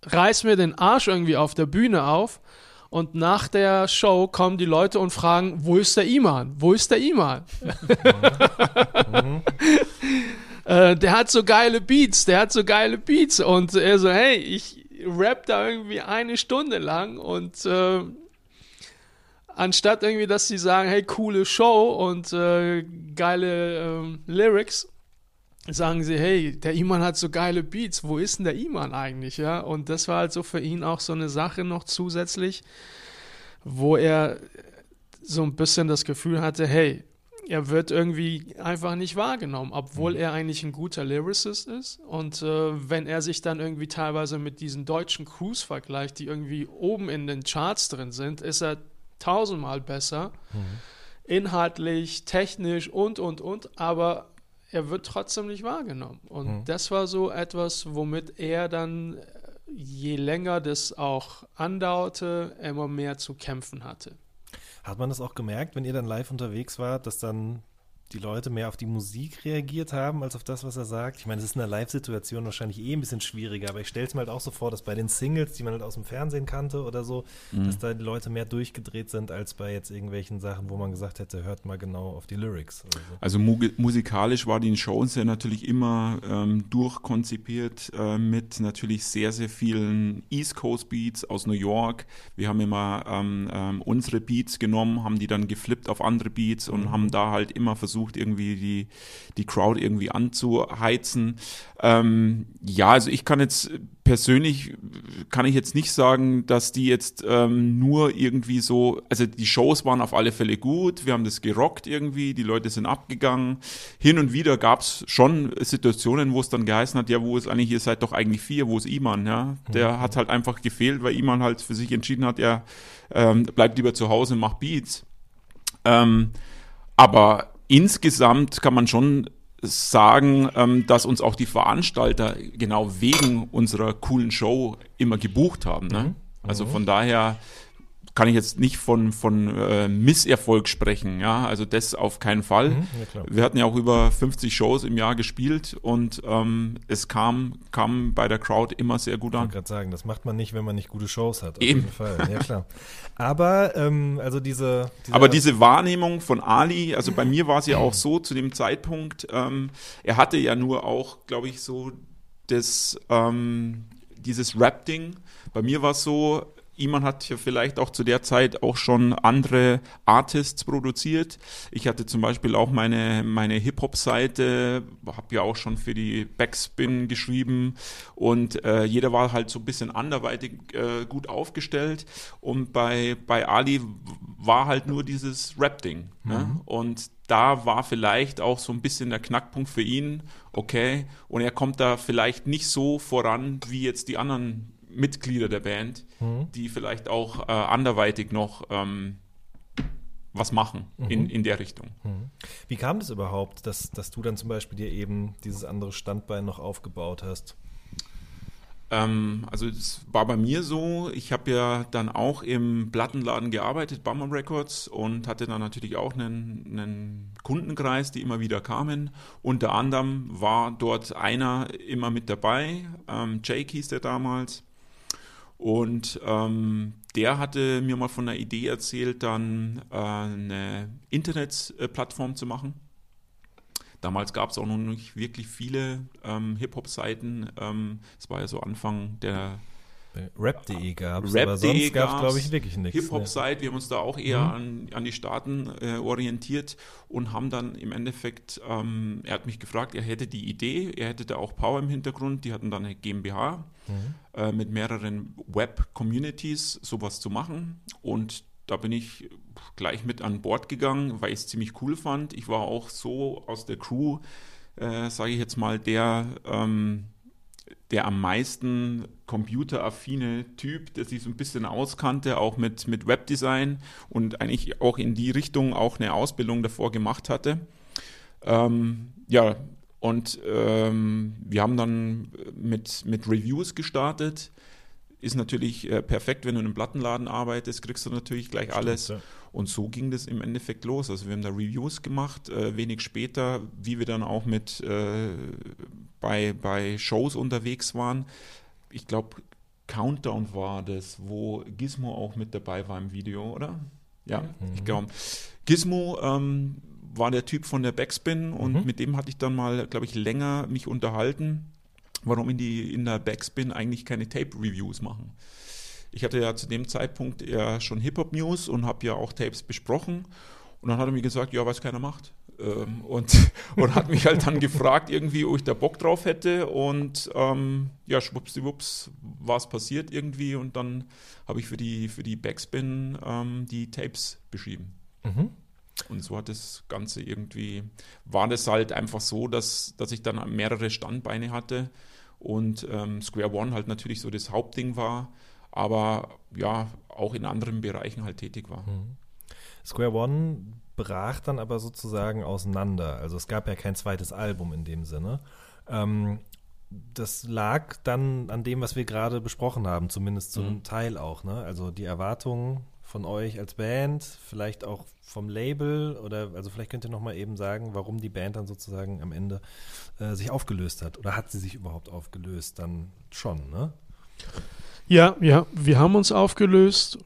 reiß mir den Arsch irgendwie auf der Bühne auf und nach der Show kommen die Leute und fragen, wo ist der Iman? Wo ist der Iman? äh, der hat so geile Beats, der hat so geile Beats. Und er so, hey, ich rap da irgendwie eine Stunde lang und äh, anstatt irgendwie, dass sie sagen, hey, coole Show und äh, geile ähm, Lyrics, sagen sie, hey, der Iman hat so geile Beats, wo ist denn der Iman eigentlich, ja? Und das war halt so für ihn auch so eine Sache noch zusätzlich, wo er so ein bisschen das Gefühl hatte, hey, er wird irgendwie einfach nicht wahrgenommen, obwohl er eigentlich ein guter Lyricist ist. Und äh, wenn er sich dann irgendwie teilweise mit diesen deutschen Crews vergleicht, die irgendwie oben in den Charts drin sind, ist er tausendmal besser, inhaltlich, technisch und, und, und, aber er wird trotzdem nicht wahrgenommen. Und Mhm. das war so etwas, womit er dann, äh, je länger das auch andauerte, immer mehr zu kämpfen hatte. Hat man das auch gemerkt, wenn ihr dann live unterwegs wart, dass dann die Leute mehr auf die Musik reagiert haben, als auf das, was er sagt? Ich meine, es ist in einer Live-Situation wahrscheinlich eh ein bisschen schwieriger, aber ich stelle es mir halt auch so vor, dass bei den Singles, die man halt aus dem Fernsehen kannte oder so, Mhm. dass da die Leute mehr durchgedreht sind, als bei jetzt irgendwelchen Sachen, wo man gesagt hätte, hört mal genau auf die Lyrics. So. Also mu musikalisch war die Show ja natürlich immer ähm, durchkonzipiert äh, mit natürlich sehr, sehr vielen East Coast Beats aus New York. Wir haben immer ähm, ähm, unsere Beats genommen, haben die dann geflippt auf andere Beats und haben da halt immer versucht, irgendwie die, die Crowd irgendwie anzuheizen. Ähm, ja, also ich kann jetzt persönlich kann ich jetzt nicht sagen, dass die jetzt ähm, nur irgendwie so, also die Shows waren auf alle Fälle gut, wir haben das gerockt irgendwie, die Leute sind abgegangen. Hin und wieder gab es schon Situationen, wo es dann geheißen hat, ja, wo ist eigentlich, ihr seid doch eigentlich vier, wo ist Iman, ja? Der hat halt einfach gefehlt, weil Iman halt für sich entschieden hat, er ähm, bleibt lieber zu Hause und macht Beats. Ähm, aber insgesamt kann man schon sagen, ähm, dass uns auch die Veranstalter genau wegen unserer coolen Show immer gebucht haben. Ne? Also von daher kann ich jetzt nicht von, von äh, Misserfolg sprechen. Ja, also das auf keinen Fall. ja, klar. Wir hatten ja auch über 50 Shows im Jahr gespielt und ähm, es kam, kam bei der Crowd immer sehr gut Ich an. wollte gerade sagen, das macht man nicht, wenn man nicht gute Shows hat. Auf Eben. jeden Fall, ja klar. Aber, ähm, also diese, diese Aber diese Wahrnehmung von Ali, also bei mir war es ja auch so zu dem Zeitpunkt, ähm, er hatte ja nur auch, glaube ich, so das, ähm, dieses Rap-Ding. Bei mir war es so, Iman hat ja vielleicht auch zu der Zeit auch schon andere Artists produziert. Ich hatte zum Beispiel auch meine, meine Hip-Hop-Seite, habe ja auch schon für die Backspin geschrieben und äh, jeder war halt so ein bisschen anderweitig äh, gut aufgestellt und bei, bei Ali war halt nur dieses Rap-Ding. Ne? Und da war vielleicht auch so ein bisschen der Knackpunkt für ihn, okay, und er kommt da vielleicht nicht so voran wie jetzt die anderen Mitglieder der Band, die vielleicht auch äh, anderweitig noch ähm, was machen in, in der Richtung. Wie kam das überhaupt, dass, dass du dann zum Beispiel dir eben dieses andere Standbein noch aufgebaut hast? Ähm, also es war bei mir so, ich habe ja dann auch im Plattenladen gearbeitet, Bummer Records, und hatte dann natürlich auch einen, einen Kundenkreis, die immer wieder kamen. Unter anderem war dort einer immer mit dabei, ähm, Jake hieß der damals. Und ähm, der hatte mir mal von einer Idee erzählt, dann äh, eine Internetplattform zu machen. Damals gab es auch noch nicht wirklich viele ähm, Hip-Hop-Seiten. Ähm, Es war ja so Anfang der Rap.de gab es, Rap.de aber sonst gab es, glaube ich, wirklich nichts. ne? Hip-Hop-Site. Wir haben uns da auch eher an, an die Staaten äh, orientiert und haben dann im Endeffekt, ähm, er hat mich gefragt, er hätte die Idee, er hätte da auch Power im Hintergrund, die hatten dann eine GmbH äh, mit mehreren Web-Communities sowas zu machen und da bin ich gleich mit an Bord gegangen, weil ich es ziemlich cool fand. Ich war auch so aus der Crew, äh, sage ich jetzt mal, der ähm, der am meisten computeraffine Typ, der sich so ein bisschen auskannte, auch mit, mit Webdesign und eigentlich auch in die Richtung auch eine Ausbildung davor gemacht hatte. Ähm, ja, und ähm, wir haben dann mit, mit Reviews gestartet. Ist natürlich äh, perfekt, wenn du in einem Plattenladen arbeitest, kriegst du natürlich gleich alles. ja. Und so ging das im Endeffekt los. Also wir haben da Reviews gemacht, äh, wenig später, wie wir dann auch mit äh, bei, bei Shows unterwegs waren. Ich glaube, Countdown war das, wo Gizmo auch mit dabei war im Video, oder? Ja, ich glaube. Gizmo ähm, war der Typ von der Backspin und mit dem hatte ich dann mal, glaube ich, länger mich unterhalten, warum in, die, in der Backspin eigentlich keine Tape-Reviews machen. Ich hatte ja zu dem Zeitpunkt ja schon Hip-Hop-News und habe ja auch Tapes besprochen. Und dann hat er mir gesagt, ja, was keiner macht. Ähm, und, und hat mich halt dann gefragt, irgendwie, ob ich da Bock drauf hätte. Und ähm, ja, schwuppsdiwupps war es passiert irgendwie. Und dann habe ich für die, für die Backspin ähm, die Tapes beschrieben. Und so hat das Ganze irgendwie, war das halt einfach so, dass, dass ich dann mehrere Standbeine hatte und ähm, Square One halt natürlich so das Hauptding war, aber ja, auch in anderen Bereichen halt tätig war. Square One brach dann aber sozusagen auseinander. Also es gab ja kein zweites Album in dem Sinne. Ähm, das lag dann an dem, was wir gerade besprochen haben, zumindest zu einem Teil auch. Ne? Also die Erwartungen von euch als Band, vielleicht auch vom Label oder also vielleicht könnt ihr noch mal eben sagen, warum die Band dann sozusagen am Ende äh, sich aufgelöst hat oder hat sie sich überhaupt aufgelöst? Dann schon, ne? Ja, ja, wir haben uns aufgelöst.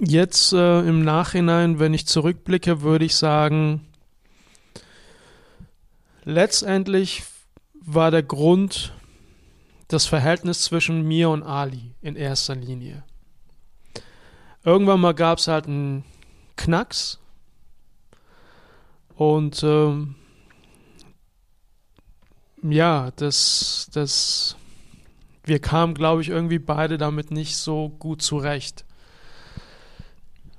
Jetzt äh, im Nachhinein, wenn ich zurückblicke, würde ich sagen, letztendlich war der Grund das Verhältnis zwischen mir und Ali in erster Linie. Irgendwann mal gab es halt einen Knacks und ähm, ja, das, das, wir kamen, glaube ich, irgendwie beide damit nicht so gut zurecht.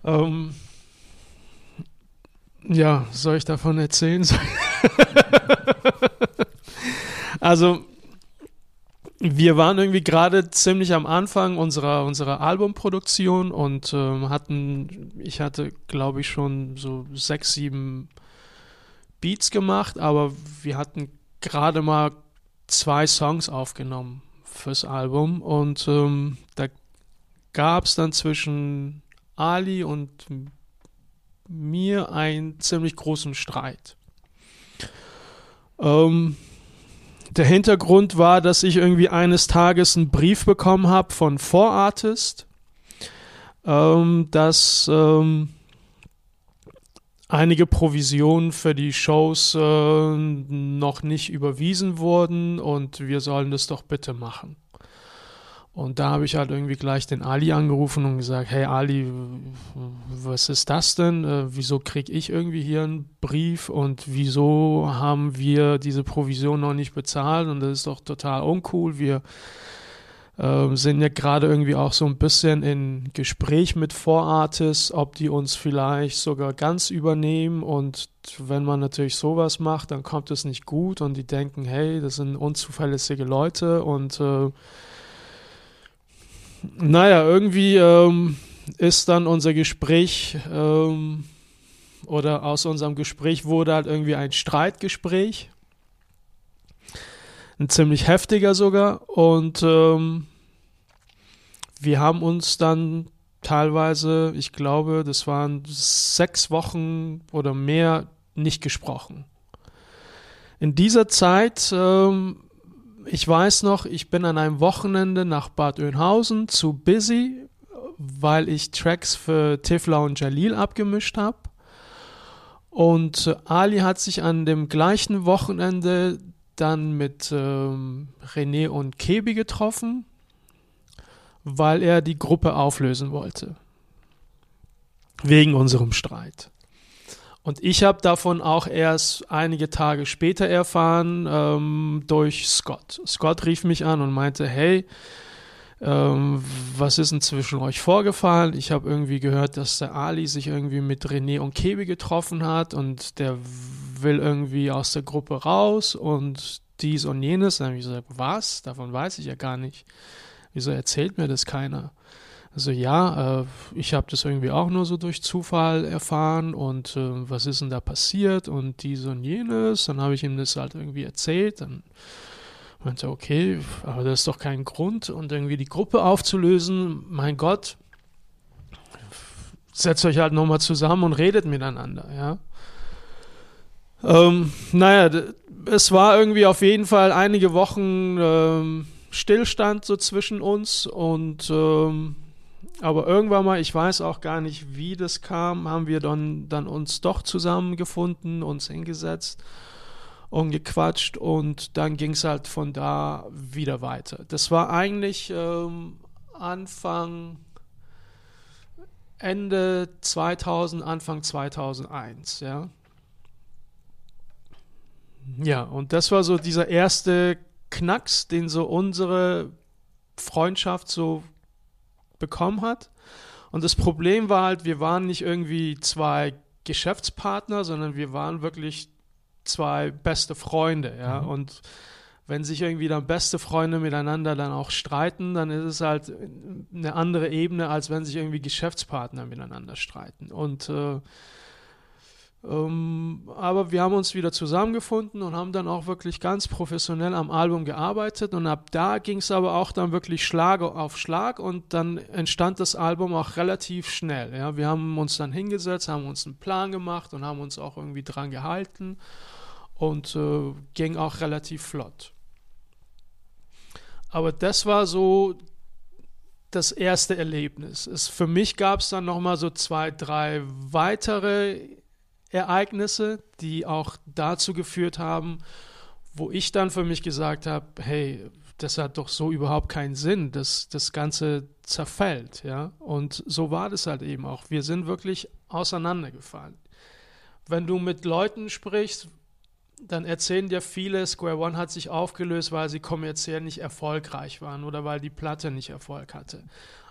Ähm, ja, soll ich davon erzählen? also, wir waren irgendwie gerade ziemlich am Anfang unserer, unserer Albumproduktion und ähm, hatten, ich hatte, glaube ich, schon so sechs, sieben Beats gemacht, aber wir hatten gerade mal zwei Songs aufgenommen fürs Album und ähm, da gab es dann zwischen Ali und mir einen ziemlich großen Streit. Ähm, der Hintergrund war, dass ich irgendwie eines Tages einen Brief bekommen habe von 4Artist, ähm, dass ähm, einige Provisionen für die Shows äh, noch nicht überwiesen wurden und wir sollen das doch bitte machen. Und da habe ich halt irgendwie gleich den Ali angerufen und gesagt, hey Ali, was ist das denn? Äh, wieso kriege ich irgendwie hier einen Brief und wieso haben wir diese Provision noch nicht bezahlt? Und das ist doch total uncool. Wir äh, sind ja gerade irgendwie auch so ein bisschen in Gespräch mit Vorartists, ob die uns vielleicht sogar ganz übernehmen. Und wenn man natürlich sowas macht, dann kommt es nicht gut und die denken, hey, das sind unzuverlässige Leute und äh, naja, irgendwie ähm, ist dann unser Gespräch ähm, oder aus unserem Gespräch wurde halt irgendwie ein Streitgespräch. Ein ziemlich heftiger sogar. Und ähm, wir haben uns dann teilweise, ich glaube, das waren sechs Wochen oder mehr nicht gesprochen. In dieser Zeit ähm, ich weiß noch, ich bin an einem Wochenende nach Bad Oeynhausen zu Busy, weil ich Tracks für Tifla und Jalil abgemischt habe. Und Ali hat sich an dem gleichen Wochenende dann mit ähm, René und Kebi getroffen, weil er die Gruppe auflösen wollte. Wegen unserem Streit. Und ich habe davon auch erst einige Tage später erfahren ähm, durch Scott. Scott rief mich an und meinte, hey, ähm, was ist denn zwischen euch vorgefallen? Ich habe irgendwie gehört, dass der Ali sich irgendwie mit René und Kebi getroffen hat und der will irgendwie aus der Gruppe raus und dies und jenes. Dann habe ich gesagt, was? Davon weiß ich ja gar nicht. Wieso erzählt mir das keiner? Also ja, äh, ich habe das irgendwie auch nur so durch Zufall erfahren und äh, was ist denn da passiert und dies und jenes. Dann habe ich ihm das halt irgendwie erzählt. Dann meinte er, okay, aber das ist doch kein Grund und irgendwie die Gruppe aufzulösen. Mein Gott, setzt euch halt nochmal zusammen und redet miteinander, ja. Ähm, naja, es war irgendwie auf jeden Fall einige Wochen ähm, Stillstand so zwischen uns und ähm, aber irgendwann mal, ich weiß auch gar nicht, wie das kam, haben wir dann, dann uns doch zusammengefunden, uns hingesetzt und gequatscht und dann ging es halt von da wieder weiter. Das war eigentlich ähm, Anfang, Ende 2000, Anfang 2001, ja. Ja, und das war so dieser erste Knacks, den so unsere Freundschaft so bekommen hat. Und das Problem war halt, wir waren nicht irgendwie zwei Geschäftspartner, sondern wir waren wirklich zwei beste Freunde, ja. Mhm. Und wenn sich irgendwie dann beste Freunde miteinander dann auch streiten, dann ist es halt eine andere Ebene, als wenn sich irgendwie Geschäftspartner miteinander streiten. Und äh, aber wir haben uns wieder zusammengefunden und haben dann auch wirklich ganz professionell am Album gearbeitet. Und ab da ging es aber auch dann wirklich Schlag auf Schlag und dann entstand das Album auch relativ schnell. Ja. Wir haben uns dann hingesetzt, haben uns einen Plan gemacht und haben uns auch irgendwie dran gehalten und äh, ging auch relativ flott. Aber das war so das erste Erlebnis. Es, für mich gab es dann nochmal so zwei, drei weitere Ereignisse, die auch dazu geführt haben, wo ich dann für mich gesagt habe, hey, das hat doch so überhaupt keinen Sinn, dass das Ganze zerfällt, ja. Und so war das halt eben auch. Wir sind wirklich auseinandergefallen. Wenn du mit Leuten sprichst, dann erzählen dir viele, Square One hat sich aufgelöst, weil sie kommerziell nicht erfolgreich waren oder weil die Platte nicht Erfolg hatte.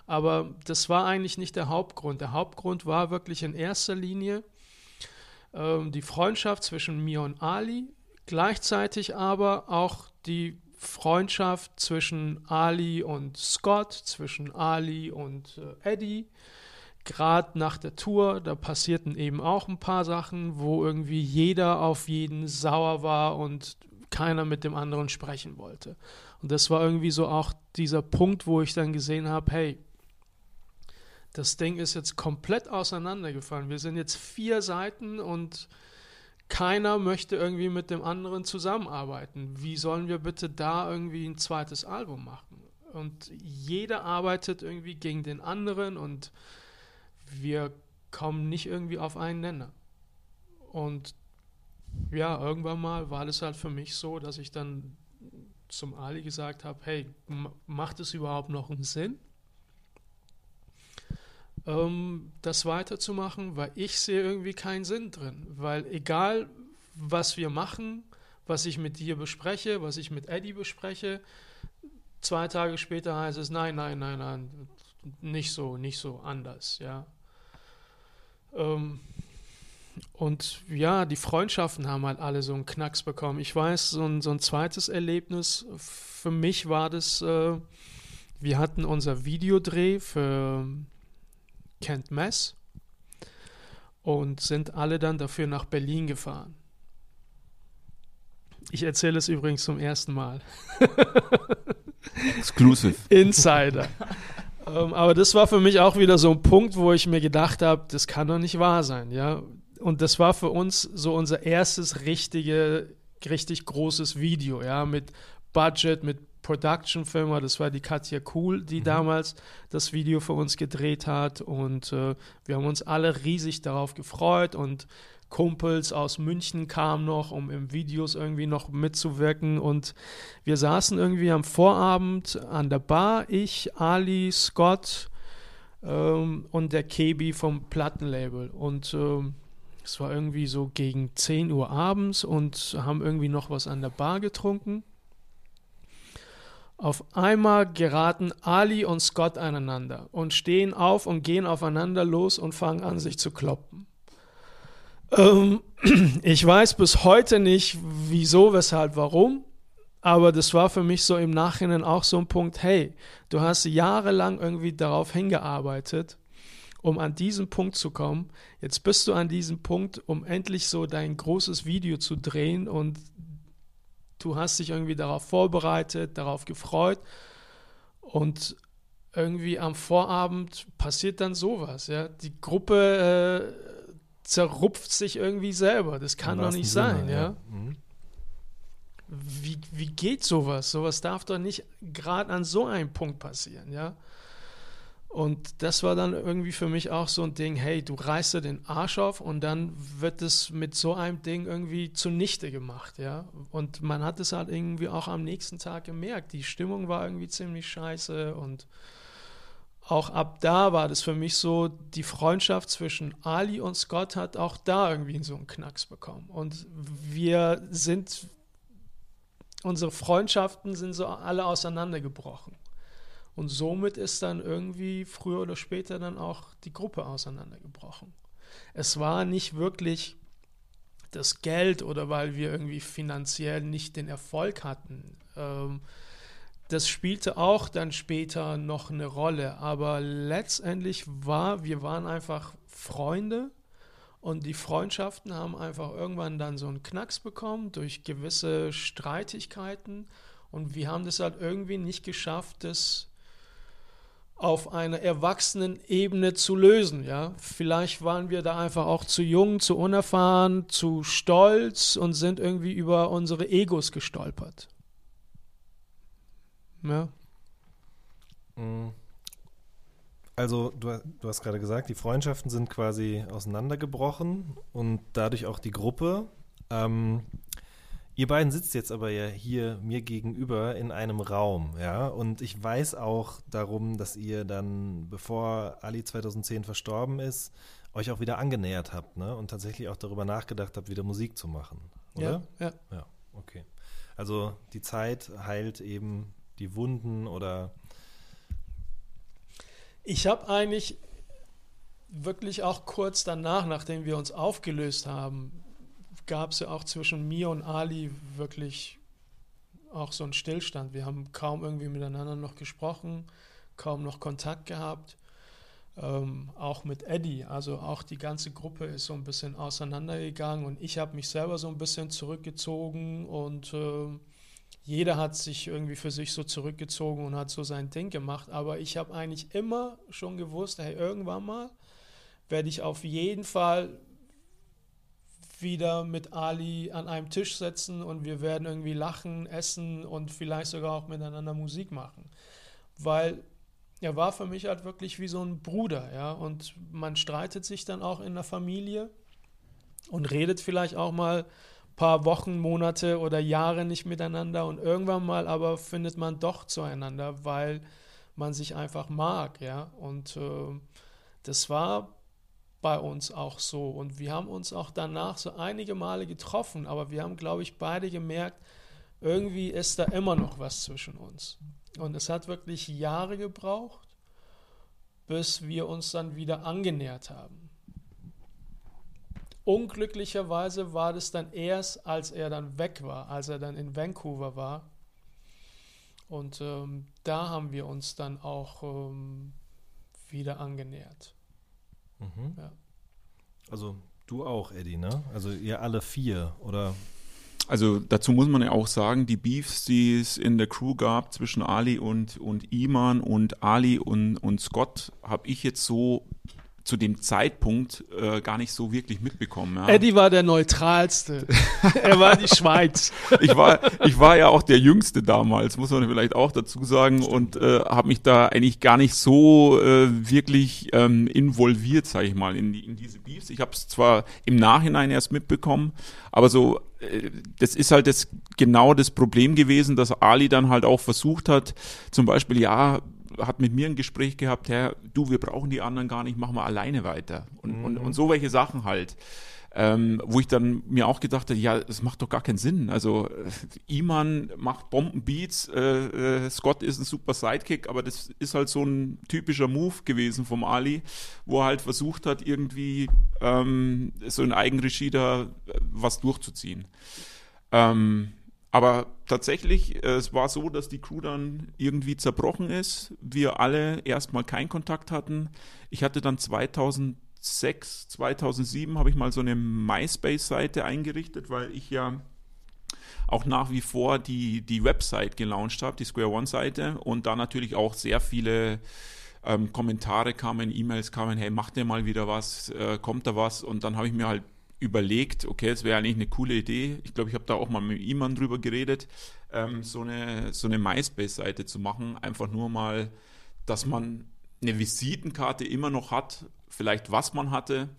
Aber das war eigentlich nicht der Hauptgrund. Der Hauptgrund war wirklich in erster Linie, ähm, die Freundschaft zwischen mir und Ali, gleichzeitig aber auch die Freundschaft zwischen Ali und Scott, zwischen Ali und äh, Eddie. Gerade nach der Tour, da passierten eben auch ein paar Sachen, wo irgendwie jeder auf jeden sauer war und keiner mit dem anderen sprechen wollte. Und das war irgendwie so auch dieser Punkt, wo ich dann gesehen habe, hey, das Ding ist jetzt komplett auseinandergefallen. Wir sind jetzt vier Seiten und keiner möchte irgendwie mit dem anderen zusammenarbeiten. Wie sollen wir bitte da irgendwie ein zweites Album machen? Und jeder arbeitet irgendwie gegen den anderen und wir kommen nicht irgendwie auf einen Nenner. Und ja, irgendwann mal war das halt für mich so, dass ich dann zum Ali gesagt habe, hey, macht es überhaupt noch einen Sinn? Ähm, das weiterzumachen, weil ich sehe irgendwie keinen Sinn drin. Weil egal, was wir machen, was ich mit dir bespreche, was ich mit Eddie bespreche, zwei Tage später heißt es, nein, nein, nein, nein, nicht so, nicht so, anders, ja. Ähm, und ja, die Freundschaften haben halt alle so einen Knacks bekommen. Ich weiß, so ein, so ein zweites Erlebnis für mich war das, äh, wir hatten unser Videodreh für Kent Mess und sind alle dann dafür nach Berlin gefahren. Ich erzähle es übrigens zum ersten Mal. Exclusive. Insider. ähm, aber das war für mich auch wieder so ein Punkt, wo ich mir gedacht habe, das kann doch nicht wahr sein, ja. Und das war für uns so unser erstes richtige, richtig großes Video, ja, mit Budget, mit Production-Firma, das war die Katja Kuhl, die mhm. damals das Video für uns gedreht hat. Und äh, wir haben uns alle riesig darauf gefreut. Und Kumpels aus München kamen noch, um im Videos irgendwie noch mitzuwirken. Und wir saßen irgendwie am Vorabend an der Bar, ich, Ali, Scott ähm, und der Kebi vom Plattenlabel. Und ähm, es war irgendwie so gegen 10 Uhr abends und haben irgendwie noch was an der Bar getrunken auf einmal geraten Ali und Scott aneinander und stehen auf und gehen aufeinander los und fangen an, sich zu kloppen. Ähm, ich weiß bis heute nicht, wieso, weshalb, warum, aber das war für mich so im Nachhinein auch so ein Punkt, hey, du hast jahrelang irgendwie darauf hingearbeitet, um an diesen Punkt zu kommen. Jetzt bist du an diesem Punkt, um endlich so dein großes Video zu drehen und du hast dich irgendwie darauf vorbereitet, darauf gefreut und irgendwie am Vorabend passiert dann sowas. Ja? Die Gruppe äh, zerrupft sich irgendwie selber. Das kann doch nicht sein. Sinne, ja? ja. Mhm. Wie, wie geht sowas? Sowas darf doch nicht gerade an so einem Punkt passieren. Ja? Und das war dann irgendwie für mich auch so ein Ding, hey, du reißt dir den Arsch auf und dann wird es mit so einem Ding irgendwie zunichte gemacht, ja. Und man hat es halt irgendwie auch am nächsten Tag gemerkt. Die Stimmung war irgendwie ziemlich scheiße und auch ab da war das für mich so, die Freundschaft zwischen Ali und Scott hat auch da irgendwie so einen Knacks bekommen. Und wir sind, unsere Freundschaften sind so alle auseinandergebrochen. Und somit ist dann irgendwie früher oder später dann auch die Gruppe auseinandergebrochen. Es war nicht wirklich das Geld oder weil wir irgendwie finanziell nicht den Erfolg hatten. Ähm, das spielte auch dann später noch eine Rolle, aber letztendlich war, wir waren einfach Freunde Und die Freundschaften haben einfach irgendwann dann so einen Knacks bekommen durch gewisse Streitigkeiten. Und wir haben das halt irgendwie nicht geschafft, das auf einer erwachsenen Ebene zu lösen. Ja? Vielleicht waren wir da einfach auch zu jung, zu unerfahren, zu stolz und sind irgendwie über unsere Egos gestolpert. Ja. Mm. Also du, du hast gerade gesagt, die Freundschaften sind quasi auseinandergebrochen und dadurch auch die Gruppe. Ähm, ihr beiden sitzt jetzt aber ja hier mir gegenüber in einem Raum, ja, und ich weiß auch darum, dass ihr dann, bevor Ali 2010 verstorben ist, euch auch wieder angenähert habt, ne, und tatsächlich auch darüber nachgedacht habt, wieder Musik zu machen, oder? Ja, ja. Ja, okay. Also die Zeit heilt eben die Wunden oder Ich habe eigentlich wirklich auch kurz danach, nachdem wir uns aufgelöst haben, gab es ja auch zwischen mir und Ali wirklich auch so einen Stillstand. Wir haben kaum irgendwie miteinander noch gesprochen, kaum noch Kontakt gehabt. Ähm, auch mit Eddie, also auch die ganze Gruppe ist so ein bisschen auseinandergegangen und ich habe mich selber so ein bisschen zurückgezogen und ähm, jeder hat sich irgendwie für sich so zurückgezogen und hat so sein Ding gemacht. Aber ich habe eigentlich immer schon gewusst, hey, irgendwann mal werde ich auf jeden Fall wieder mit Ali an einem Tisch setzen und wir werden irgendwie lachen, essen und vielleicht sogar auch miteinander Musik machen. Weil er war für mich halt wirklich wie so ein Bruder, ja. Und man streitet sich dann auch in der Familie und redet vielleicht auch mal paar Wochen, Monate oder Jahre nicht miteinander und irgendwann mal aber findet man doch zueinander, weil man sich einfach mag, ja. Und äh, das war bei uns auch so und wir haben uns auch danach so einige Male getroffen, aber wir haben, glaube ich, beide gemerkt, irgendwie ist da immer noch was zwischen uns. Und es hat wirklich Jahre gebraucht, bis wir uns dann wieder angenähert haben. Unglücklicherweise war das dann erst, als er dann weg war, als er dann in Vancouver war. Und ähm, da haben wir uns dann auch ähm, wieder angenähert. Mhm. Ja. Also du auch, Eddie, ne? Also ihr alle vier, oder? Also dazu muss man ja auch sagen, die Beefs, die es in der Crew gab zwischen Ali und, und Iman und Ali und, und Scott, habe ich jetzt so zu dem Zeitpunkt äh, gar nicht so wirklich mitbekommen. Ja. Eddie war der neutralste. er war die Schweiz. ich war, ich war ja auch der Jüngste damals, muss man vielleicht auch dazu sagen, und äh, habe mich da eigentlich gar nicht so äh, wirklich ähm, involviert, sage ich mal, in, die, in diese Beefs. Ich habe es zwar im Nachhinein erst mitbekommen, aber so, äh, das ist halt das genau das Problem gewesen, dass Ali dann halt auch versucht hat, zum Beispiel, ja, hat mit mir ein Gespräch gehabt, Herr, du, wir brauchen die anderen gar nicht, machen wir alleine weiter. Und, Mhm. und, und so welche Sachen halt. Ähm, wo ich dann mir auch gedacht habe, ja, das macht doch gar keinen Sinn. Also äh, Iman macht Bombenbeats, äh, äh, Scott ist ein super Sidekick, aber das ist halt so ein typischer Move gewesen vom Ali, wo er halt versucht hat, irgendwie ähm, so in Eigenregie da äh, was durchzuziehen. Ähm, aber tatsächlich, äh, es war so, dass die Crew dann irgendwie zerbrochen ist. Wir alle erstmal keinen Kontakt hatten. Ich hatte dann 2006, 2007 habe ich mal so eine MySpace-Seite eingerichtet, weil ich ja auch nach wie vor die, die Website gelauncht habe, die Square One-Seite und da natürlich auch sehr viele ähm, Kommentare kamen, E-Mails kamen, hey, macht ihr mal wieder was, äh, kommt da was und dann habe ich mir halt überlegt, okay, es wäre eigentlich eine coole Idee. Ich glaube, ich habe da auch mal mit jemandem drüber geredet, ähm, so eine, so eine MySpace-Seite zu machen. Einfach nur mal, dass man eine Visitenkarte immer noch hat, vielleicht was man hatte,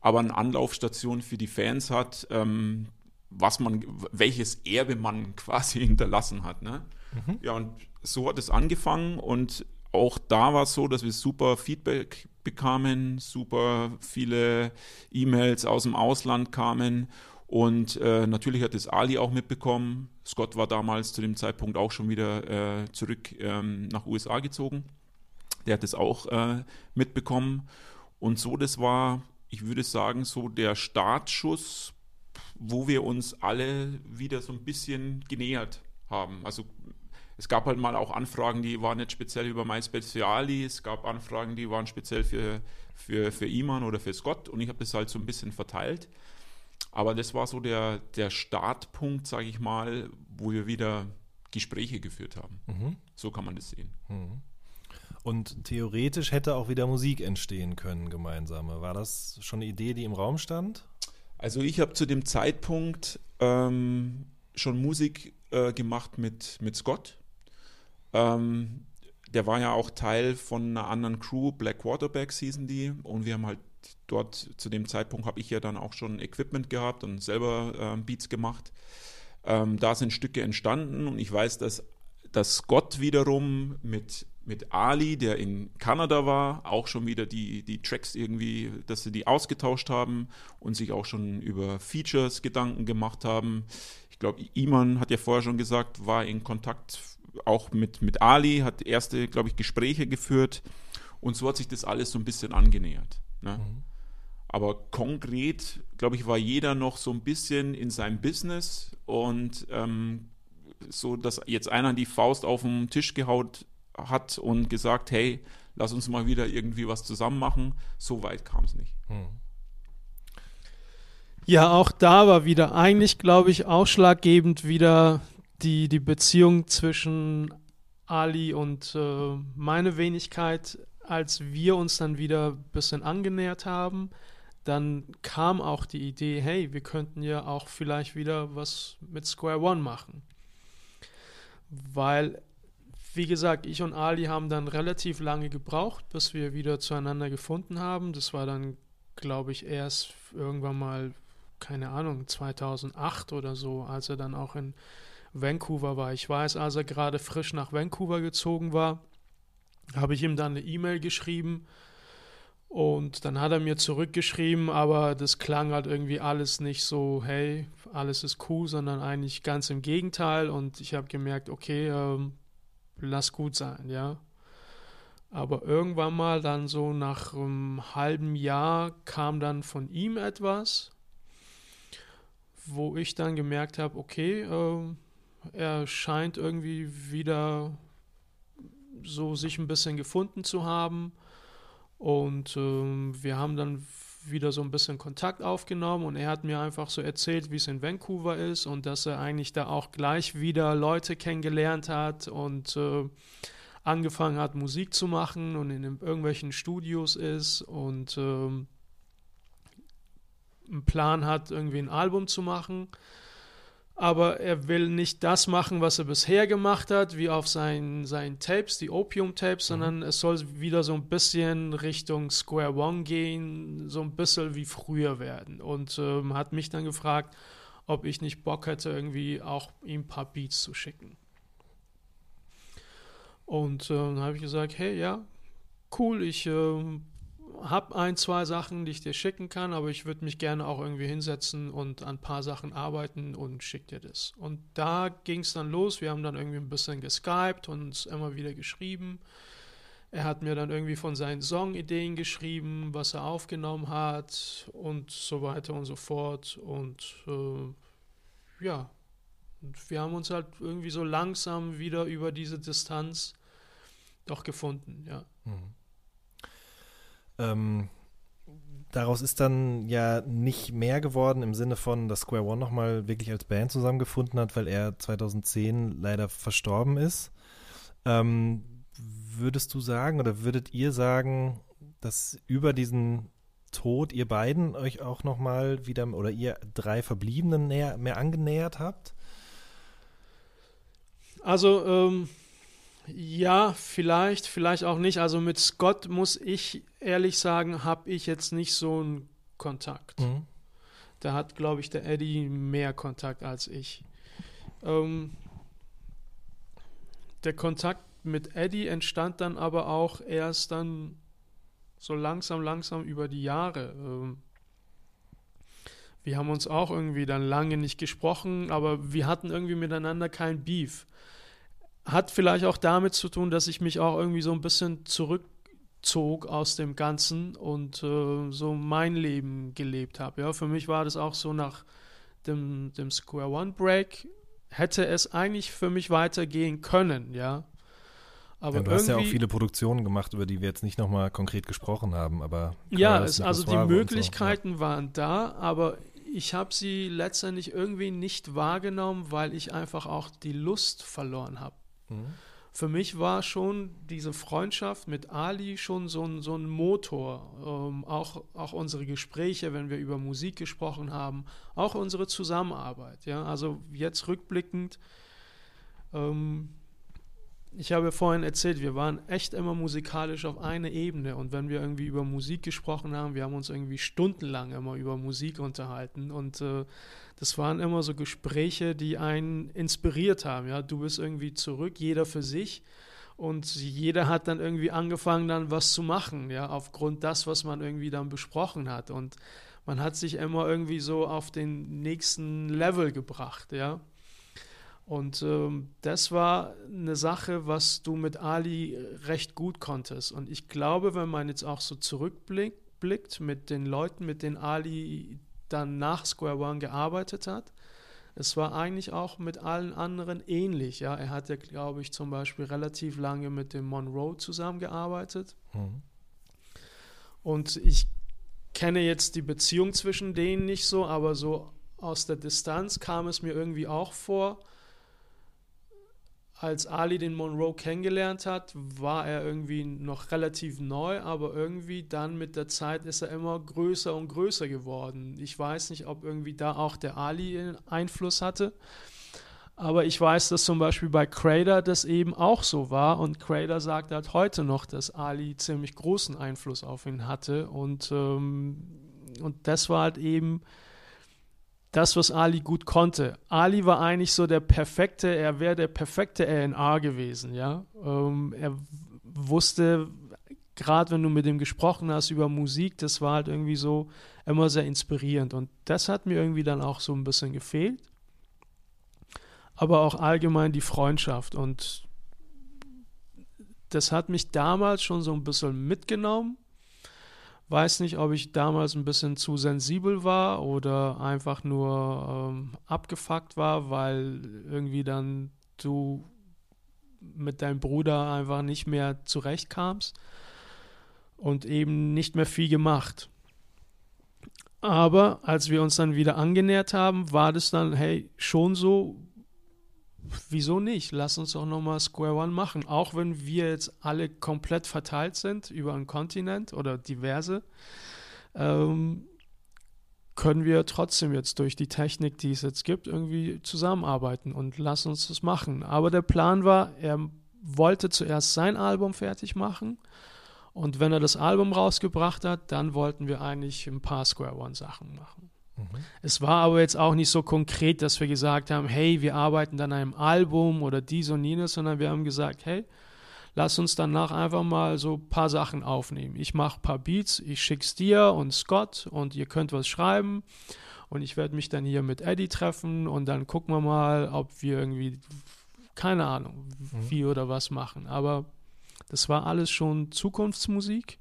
aber eine Anlaufstation für die Fans hat, ähm, was man, welches Erbe man quasi hinterlassen hat. Ne? Ja, und so hat es angefangen und auch da war es so, dass wir super Feedback bekamen, super viele E-Mails aus dem Ausland kamen und äh, natürlich hat es Ali auch mitbekommen. Scott war damals zu dem Zeitpunkt auch schon wieder äh, zurück ähm, nach USA gezogen. Der hat es auch äh, mitbekommen und so, das war, ich würde sagen, so der Startschuss, wo wir uns alle wieder so ein bisschen genähert haben. Also es gab halt mal auch Anfragen, die waren nicht speziell über MySpace für Ali, es gab Anfragen, die waren speziell für, für, für Iman oder für Scott und ich habe das halt so ein bisschen verteilt. Aber das war so der, der Startpunkt, sage ich mal, wo wir wieder Gespräche geführt haben. Mhm. So kann man das sehen. Und theoretisch hätte auch wieder Musik entstehen können, gemeinsame. War das schon eine Idee, die im Raum stand? Also ich habe zu dem Zeitpunkt ähm, schon Musik äh, gemacht mit, mit Scott. Ähm, der war ja auch Teil von einer anderen Crew, Black Quarterbacks hießen die. Und wir haben halt dort, zu dem Zeitpunkt habe ich ja dann auch schon Equipment gehabt und selber ähm, Beats gemacht. Ähm, da sind Stücke entstanden und ich weiß, dass, dass Scott wiederum mit, mit Ali, der in Kanada war, auch schon wieder die, die Tracks irgendwie, dass sie die ausgetauscht haben und sich auch schon über Features Gedanken gemacht haben. Ich glaube, Iman hat ja vorher schon gesagt, war in Kontakt auch mit, mit Ali, hat erste, glaube ich, Gespräche geführt und so hat sich das alles so ein bisschen angenähert. Ne? Aber konkret, glaube ich, war jeder noch so ein bisschen in seinem Business und ähm, so, dass jetzt einer die Faust auf den Tisch gehaut hat und gesagt, hey, lass uns mal wieder irgendwie was zusammen machen. So weit kam es nicht. Ja, auch da war wieder eigentlich, glaube ich, ausschlaggebend wieder die, die Beziehung zwischen Ali und äh, meine Wenigkeit, als wir uns dann wieder ein bisschen angenähert haben. Dann kam auch die Idee, hey, wir könnten ja auch vielleicht wieder was mit Square One machen. Weil, wie gesagt, ich und Ali haben dann relativ lange gebraucht, bis wir wieder zueinander gefunden haben. Das war dann, glaube ich, erst irgendwann mal, keine Ahnung, 2008 oder so, als er dann auch in Vancouver war. Ich weiß, als er gerade frisch nach Vancouver gezogen war, habe ich ihm dann eine E-Mail geschrieben und dann hat er mir zurückgeschrieben, aber das klang halt irgendwie alles nicht so, hey, alles ist cool, sondern eigentlich ganz im Gegenteil und ich habe gemerkt, okay, ähm, lass gut sein, ja. Aber irgendwann mal dann so nach einem halben Jahr kam dann von ihm etwas, wo ich dann gemerkt habe, okay, ähm, er scheint irgendwie wieder so sich ein bisschen gefunden zu haben. Und ähm, wir haben dann wieder so ein bisschen Kontakt aufgenommen und er hat mir einfach so erzählt, wie es in Vancouver ist und dass er eigentlich da auch gleich wieder Leute kennengelernt hat und äh, angefangen hat, Musik zu machen und in irgendwelchen Studios ist und ähm, einen Plan hat, irgendwie ein Album zu machen aber er will nicht das machen, was er bisher gemacht hat, wie auf seinen, seinen Tapes, die Opium-Tapes, sondern es soll wieder so ein bisschen Richtung Square One gehen, so ein bisschen wie früher werden. Und ähm, hat mich dann gefragt, ob ich nicht Bock hätte, irgendwie auch ihm ein paar Beats zu schicken. Und äh, dann habe ich gesagt, hey, ja, cool, ich äh, habe ein, zwei Sachen, die ich dir schicken kann, aber ich würde mich gerne auch irgendwie hinsetzen und an ein paar Sachen arbeiten und schick dir das. Und da ging es dann los. Wir haben dann irgendwie ein bisschen geskypt und uns immer wieder geschrieben. Er hat mir dann irgendwie von seinen Songideen geschrieben, was er aufgenommen hat und so weiter und so fort. Und äh, ja, und wir haben uns halt irgendwie so langsam wieder über diese Distanz doch gefunden, ja. Ähm, daraus ist dann ja nicht mehr geworden im Sinne von, dass Square One nochmal wirklich als Band zusammengefunden hat, weil er 2010 leider verstorben ist. Ähm, würdest du sagen oder würdet ihr sagen, dass über diesen Tod ihr beiden euch auch nochmal wieder oder ihr drei Verbliebenen näher, mehr angenähert habt? Also, ähm, ja, vielleicht, vielleicht auch nicht. Also mit Scott muss ich ehrlich sagen, habe ich jetzt nicht so einen Kontakt. Mhm. Da hat, glaube ich, der Eddie mehr Kontakt als ich. Ähm, der Kontakt mit Eddie entstand dann aber auch erst dann so langsam, langsam über die Jahre. Ähm, wir haben uns auch irgendwie dann lange nicht gesprochen, aber wir hatten irgendwie miteinander kein Beef. Hat vielleicht auch damit zu tun, dass ich mich auch irgendwie so ein bisschen zurückzog aus dem Ganzen und äh, so mein Leben gelebt habe. Ja, für mich war das auch so nach dem, dem Square One Break hätte es eigentlich für mich weitergehen können, ja. Aber ja, du hast ja auch viele Produktionen gemacht, über die wir jetzt nicht nochmal konkret gesprochen haben, aber ja, es, also die Möglichkeiten so, waren da, aber ich habe sie letztendlich irgendwie nicht wahrgenommen, weil ich einfach auch die Lust verloren habe. Mhm. Für mich war schon diese Freundschaft mit Ali schon so ein, so ein Motor. Ähm, auch, auch unsere Gespräche, wenn wir über Musik gesprochen haben, auch unsere Zusammenarbeit. Ja? Also jetzt rückblickend, ähm, ich habe vorhin erzählt, wir waren echt immer musikalisch auf einer Ebene und wenn wir irgendwie über Musik gesprochen haben, wir haben uns irgendwie stundenlang immer über Musik unterhalten und äh, das waren immer so Gespräche, die einen inspiriert haben. Ja, du bist irgendwie zurück, jeder für sich und jeder hat dann irgendwie angefangen, dann was zu machen, ja, aufgrund das, was man irgendwie dann besprochen hat und man hat sich immer irgendwie so auf den nächsten Level gebracht, ja. Und ähm, das war eine Sache, was du mit Ali recht gut konntest. Und ich glaube, wenn man jetzt auch so zurückblickt mit den Leuten, mit denen Ali dann nach Square One gearbeitet hat, es war eigentlich auch mit allen anderen ähnlich. Ja, er hat ja, glaube ich, zum Beispiel relativ lange mit dem Monroe zusammengearbeitet. Mhm. Und ich kenne jetzt die Beziehung zwischen denen nicht so, aber so aus der Distanz kam es mir irgendwie auch vor, als Ali den Monroe kennengelernt hat, war er irgendwie noch relativ neu, aber irgendwie dann mit der Zeit ist er immer größer und größer geworden. Ich weiß nicht, ob irgendwie da auch der Ali Einfluss hatte. Aber ich weiß, dass zum Beispiel bei Crader das eben auch so war. Und Crader sagt halt heute noch, dass Ali ziemlich großen Einfluss auf ihn hatte. Und, ähm, und das war halt eben das, was Ali gut konnte. Ali war eigentlich so der perfekte, er wäre der perfekte RNA gewesen, ja. Ähm, er wusste, gerade wenn du mit ihm gesprochen hast über Musik, das war halt irgendwie so immer sehr inspirierend. Und das hat mir irgendwie dann auch so ein bisschen gefehlt. Aber auch allgemein die Freundschaft. Und das hat mich damals schon so ein bisschen mitgenommen. Weiß nicht, ob ich damals ein bisschen zu sensibel war oder einfach nur ähm, abgefuckt war, weil irgendwie dann du mit deinem Bruder einfach nicht mehr zurechtkamst und eben nicht mehr viel gemacht. Aber als wir uns dann wieder angenähert haben, war das dann, hey, schon so, wieso nicht? Lass uns doch nochmal Square One machen. Auch wenn wir jetzt alle komplett verteilt sind über einen Kontinent oder diverse, ähm, können wir trotzdem jetzt durch die Technik, die es jetzt gibt, irgendwie zusammenarbeiten und lass uns das machen. Aber der Plan war, er wollte zuerst sein Album fertig machen und wenn er das Album rausgebracht hat, dann wollten wir eigentlich ein paar Square One Sachen machen. Mhm. Es war aber jetzt auch nicht so konkret, dass wir gesagt haben, hey, wir arbeiten dann an einem Album oder dies und jenes, sondern wir haben gesagt, hey, lass uns danach einfach mal so ein paar Sachen aufnehmen. Ich mache ein paar Beats, ich schick's dir und Scott und ihr könnt was schreiben und ich werde mich dann hier mit Eddie treffen und dann gucken wir mal, ob wir irgendwie, keine Ahnung, mhm. wie oder was machen. Aber das war alles schon Zukunftsmusik.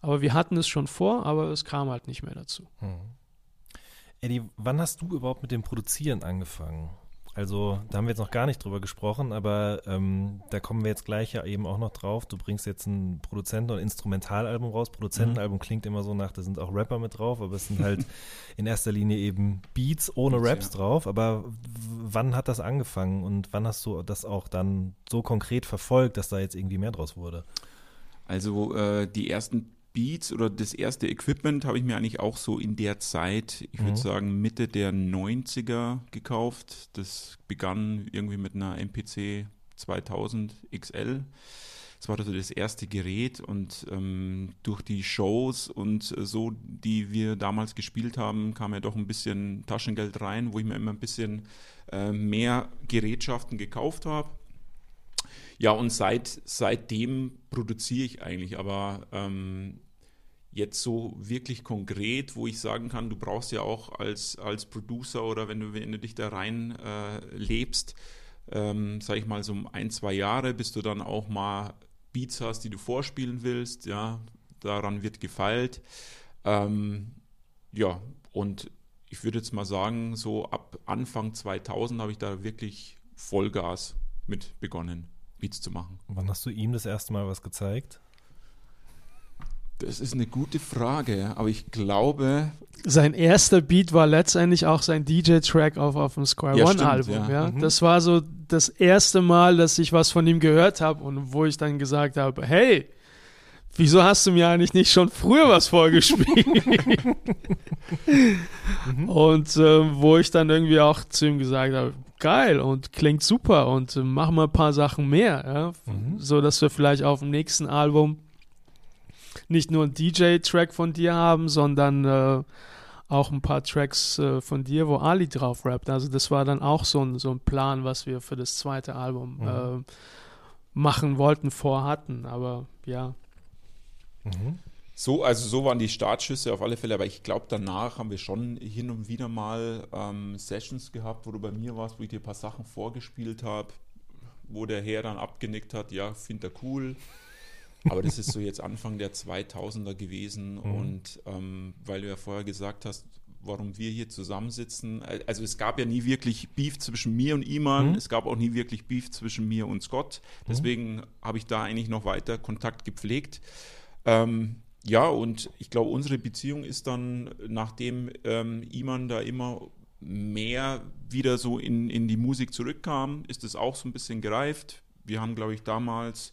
Aber wir hatten es schon vor, aber es kam halt nicht mehr dazu. Mhm. Eddie, wann hast du überhaupt mit dem Produzieren angefangen? Also, da haben wir jetzt noch gar nicht drüber gesprochen, aber ähm, da kommen wir jetzt gleich ja eben auch noch drauf. Du bringst jetzt ein Produzenten- und Instrumentalalbum raus. Produzentenalbum mhm. klingt immer so nach, da sind auch Rapper mit drauf, aber es sind halt in erster Linie eben Beats ohne Raps ja. drauf. Aber wann hat das angefangen und wann hast du das auch dann so konkret verfolgt, dass da jetzt irgendwie mehr draus wurde? Also äh, die ersten Beats oder das erste Equipment habe ich mir eigentlich auch so in der Zeit, ich würde mhm. sagen Mitte der 90er gekauft. Das begann irgendwie mit einer MPC 2000 XL. Das war also das erste Gerät und ähm, durch die Shows und so, die wir damals gespielt haben, kam ja doch ein bisschen Taschengeld rein, wo ich mir immer ein bisschen äh, mehr Gerätschaften gekauft habe. Ja, und seit, seitdem produziere ich eigentlich, aber ähm, jetzt so wirklich konkret, wo ich sagen kann, du brauchst ja auch als, als Producer oder wenn du, wenn du dich da rein äh, lebst, ähm, sag ich mal, so ein, zwei Jahre, bis du dann auch mal Beats hast, die du vorspielen willst, ja, daran wird gefeilt. Ähm, ja, und ich würde jetzt mal sagen, so ab Anfang 2000 habe ich da wirklich Vollgas mit begonnen, Beats zu machen. Wann hast du ihm das erste Mal was gezeigt? Das ist eine gute Frage, aber ich glaube, Sein erster Beat war letztendlich auch sein DJ-Track auf, auf dem Square Ja, One stimmt, Album. ja. Ja. Mhm. Das war so das erste Mal, dass ich was von ihm gehört habe und wo ich dann gesagt habe, hey, wieso hast du mir eigentlich nicht schon früher was vorgespielt? Und äh, wo ich dann irgendwie auch zu ihm gesagt habe, geil und klingt super und äh, mach mal ein paar Sachen mehr, ja? Mhm. so dass wir vielleicht auf dem nächsten Album nicht nur einen DJ-Track von dir haben, sondern äh, auch ein paar Tracks äh, von dir, wo Ali drauf rappt. Also das war dann auch so ein, so ein Plan, was wir für das zweite Album Mhm. äh, machen wollten, vorhatten. Aber ja, Mhm. so, also so waren die Startschüsse auf alle Fälle, aber ich glaube, danach haben wir schon hin und wieder mal ähm, Sessions gehabt, wo du bei mir warst, wo ich dir ein paar Sachen vorgespielt habe, wo der Herr dann abgenickt hat, ja, findet er cool. Aber das ist so jetzt Anfang der 2000er gewesen und ähm, weil du ja vorher gesagt hast, warum wir hier zusammensitzen, also es gab ja nie wirklich Beef zwischen mir und Iman, Mhm. es gab auch nie wirklich Beef zwischen mir und Scott, deswegen habe ich da eigentlich noch weiter Kontakt gepflegt. Ähm, ja, und ich glaube, unsere Beziehung ist dann, nachdem ähm, Iman da immer mehr wieder so in, in die Musik zurückkam, ist es auch so ein bisschen gereift. Wir haben, glaube ich, damals,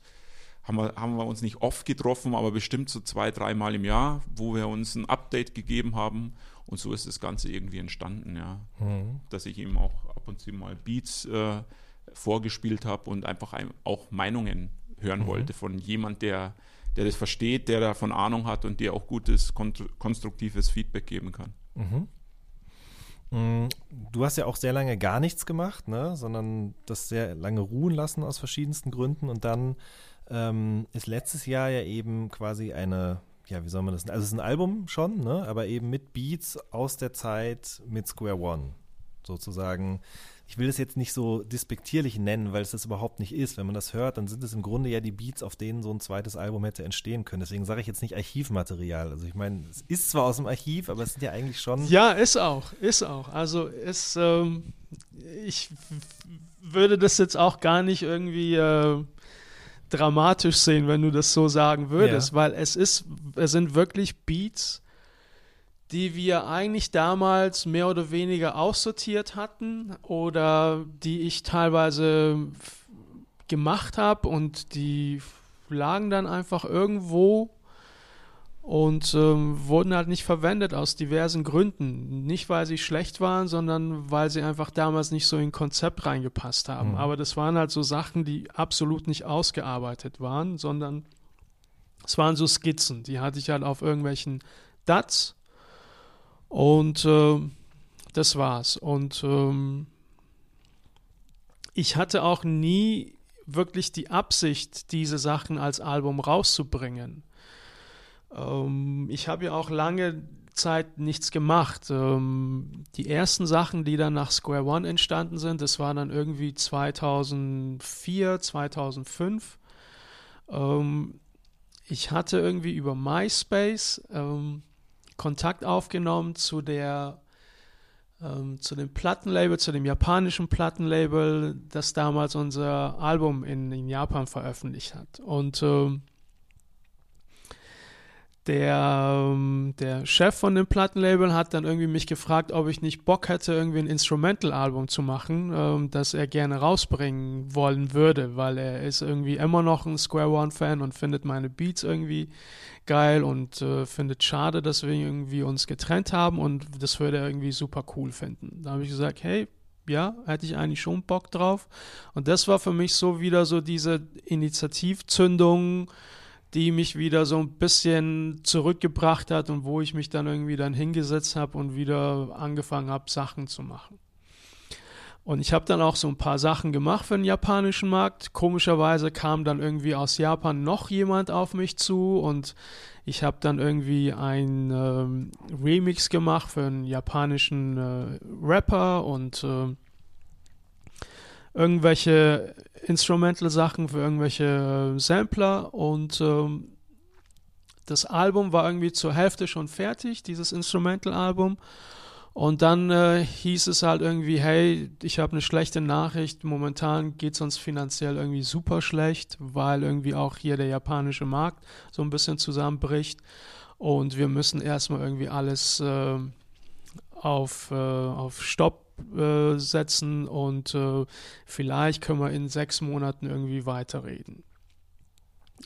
haben wir, haben wir uns nicht oft getroffen, aber bestimmt so zwei, dreimal im Jahr, wo wir uns ein Update gegeben haben. Und so ist das Ganze irgendwie entstanden, ja. Mhm. Dass ich ihm auch ab und zu mal Beats äh, vorgespielt habe und einfach ein, auch Meinungen hören Mhm. wollte von jemand, der, der das versteht, der davon Ahnung hat und dir auch gutes, konstruktives Feedback geben kann. Mhm. Mm, Du hast ja auch sehr lange gar nichts gemacht, ne? sondern das sehr lange ruhen lassen aus verschiedensten Gründen. Und dann ähm, ist letztes Jahr ja eben quasi eine, ja, wie soll man das nennen? Also es ist ein Album schon, ne? aber eben mit Beats aus der Zeit mit Square One. Sozusagen, ich will das jetzt nicht so despektierlich nennen, weil es das überhaupt nicht ist. Wenn man das hört, dann sind es im Grunde ja die Beats, auf denen so ein zweites Album hätte entstehen können. Deswegen sage ich jetzt nicht Archivmaterial. Also ich meine, es ist zwar aus dem Archiv, aber es sind ja eigentlich schon. Ja, ist auch, ist auch. Also ist, ähm, ich würde das jetzt auch gar nicht irgendwie äh, dramatisch sehen, wenn du das so sagen würdest, Ja. weil es ist, es sind wirklich Beats, die wir eigentlich damals mehr oder weniger aussortiert hatten oder die ich teilweise gemacht habe und die lagen dann einfach irgendwo und ähm, wurden halt nicht verwendet aus diversen Gründen. Nicht, weil sie schlecht waren, sondern weil sie einfach damals nicht so in Konzept reingepasst haben. Mhm. Aber das waren halt so Sachen, die absolut nicht ausgearbeitet waren, sondern es waren so Skizzen. Die hatte ich halt auf irgendwelchen DATs und ähm, das war's. Und ähm, ich hatte auch nie wirklich die Absicht, diese Sachen als Album rauszubringen. Ähm, ich habe ja auch lange Zeit nichts gemacht. Ähm, die ersten Sachen, die dann nach Square One entstanden sind, das war dann irgendwie 2004, 2005. Ähm, ich hatte irgendwie über MySpace ähm, Kontakt aufgenommen zu der ähm, zu dem Plattenlabel, zu dem japanischen Plattenlabel, das damals unser Album in, in Japan veröffentlicht hat. Und ähm, der, ähm, der Chef von dem Plattenlabel hat dann irgendwie mich gefragt, ob ich nicht Bock hätte, irgendwie ein Instrumental-Album zu machen, ähm, das er gerne rausbringen wollen würde, weil er ist irgendwie immer noch ein Square One-Fan und findet meine Beats irgendwie geil und äh, findet schade, dass wir irgendwie uns getrennt haben und das würde er irgendwie super cool finden. Da habe ich gesagt, hey, ja, hätte ich eigentlich schon Bock drauf. Und das war für mich so wieder so diese Initiativzündung, die mich wieder so ein bisschen zurückgebracht hat und wo ich mich dann irgendwie dann hingesetzt habe und wieder angefangen habe, Sachen zu machen. Und ich habe dann auch so ein paar Sachen gemacht für den japanischen Markt. Komischerweise kam dann irgendwie aus Japan noch jemand auf mich zu und ich habe dann irgendwie ein ähm, Remix gemacht für einen japanischen äh, Rapper und äh, irgendwelche Instrumental-Sachen für irgendwelche äh, Sampler und ähm, das Album war irgendwie zur Hälfte schon fertig, dieses Instrumental-Album. Und dann äh, hieß es halt irgendwie, hey, ich habe eine schlechte Nachricht. Momentan geht es uns finanziell irgendwie super schlecht, weil irgendwie auch hier der japanische Markt so ein bisschen zusammenbricht. Und wir müssen erstmal irgendwie alles äh, auf, äh, auf Stopp setzen und äh, vielleicht können wir in sechs Monaten irgendwie weiterreden.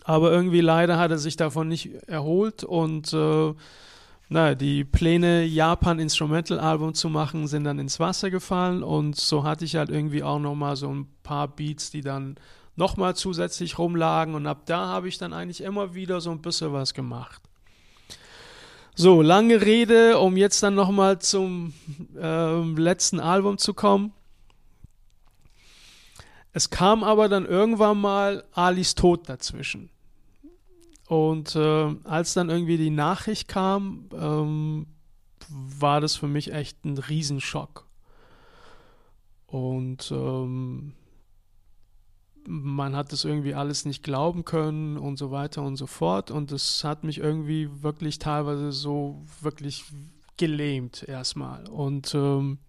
Aber irgendwie leider hat er sich davon nicht erholt und äh, naja, die Pläne, Japan Instrumental Album zu machen, sind dann ins Wasser gefallen und so hatte ich halt irgendwie auch nochmal so ein paar Beats, die dann nochmal zusätzlich rumlagen und ab da habe ich dann eigentlich immer wieder so ein bisschen was gemacht. So, lange Rede, um jetzt dann nochmal zum äh, letzten Album zu kommen. Es kam aber dann irgendwann mal Alis Tod dazwischen. Und äh, als dann irgendwie die Nachricht kam, ähm, war das für mich echt ein Riesenschock. Und ähm, man hat das irgendwie alles nicht glauben können und so weiter und so fort. Und es hat mich irgendwie wirklich teilweise so wirklich gelähmt erstmal. Und ähm,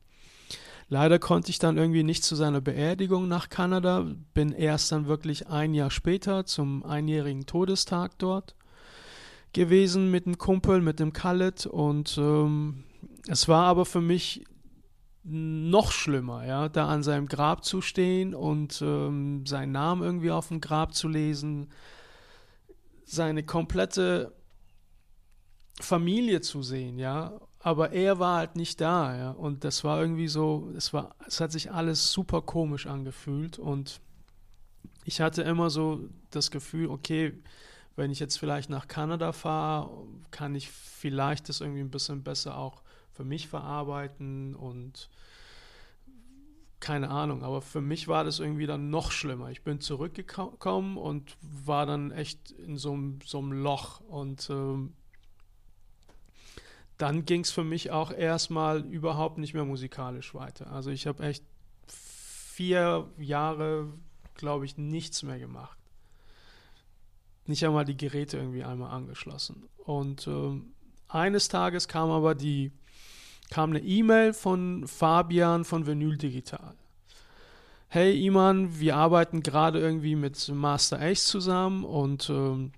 leider konnte ich dann irgendwie nicht zu seiner Beerdigung nach Kanada, bin erst dann wirklich ein Jahr später zum einjährigen Todestag dort gewesen mit einem Kumpel, mit dem Khaled. Und ähm, es war aber für mich noch schlimmer, ja, da an seinem Grab zu stehen und ähm, seinen Namen irgendwie auf dem Grab zu lesen, seine komplette Familie zu sehen, ja, aber er war halt nicht da, ja, und das war irgendwie so, es war, es hat sich alles super komisch angefühlt und ich hatte immer so das Gefühl, okay, wenn ich jetzt vielleicht nach Kanada fahre, kann ich vielleicht das irgendwie ein bisschen besser auch für mich verarbeiten und keine Ahnung, aber für mich war das irgendwie dann noch schlimmer. Ich bin zurückgekommen und war dann echt in so einem, so einem Loch und ähm, dann ging es für mich auch erstmal überhaupt nicht mehr musikalisch weiter. Also ich habe echt vier Jahre, glaube ich, nichts mehr gemacht. Nicht einmal die Geräte irgendwie einmal angeschlossen. Und ähm, eines Tages kam aber die kam eine E-Mail von Fabian von Vinyl Digital. Hey Iman, wir arbeiten gerade irgendwie mit Master Ace zusammen und ähm,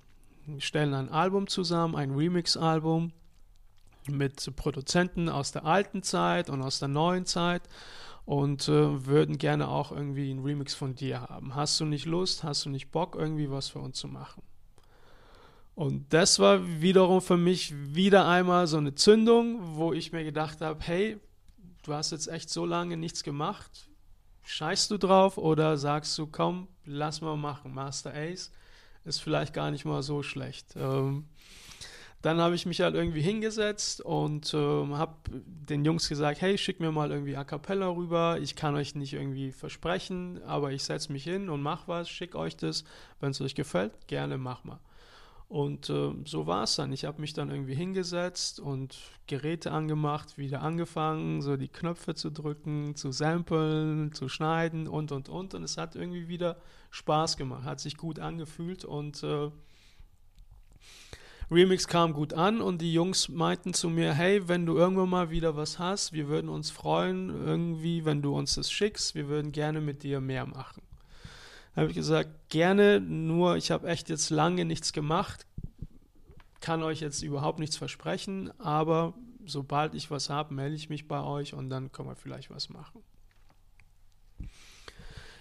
stellen ein Album zusammen, ein Remix-Album mit Produzenten aus der alten Zeit und aus der neuen Zeit und äh, würden gerne auch irgendwie einen Remix von dir haben. Hast du nicht Lust, hast du nicht Bock, irgendwie was für uns zu machen? Und das war wiederum für mich wieder einmal so eine Zündung, wo ich mir gedacht habe, hey, du hast jetzt echt so lange nichts gemacht, scheißt du drauf oder sagst du, komm, lass mal machen, Master Ace ist vielleicht gar nicht mal so schlecht. Ähm, dann habe ich mich halt irgendwie hingesetzt und ähm, habe den Jungs gesagt, hey, schick mir mal irgendwie A Cappella rüber. Ich kann euch nicht irgendwie versprechen, aber ich setze mich hin und mach was, schick euch das. Wenn es euch gefällt, gerne mach mal. Und äh, so war es dann. Ich habe mich dann irgendwie hingesetzt und Geräte angemacht, wieder angefangen, so die Knöpfe zu drücken, zu samplen, zu schneiden und und und. Und es hat irgendwie wieder Spaß gemacht, hat sich gut angefühlt und äh, Remix kam gut an und die Jungs meinten zu mir, hey, wenn du irgendwann mal wieder was hast, wir würden uns freuen, irgendwie, wenn du uns das schickst, wir würden gerne mit dir mehr machen habe ich gesagt, gerne, nur ich habe echt jetzt lange nichts gemacht, kann euch jetzt überhaupt nichts versprechen, aber sobald ich was habe, melde ich mich bei euch und dann können wir vielleicht was machen.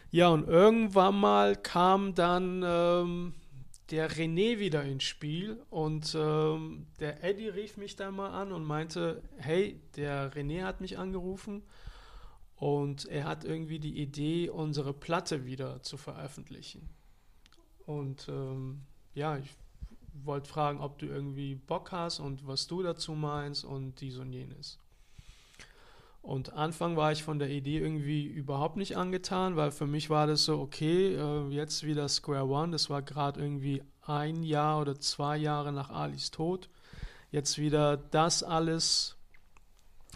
Ja, und irgendwann mal kam dann ähm, der René wieder ins Spiel und ähm, der Eddie rief mich dann mal an und meinte, hey, der René hat mich angerufen und er hat irgendwie die Idee, unsere Platte wieder zu veröffentlichen. Und ähm, ja, ich wollte fragen, ob du irgendwie Bock hast und was du dazu meinst und dies und jenes. Und Anfang war ich von der Idee irgendwie überhaupt nicht angetan, weil für mich war das so, okay, äh, jetzt wieder Square One, das war gerade irgendwie ein Jahr oder zwei Jahre nach Alis Tod. Jetzt wieder das alles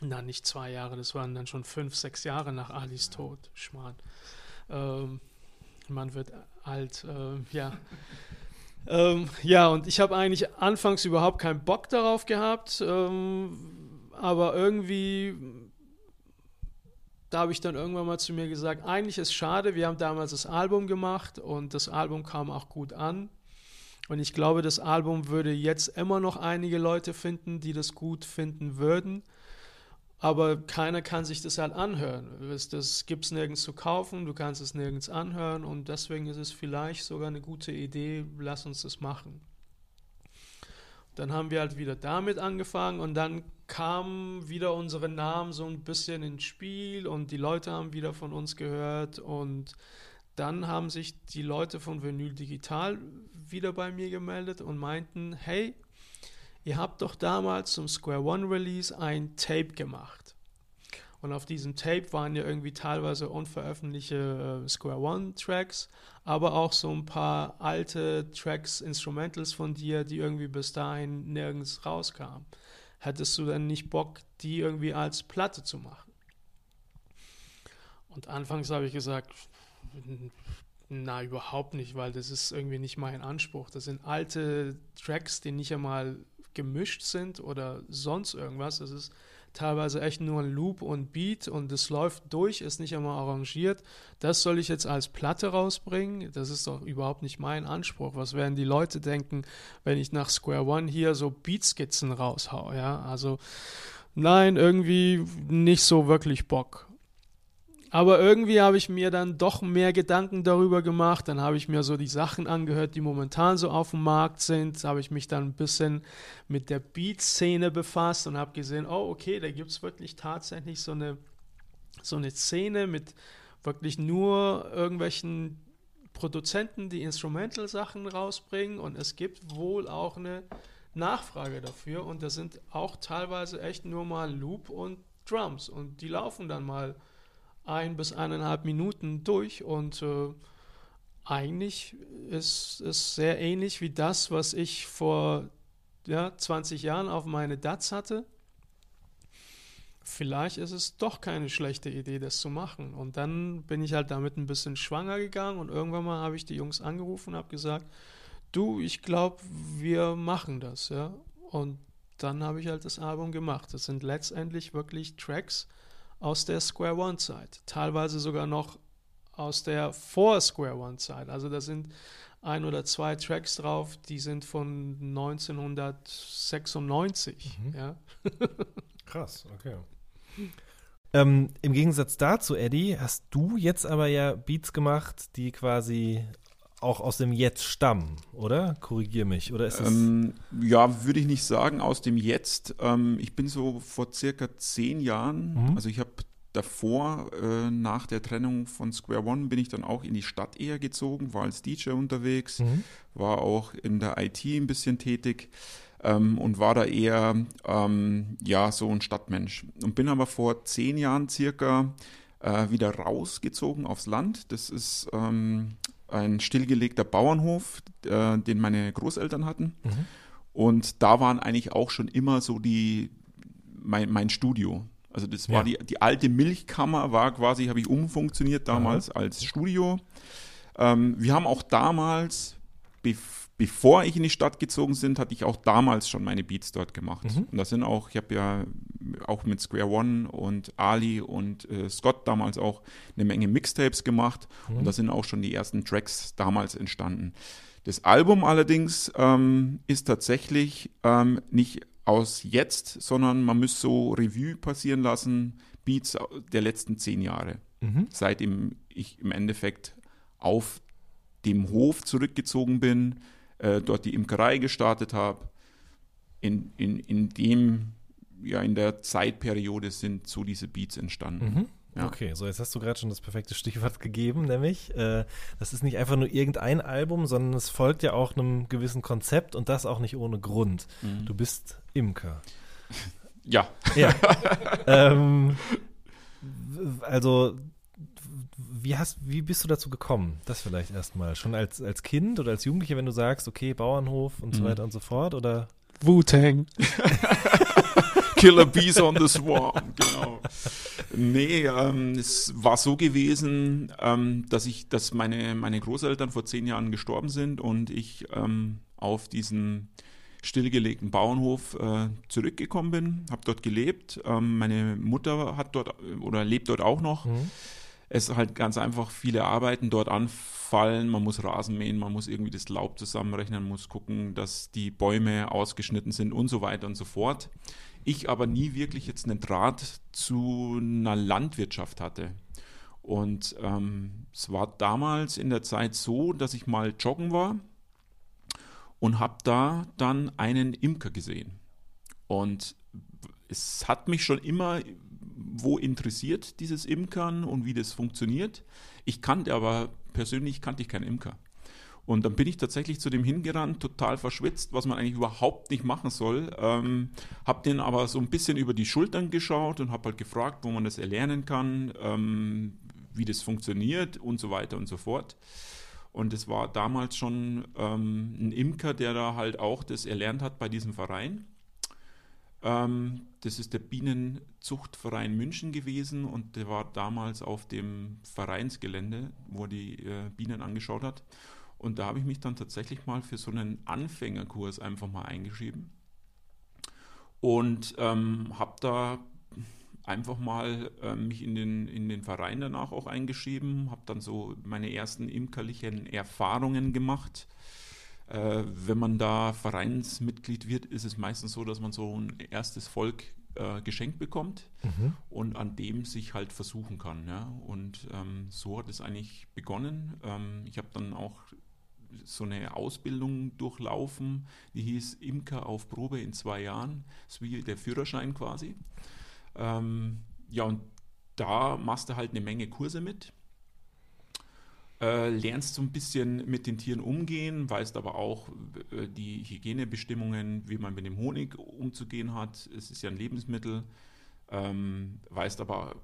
na, nicht zwei Jahre, das waren dann schon fünf, sechs Jahre nach Alis Tod. Schmarrn. Ähm, man wird alt, äh, ja. ähm, ja, und ich habe eigentlich anfangs überhaupt keinen Bock darauf gehabt, ähm, aber irgendwie, da habe ich dann irgendwann mal zu mir gesagt, eigentlich ist es schade, wir haben damals das Album gemacht und das Album kam auch gut an. Und ich glaube, das Album würde jetzt immer noch einige Leute finden, die das gut finden würden. Aber keiner kann sich das halt anhören. Das, gibt es nirgends zu kaufen, du kannst es nirgends anhören und deswegen ist es vielleicht sogar eine gute Idee, lass uns das machen. Dann haben wir halt wieder damit angefangen und dann kamen wieder unsere Namen so ein bisschen ins Spiel und die Leute haben wieder von uns gehört und dann haben sich die Leute von Vinyl Digital wieder bei mir gemeldet und meinten, hey, ihr habt doch damals zum Square One Release ein Tape gemacht. Und auf diesem Tape waren ja irgendwie teilweise unveröffentlichte äh, Square One Tracks, aber auch so ein paar alte Tracks, Instrumentals von dir, die irgendwie bis dahin nirgends rauskamen. Hättest du denn nicht Bock, die irgendwie als Platte zu machen? Und anfangs habe ich gesagt, na, überhaupt nicht, weil das ist irgendwie nicht mein Anspruch. Das sind alte Tracks, die nicht einmal gemischt sind oder sonst irgendwas. Das ist teilweise echt nur ein Loop und Beat und es läuft durch, ist nicht einmal arrangiert. Das soll ich jetzt als Platte rausbringen? Das ist doch überhaupt nicht mein Anspruch. Was werden die Leute denken, wenn ich nach Square One hier so Beatskizzen raushau? Ja, also nein, irgendwie nicht so wirklich Bock. Aber irgendwie habe ich mir dann doch mehr Gedanken darüber gemacht. Dann habe ich mir so die Sachen angehört, die momentan so auf dem Markt sind. Da habe ich mich dann ein bisschen mit der Beat-Szene befasst und habe gesehen, oh, okay, da gibt es wirklich tatsächlich so eine, so eine Szene mit wirklich nur irgendwelchen Produzenten, die Instrumental-Sachen rausbringen. Und es gibt wohl auch eine Nachfrage dafür. Und das sind auch teilweise echt nur mal Loop und Drums. Und die laufen dann mal ein bis eineinhalb Minuten durch und äh, eigentlich ist es sehr ähnlich wie das, was ich vor ja, 20 Jahren auf meine DATS hatte. Vielleicht ist es doch keine schlechte Idee, das zu machen. Und dann bin ich halt damit ein bisschen schwanger gegangen und irgendwann mal habe ich die Jungs angerufen und habe gesagt, du, ich glaube, wir machen das, ja. Und dann habe ich halt das Album gemacht. Das sind letztendlich wirklich Tracks, aus der Square One-Zeit, teilweise sogar noch aus der Vor-Square One-Zeit. Also da sind ein oder zwei Tracks drauf, die sind von 1996. Mhm. Ja. Krass, okay. Ähm, Im Gegensatz dazu, Eddie, hast du jetzt aber ja Beats gemacht, die quasi auch aus dem Jetzt stammen, oder? Korrigier mich, oder ist das ähm, ja, würde ich nicht sagen, aus dem Jetzt. Ähm, ich bin so vor circa zehn Jahren, mhm. also ich habe davor, äh, nach der Trennung von Square One, bin ich dann auch in die Stadt eher gezogen, war als DJ unterwegs, mhm. war auch in der IT ein bisschen tätig. Ähm, und war da eher ähm, ja so ein Stadtmensch und bin aber vor zehn Jahren circa äh, wieder rausgezogen aufs Land. Das ist ähm, ein stillgelegter Bauernhof, äh, den meine Großeltern hatten. Mhm. Und da waren eigentlich auch schon immer so die, mein, mein Studio. Also das war ja. die, die alte Milchkammer, war quasi, habe ich umfunktioniert damals mhm. als Studio. Ähm, wir haben auch damals, bevor bevor ich in die Stadt gezogen bin, hatte ich auch damals schon meine Beats dort gemacht. Mhm. Und das sind auch, ich habe ja auch mit Square One und Ali und äh, Scott damals auch eine Menge Mixtapes gemacht. Mhm. Und da sind auch schon die ersten Tracks damals entstanden. Das Album allerdings ähm, ist tatsächlich ähm, nicht aus jetzt, sondern man müsste so Revue passieren lassen, Beats der letzten zehn Jahre. Mhm. Seitdem ich im Endeffekt auf dem Hof zurückgezogen bin, äh, dort die Imkerei gestartet habe. In, in, in dem, ja, in der Zeitperiode sind so diese Beats entstanden. Mhm. Ja. Okay, so jetzt hast du gerade schon das perfekte Stichwort gegeben, nämlich äh, das ist nicht einfach nur irgendein Album, sondern es folgt ja auch einem gewissen Konzept und das auch nicht ohne Grund. Mhm. Du bist Imker. Ja. Ja. ähm, also wie, hast, wie bist du dazu gekommen? Das vielleicht erstmal. Schon als, als Kind oder als Jugendlicher, wenn du sagst, okay, Bauernhof und so mhm. weiter und so fort? Oder? Wu-Tang. Killer Bees on the Swarm, genau. Nee, ähm, es war so gewesen, ähm, dass ich, dass meine, meine Großeltern vor zehn Jahren gestorben sind und ich ähm, auf diesen stillgelegten Bauernhof äh, zurückgekommen bin, habe dort gelebt. Ähm, meine Mutter hat dort oder lebt dort auch noch. Mhm. Es halt ganz einfach viele Arbeiten dort anfallen. Man muss Rasen mähen, man muss irgendwie das Laub zusammenrechnen, muss gucken, dass die Bäume ausgeschnitten sind und so weiter und so fort. Ich aber nie wirklich jetzt einen Draht zu einer Landwirtschaft hatte. Und ähm, es war damals in der Zeit so, dass ich mal joggen war und habe da dann einen Imker gesehen. Und es hat mich schon immer wo interessiert, dieses Imkern und wie das funktioniert. Ich kannte aber persönlich kannte ich keinen Imker. Und dann bin ich tatsächlich zu dem hingerannt, total verschwitzt, was man eigentlich überhaupt nicht machen soll. Ähm, habe den aber so ein bisschen über die Schultern geschaut und habe halt gefragt, wo man das erlernen kann, ähm, wie das funktioniert und so weiter und so fort. Und es war damals schon ähm, ein Imker, der da halt auch das erlernt hat bei diesem Verein. Ähm, das ist der Bienenzuchtverein München gewesen und der war damals auf dem Vereinsgelände, wo er die äh, Bienen angeschaut hat. Und da habe ich mich dann tatsächlich mal für so einen Anfängerkurs einfach mal eingeschrieben und ähm, habe da einfach mal äh, mich in den, in den Verein danach auch eingeschrieben, habe dann so meine ersten imkerlichen Erfahrungen gemacht. Äh, wenn man da Vereinsmitglied wird, ist es meistens so, dass man so ein erstes Volk äh, geschenkt bekommt Mhm. und an dem sich halt versuchen kann. Ja? Und ähm, so hat es eigentlich begonnen. Ähm, ich habe dann auch so eine Ausbildung durchlaufen, die hieß Imker auf Probe in zwei Jahren. Das ist wie der Führerschein quasi. Ähm, ja, und da machst du halt eine Menge Kurse mit. Äh, lernst so ein bisschen mit den Tieren umgehen, weißt aber auch äh, die Hygienebestimmungen, wie man mit dem Honig umzugehen hat. Es ist ja ein Lebensmittel. Ähm, weißt aber,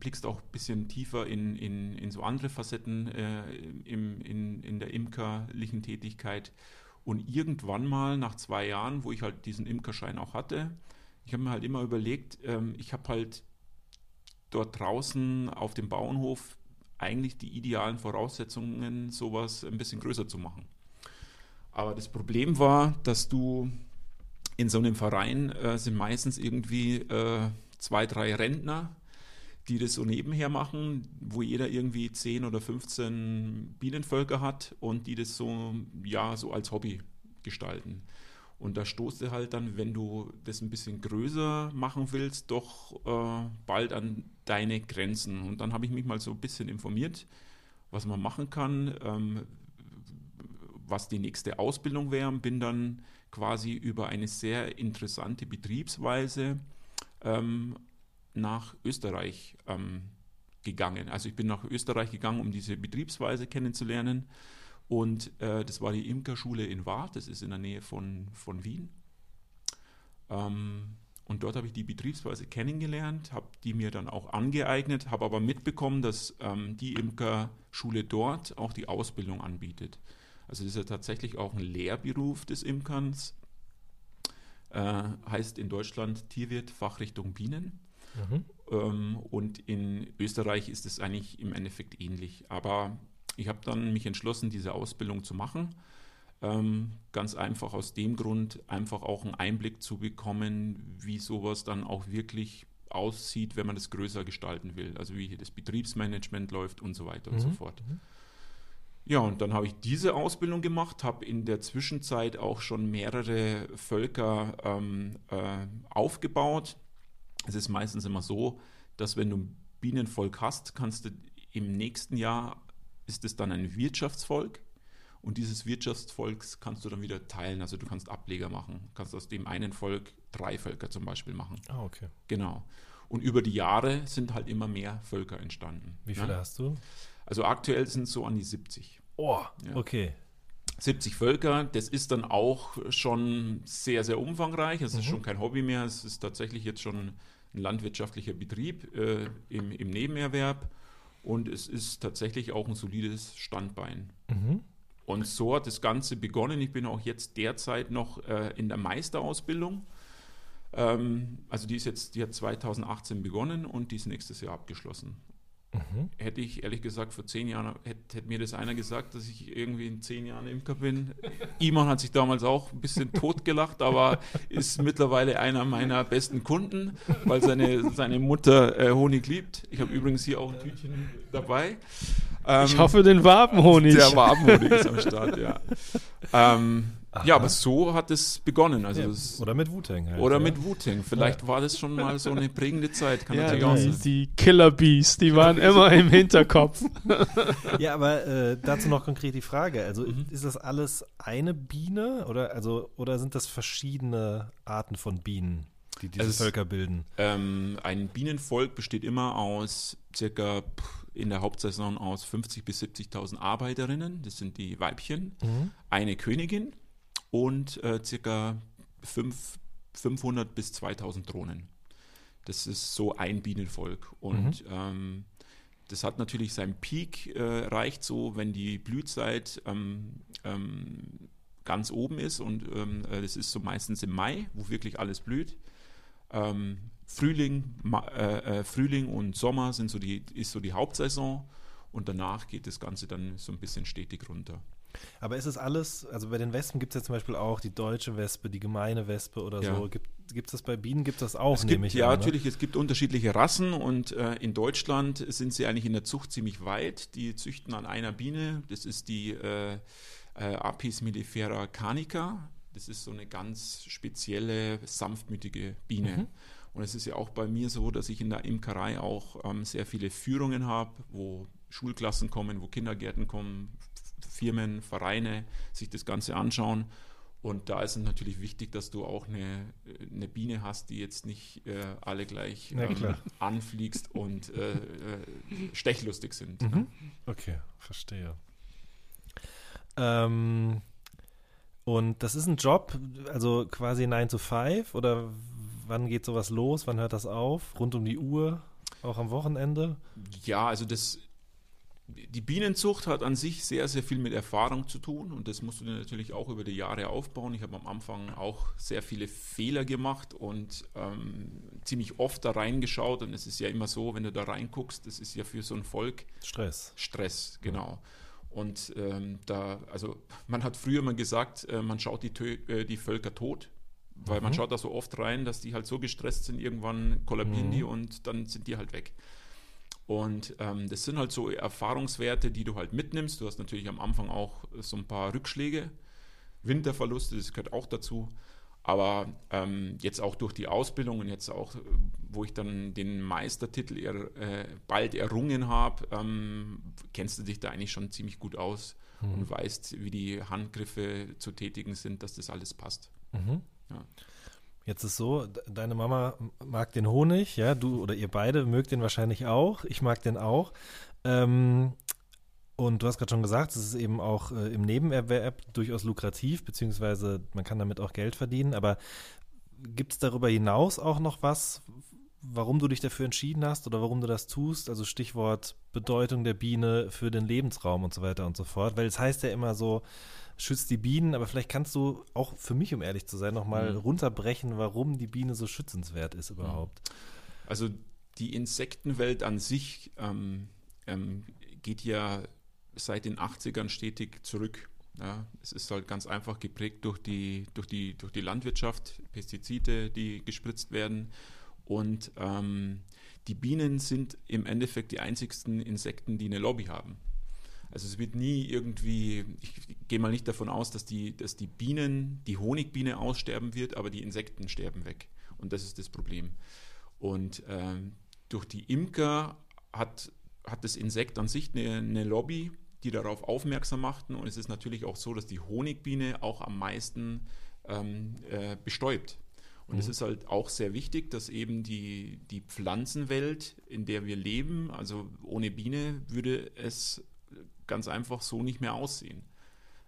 blickst auch ein bisschen tiefer in, in, in so andere Facetten äh, im, in, in der imkerlichen Tätigkeit. Und irgendwann mal nach zwei Jahren, wo ich halt diesen Imkerschein auch hatte, ich habe mir halt immer überlegt, ähm, ich habe halt dort draußen auf dem Bauernhof eigentlich die idealen Voraussetzungen, sowas ein bisschen größer zu machen. Aber das Problem war, dass du in so einem Verein äh, sind meistens irgendwie äh, zwei, drei Rentner, die das so nebenher machen, wo jeder irgendwie 10 oder 15 Bienenvölker hat und die das so, ja, so als Hobby gestalten. Und da stoßt du halt dann, wenn du das ein bisschen größer machen willst, doch äh, bald an deine Grenzen. Und dann habe ich mich mal so ein bisschen informiert, was man machen kann, ähm, was die nächste Ausbildung wäre bin dann quasi über eine sehr interessante Betriebsweise ähm, nach Österreich ähm, gegangen. Also ich bin nach Österreich gegangen, um diese Betriebsweise kennenzulernen. Und äh, das war die Imkerschule in Waadt, das ist in der Nähe von, von Wien. Ähm, und dort habe ich die Betriebsweise kennengelernt, habe die mir dann auch angeeignet, habe aber mitbekommen, dass ähm, die Imkerschule dort auch die Ausbildung anbietet. Also das ist ja tatsächlich auch ein Lehrberuf des Imkerns. Äh, heißt in Deutschland Tierwirt Fachrichtung Bienen. Mhm. Ähm, und in Österreich ist es eigentlich im Endeffekt ähnlich. Aber ich habe dann mich entschlossen, diese Ausbildung zu machen. Ähm, ganz einfach aus dem Grund, einfach auch einen Einblick zu bekommen, wie sowas dann auch wirklich aussieht, wenn man das größer gestalten will. Also wie hier das Betriebsmanagement läuft und so weiter und so Mhm. fort. Ja, und dann habe ich diese Ausbildung gemacht, habe in der Zwischenzeit auch schon mehrere Völker ähm, äh, aufgebaut. Es ist meistens immer so, dass wenn du ein Bienenvolk hast, kannst du im nächsten Jahr ist es dann ein Wirtschaftsvolk und dieses Wirtschaftsvolks kannst du dann wieder teilen. Also du kannst Ableger machen, Du kannst aus dem einen Volk drei Völker zum Beispiel machen. Ah, okay. Genau. Und über die Jahre sind halt immer mehr Völker entstanden. Wie viele ne? hast du? Also aktuell sind es so an die 70. Oh, Ja. okay. 70 Völker, das ist dann auch schon sehr, sehr umfangreich. Es ist Mhm. schon kein Hobby mehr, es ist tatsächlich jetzt schon ein landwirtschaftlicher Betrieb äh, im, im Nebenerwerb und es ist tatsächlich auch ein solides Standbein. Mhm. Und so hat das Ganze begonnen. Ich bin auch jetzt derzeit noch äh, in der Meisterausbildung. Ähm, also die ist jetzt, die hat 2018 begonnen und die ist nächstes Jahr abgeschlossen. Hätte ich ehrlich gesagt vor zehn Jahren, hätte, hätte mir das einer gesagt, dass ich irgendwie in zehn Jahren Imker bin. Iman hat sich damals auch ein bisschen totgelacht, aber ist mittlerweile einer meiner besten Kunden, weil seine, seine Mutter äh, Honig liebt. Ich habe übrigens hier auch ein Tütchen dabei. Ähm, Ich hoffe, den Wabenhonig. der Wabenhonig ist am Start, ja. Ähm, ja, aber so hat es begonnen. Also Ja, es, oder mit Wu-Tang halt. oder ja. mit Wu-Tang. Vielleicht war das schon mal so eine prägende Zeit. Kann ja, natürlich auch die, sein. die Killer Bees, die waren immer im Hinterkopf. Ja, aber äh, dazu noch konkret die Frage. Also Mhm. ist das alles eine Biene oder, also, oder sind das verschiedene Arten von Bienen, die diese Also Völker bilden? Ähm, ein Bienenvolk besteht immer aus circa in der Hauptsaison aus 50.000 bis 70.000 Arbeiterinnen. Das sind die Weibchen. Eine Königin und äh, circa fünf, 500 bis 2000 Drohnen. Das ist so ein Bienenvolk. Und ähm, das hat natürlich seinen Peak, äh, reicht so, wenn die Blühzeit ähm, ähm, ganz oben ist. Und ähm, äh, das ist so meistens im Mai, wo wirklich alles blüht. Ähm, Frühling, Ma äh, äh, Frühling und Sommer sind so die, ist so die Hauptsaison. Und danach geht das Ganze dann so ein bisschen stetig runter. Aber ist es alles, also bei den Wespen gibt es ja zum Beispiel auch die deutsche Wespe, die gemeine Wespe oder Ja. so. Gibt es das bei Bienen? Gibt es das auch, Es gibt, ja, an, ne? natürlich, es gibt unterschiedliche Rassen und äh, in Deutschland sind sie eigentlich in der Zucht ziemlich weit. Die züchten an einer Biene, das ist die äh, äh, Apis mellifera canica. Das ist so eine ganz spezielle, sanftmütige Biene. Mhm. Und es ist ja auch bei mir so, dass ich in der Imkerei auch ähm, sehr viele Führungen habe, wo Schulklassen kommen, wo Kindergärten kommen, Firmen, Vereine sich das Ganze anschauen. Und da ist es natürlich wichtig, dass du auch eine, eine Biene hast, die jetzt nicht äh, alle gleich ähm, anfliegst und äh, äh, stechlustig sind. Mhm. Okay, verstehe. Ähm, und das ist ein Job, also quasi 9 to 5 oder wann geht sowas los? Wann hört das auf? Rund um die Uhr? Auch am Wochenende? Ja, also das, die Bienenzucht hat an sich sehr, sehr viel mit Erfahrung zu tun und das musst du dir natürlich auch über die Jahre aufbauen. Ich habe am Anfang auch sehr viele Fehler gemacht und ähm, ziemlich oft da reingeschaut und es ist ja immer so, wenn du da reinguckst, das ist ja für so ein Volk Stress. Stress, genau. Und ähm, da, also man hat früher mal gesagt, äh, man schaut die, Tö äh, die Völker tot, weil man schaut da so oft rein, dass die halt so gestresst sind, irgendwann kollabieren die und dann sind die halt weg. Und ähm, das sind halt so Erfahrungswerte, die du halt mitnimmst. Du hast natürlich am Anfang auch so ein paar Rückschläge, Winterverluste, das gehört auch dazu. Aber ähm, jetzt auch durch die Ausbildung und jetzt auch, wo ich dann den Meistertitel er, äh, bald errungen habe, ähm, kennst du dich da eigentlich schon ziemlich gut aus und weißt, wie die Handgriffe zu tätigen sind, dass das alles passt. Mhm. Ja. Jetzt ist so, de- deine Mama mag den Honig, ja, du oder ihr beide mögt den wahrscheinlich auch. Ich mag den auch. Ähm, und du hast gerade schon gesagt, es ist eben auch äh, im Nebenerwerb durchaus lukrativ, beziehungsweise man kann damit auch Geld verdienen. Aber gibt es darüber hinaus auch noch was, warum du dich dafür entschieden hast oder warum du das tust? Also Stichwort Bedeutung der Biene für den Lebensraum und so weiter und so fort. Weil es heißt ja immer so, schützt die Bienen, aber vielleicht kannst du auch für mich, um ehrlich zu sein, nochmal Mhm. runterbrechen, warum die Biene so schützenswert ist überhaupt. Also die Insektenwelt an sich ähm, ähm, geht ja seit den 80ern stetig zurück. Ja, es ist halt ganz einfach geprägt durch die, durch die, durch die Landwirtschaft, Pestizide, die gespritzt werden. Und ähm, die Bienen sind im Endeffekt die einzigsten Insekten, die eine Lobby haben. Also es wird nie irgendwie, ich gehe mal nicht davon aus, dass die, dass die Bienen, die Honigbiene aussterben wird, aber die Insekten sterben weg. Und das ist das Problem. Und ähm, durch die Imker hat, hat das Insekt an sich eine, eine Lobby, die darauf aufmerksam machten. Und es ist natürlich auch so, dass die Honigbiene auch am meisten ähm, äh, bestäubt. Und es ist halt auch sehr wichtig, dass eben die, die Pflanzenwelt, in der wir leben, also ohne Biene würde es ganz einfach so nicht mehr aussehen.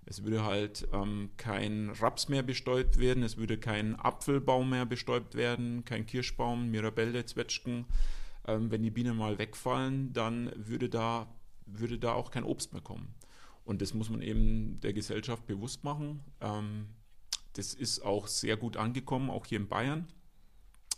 Es würde halt ähm, kein Raps mehr bestäubt werden, es würde kein Apfelbaum mehr bestäubt werden, kein Kirschbaum, Mirabelle, Zwetschgen. Ähm, wenn die Bienen mal wegfallen, dann würde da, würde da auch kein Obst mehr kommen. Und das muss man eben der Gesellschaft bewusst machen. Ähm, das ist auch sehr gut angekommen, auch hier in Bayern.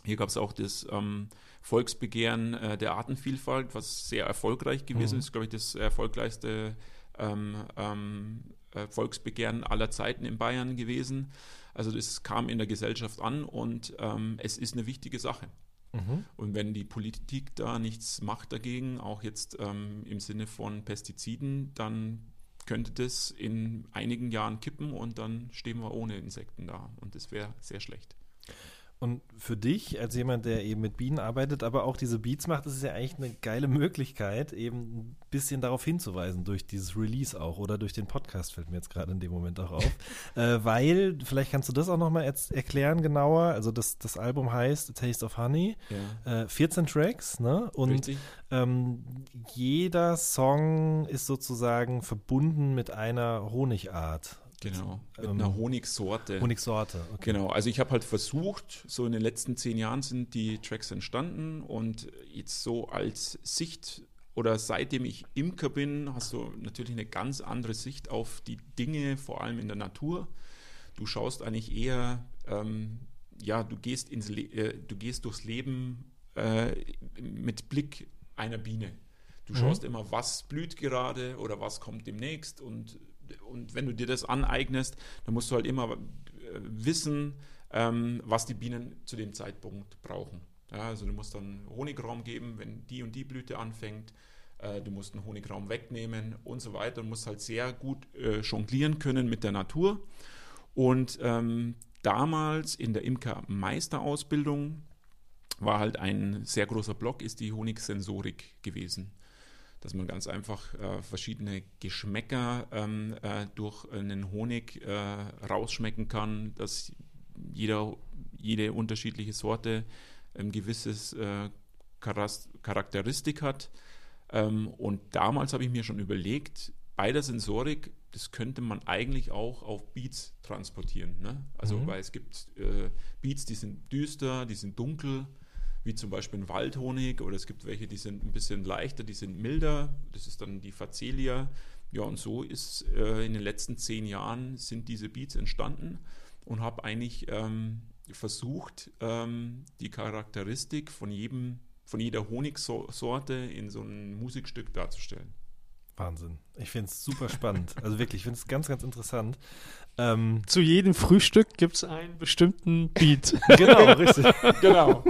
Hier gab es auch das ähm, Volksbegehren äh, der Artenvielfalt, was sehr erfolgreich gewesen Mhm. ist, glaube ich, das erfolgreichste ähm, ähm, äh, Volksbegehren aller Zeiten in Bayern gewesen. Also das kam in der Gesellschaft an und ähm, es ist eine wichtige Sache. Mhm. Und wenn die Politik da nichts macht dagegen, auch jetzt ähm, im Sinne von Pestiziden, dann könnte das in einigen Jahren kippen und dann stehen wir ohne Insekten da. Und das wäre sehr schlecht. Und für dich, als jemand, der eben mit Bienen arbeitet, aber auch diese Beats macht, ist es ja eigentlich eine geile Möglichkeit, eben ein bisschen darauf hinzuweisen, durch dieses Release auch oder durch den Podcast, fällt mir jetzt gerade in dem Moment auch auf. äh, weil, vielleicht kannst du das auch nochmal erklären genauer. Also das, das Album heißt A Taste of Honey, Ja. äh, 14 Tracks, ne? Und ähm, jeder Song ist sozusagen verbunden mit einer Honigart. Genau. Mit Ähm, einer Honigsorte. Honigsorte, okay. Genau, also ich habe halt versucht, so in den letzten zehn Jahren sind die Tracks entstanden und jetzt so als Sicht oder seitdem ich Imker bin, hast du natürlich eine ganz andere Sicht auf die Dinge, vor allem in der Natur. Du schaust eigentlich eher, ähm, ja, du gehst, ins Le äh, du gehst durchs Leben äh, mit Blick einer Biene. Du Mhm. schaust immer, was blüht gerade oder was kommt demnächst und, und wenn du dir das aneignest, dann musst du halt immer äh, wissen, ähm, was die Bienen zu dem Zeitpunkt brauchen. Ja, also du musst dann Honigraum geben, wenn die und die Blüte anfängt. Äh, du musst einen Honigraum wegnehmen und so weiter. Du musst halt sehr gut äh, jonglieren können mit der Natur. Und ähm, damals in der Imkermeisterausbildung war halt ein sehr großer Block, ist die Honigsensorik gewesen. Dass man ganz einfach äh, verschiedene Geschmäcker ähm, äh, durch einen Honig äh, rausschmecken kann, dass jeder, jede unterschiedliche Sorte ein gewisses äh, Charakteristik hat. Ähm, und damals habe ich mir schon überlegt, bei der Sensorik, das könnte man eigentlich auch auf Beats transportieren. Ne? Also, Mhm. weil es gibt äh, Beats, die sind düster, die sind dunkel, wie zum Beispiel ein Waldhonig, oder es gibt welche, die sind ein bisschen leichter, die sind milder. Das ist dann die Facelia. Ja, und so ist äh, in den letzten zehn Jahren sind diese Beats entstanden und habe eigentlich ähm, versucht, ähm, die Charakteristik von jedem, von jeder Honigsorte in so ein Musikstück darzustellen. Wahnsinn. Ich finde es super spannend. Also wirklich, ich finde es ganz, ganz interessant. Ähm, Zu jedem Frühstück gibt es einen bestimmten Beat. genau, richtig. Genau.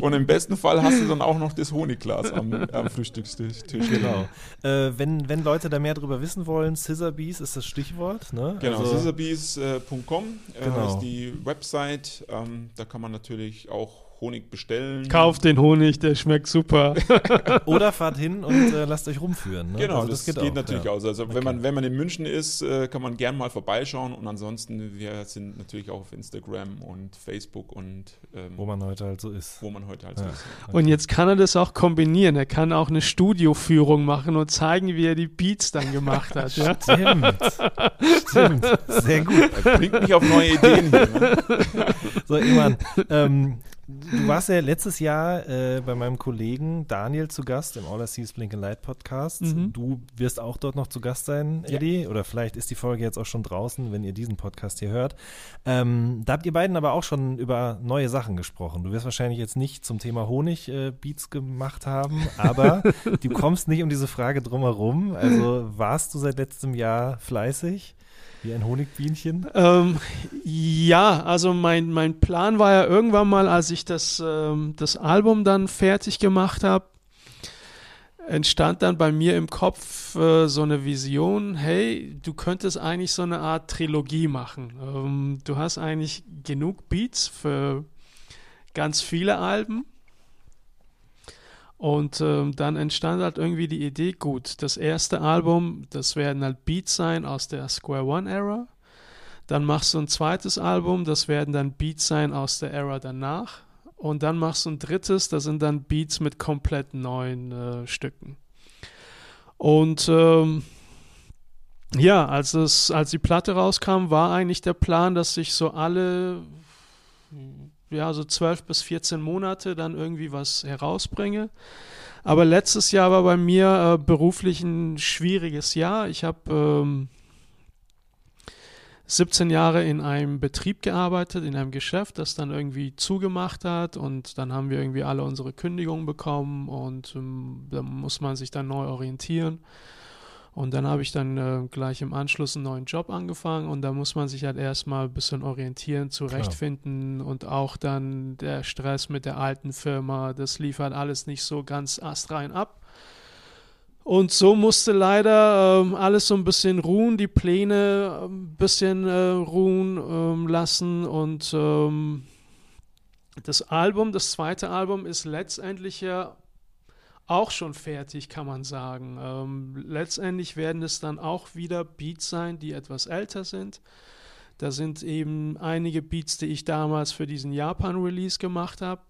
Und im besten Fall hast du dann auch noch das Honigglas am, am Frühstückstisch. Genau. Äh, wenn, wenn Leute da mehr drüber wissen wollen, Scissorbees ist das Stichwort. Ne? Genau, Also, scissorbees.com äh, Genau. ist die Website. Ähm, da kann man natürlich auch Honig bestellen. Kauft den Honig, der schmeckt super. oder fahrt hin und äh, lasst euch rumführen. Ne? Genau, Also das, geht, auch, natürlich ja. aus. Also Okay. wenn, man, wenn man in München ist, äh, kann man gern mal vorbeischauen und ansonsten, wir sind natürlich auch auf Instagram und Facebook und ähm, Wo man heute halt so ist. wo man heute halt Ja. so ist. Und jetzt kann er das auch kombinieren. Er kann auch eine Studioführung machen und zeigen, wie er die Beats dann gemacht hat. Ja? Stimmt. Stimmt. Sehr gut. Bringt mich auf neue Ideen hier. Ne? So, Iman, ähm, du warst ja letztes Jahr äh, bei meinem Kollegen Daniel zu Gast im All I See is Blink and Light Podcast. Mhm. Du wirst auch dort noch zu Gast sein, Ja. Eddie. Oder vielleicht ist die Folge jetzt auch schon draußen, wenn ihr diesen Podcast hier hört. Ähm, da habt ihr beiden aber auch schon über neue Sachen gesprochen. Du wirst wahrscheinlich jetzt nicht zum Thema Honig äh, Beats gemacht haben, aber du kommst nicht um diese Frage drumherum. Also warst du seit letztem Jahr fleißig? Wie ein Honigbienchen? Ähm, ja, also mein, mein Plan war ja irgendwann mal, als ich das, ähm, das Album dann fertig gemacht habe, entstand dann bei mir im Kopf äh, so eine Vision, hey, du könntest eigentlich so eine Art Trilogie machen. Ähm, du hast eigentlich genug Beats für ganz viele Alben. Und ähm, dann entstand halt irgendwie die Idee, gut, das erste Album, das werden halt Beats sein aus der Square One Era. Dann machst du ein zweites Album, das werden dann Beats sein aus der Era danach. Und dann machst du ein drittes, das sind dann Beats mit komplett neuen äh, Stücken. Und ähm, ja, als, es, als die Platte rauskam, war eigentlich der Plan, dass ich so alle ja, so 12 bis 14 Monate dann irgendwie was herausbringe. Aber letztes Jahr war bei mir äh, beruflich ein schwieriges Jahr. Ich habe ähm, 17 Jahre in einem Betrieb gearbeitet, in einem Geschäft, das dann irgendwie zugemacht hat und dann haben wir irgendwie alle unsere Kündigungen bekommen und ähm, da muss man sich dann neu orientieren. Und dann habe ich dann äh, gleich im Anschluss einen neuen Job angefangen und da muss man sich halt erstmal ein bisschen orientieren, zurechtfinden und auch dann der Stress mit der alten Firma, das liefert alles nicht so ganz astrein ab. Und so musste leider ähm, alles so ein bisschen ruhen, die Pläne ein ähm, bisschen äh, ruhen ähm, lassen und ähm, das Album, das zweite Album ist letztendlich ja auch schon fertig, kann man sagen. Ähm, letztendlich werden es dann auch wieder Beats sein, die etwas älter sind. Da sind eben einige Beats, die ich damals für diesen Japan-Release gemacht habe.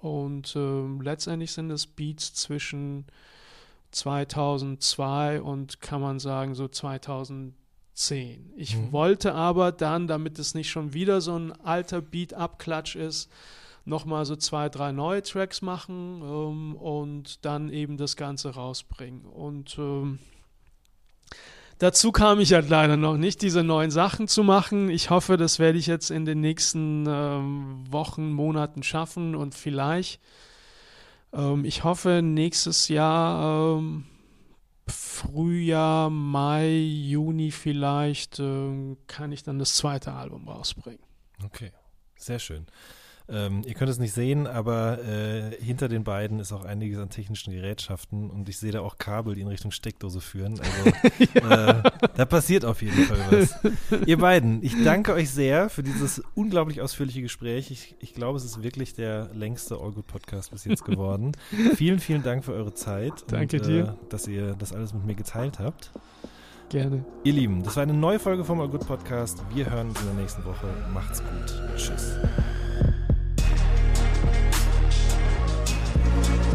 Und ähm, letztendlich sind es Beats zwischen 2002 und kann man sagen so 2010. Ich mhm. wollte aber dann, damit es nicht schon wieder so ein alter Beat-Abklatsch ist, nochmal so zwei, drei neue Tracks machen ähm, und dann eben das Ganze rausbringen. Und ähm, dazu kam ich halt leider noch nicht, diese neuen Sachen zu machen. Ich hoffe, das werde ich jetzt in den nächsten ähm, Wochen, Monaten schaffen und vielleicht, ähm, ich hoffe, nächstes Jahr. Ähm, Frühjahr, Mai, Juni vielleicht äh, kann ich dann das zweite Album rausbringen. Okay, sehr schön. Ähm, ihr könnt es nicht sehen, aber äh, hinter den beiden ist auch einiges an technischen Gerätschaften und ich sehe da auch Kabel, die in Richtung Steckdose führen. Also ja. äh, da passiert auf jeden Fall was. ihr beiden, ich danke euch sehr für dieses unglaublich ausführliche Gespräch. Ich, ich glaube, es ist wirklich der längste All Good Podcast bis jetzt geworden. vielen, vielen Dank für eure Zeit. Danke und, dir. Äh, dass ihr das alles mit mir geteilt habt. Gerne. Ihr Lieben, das war eine neue Folge vom All Good Podcast. Wir hören uns in der nächsten Woche. Macht's gut. Tschüss. Thank you.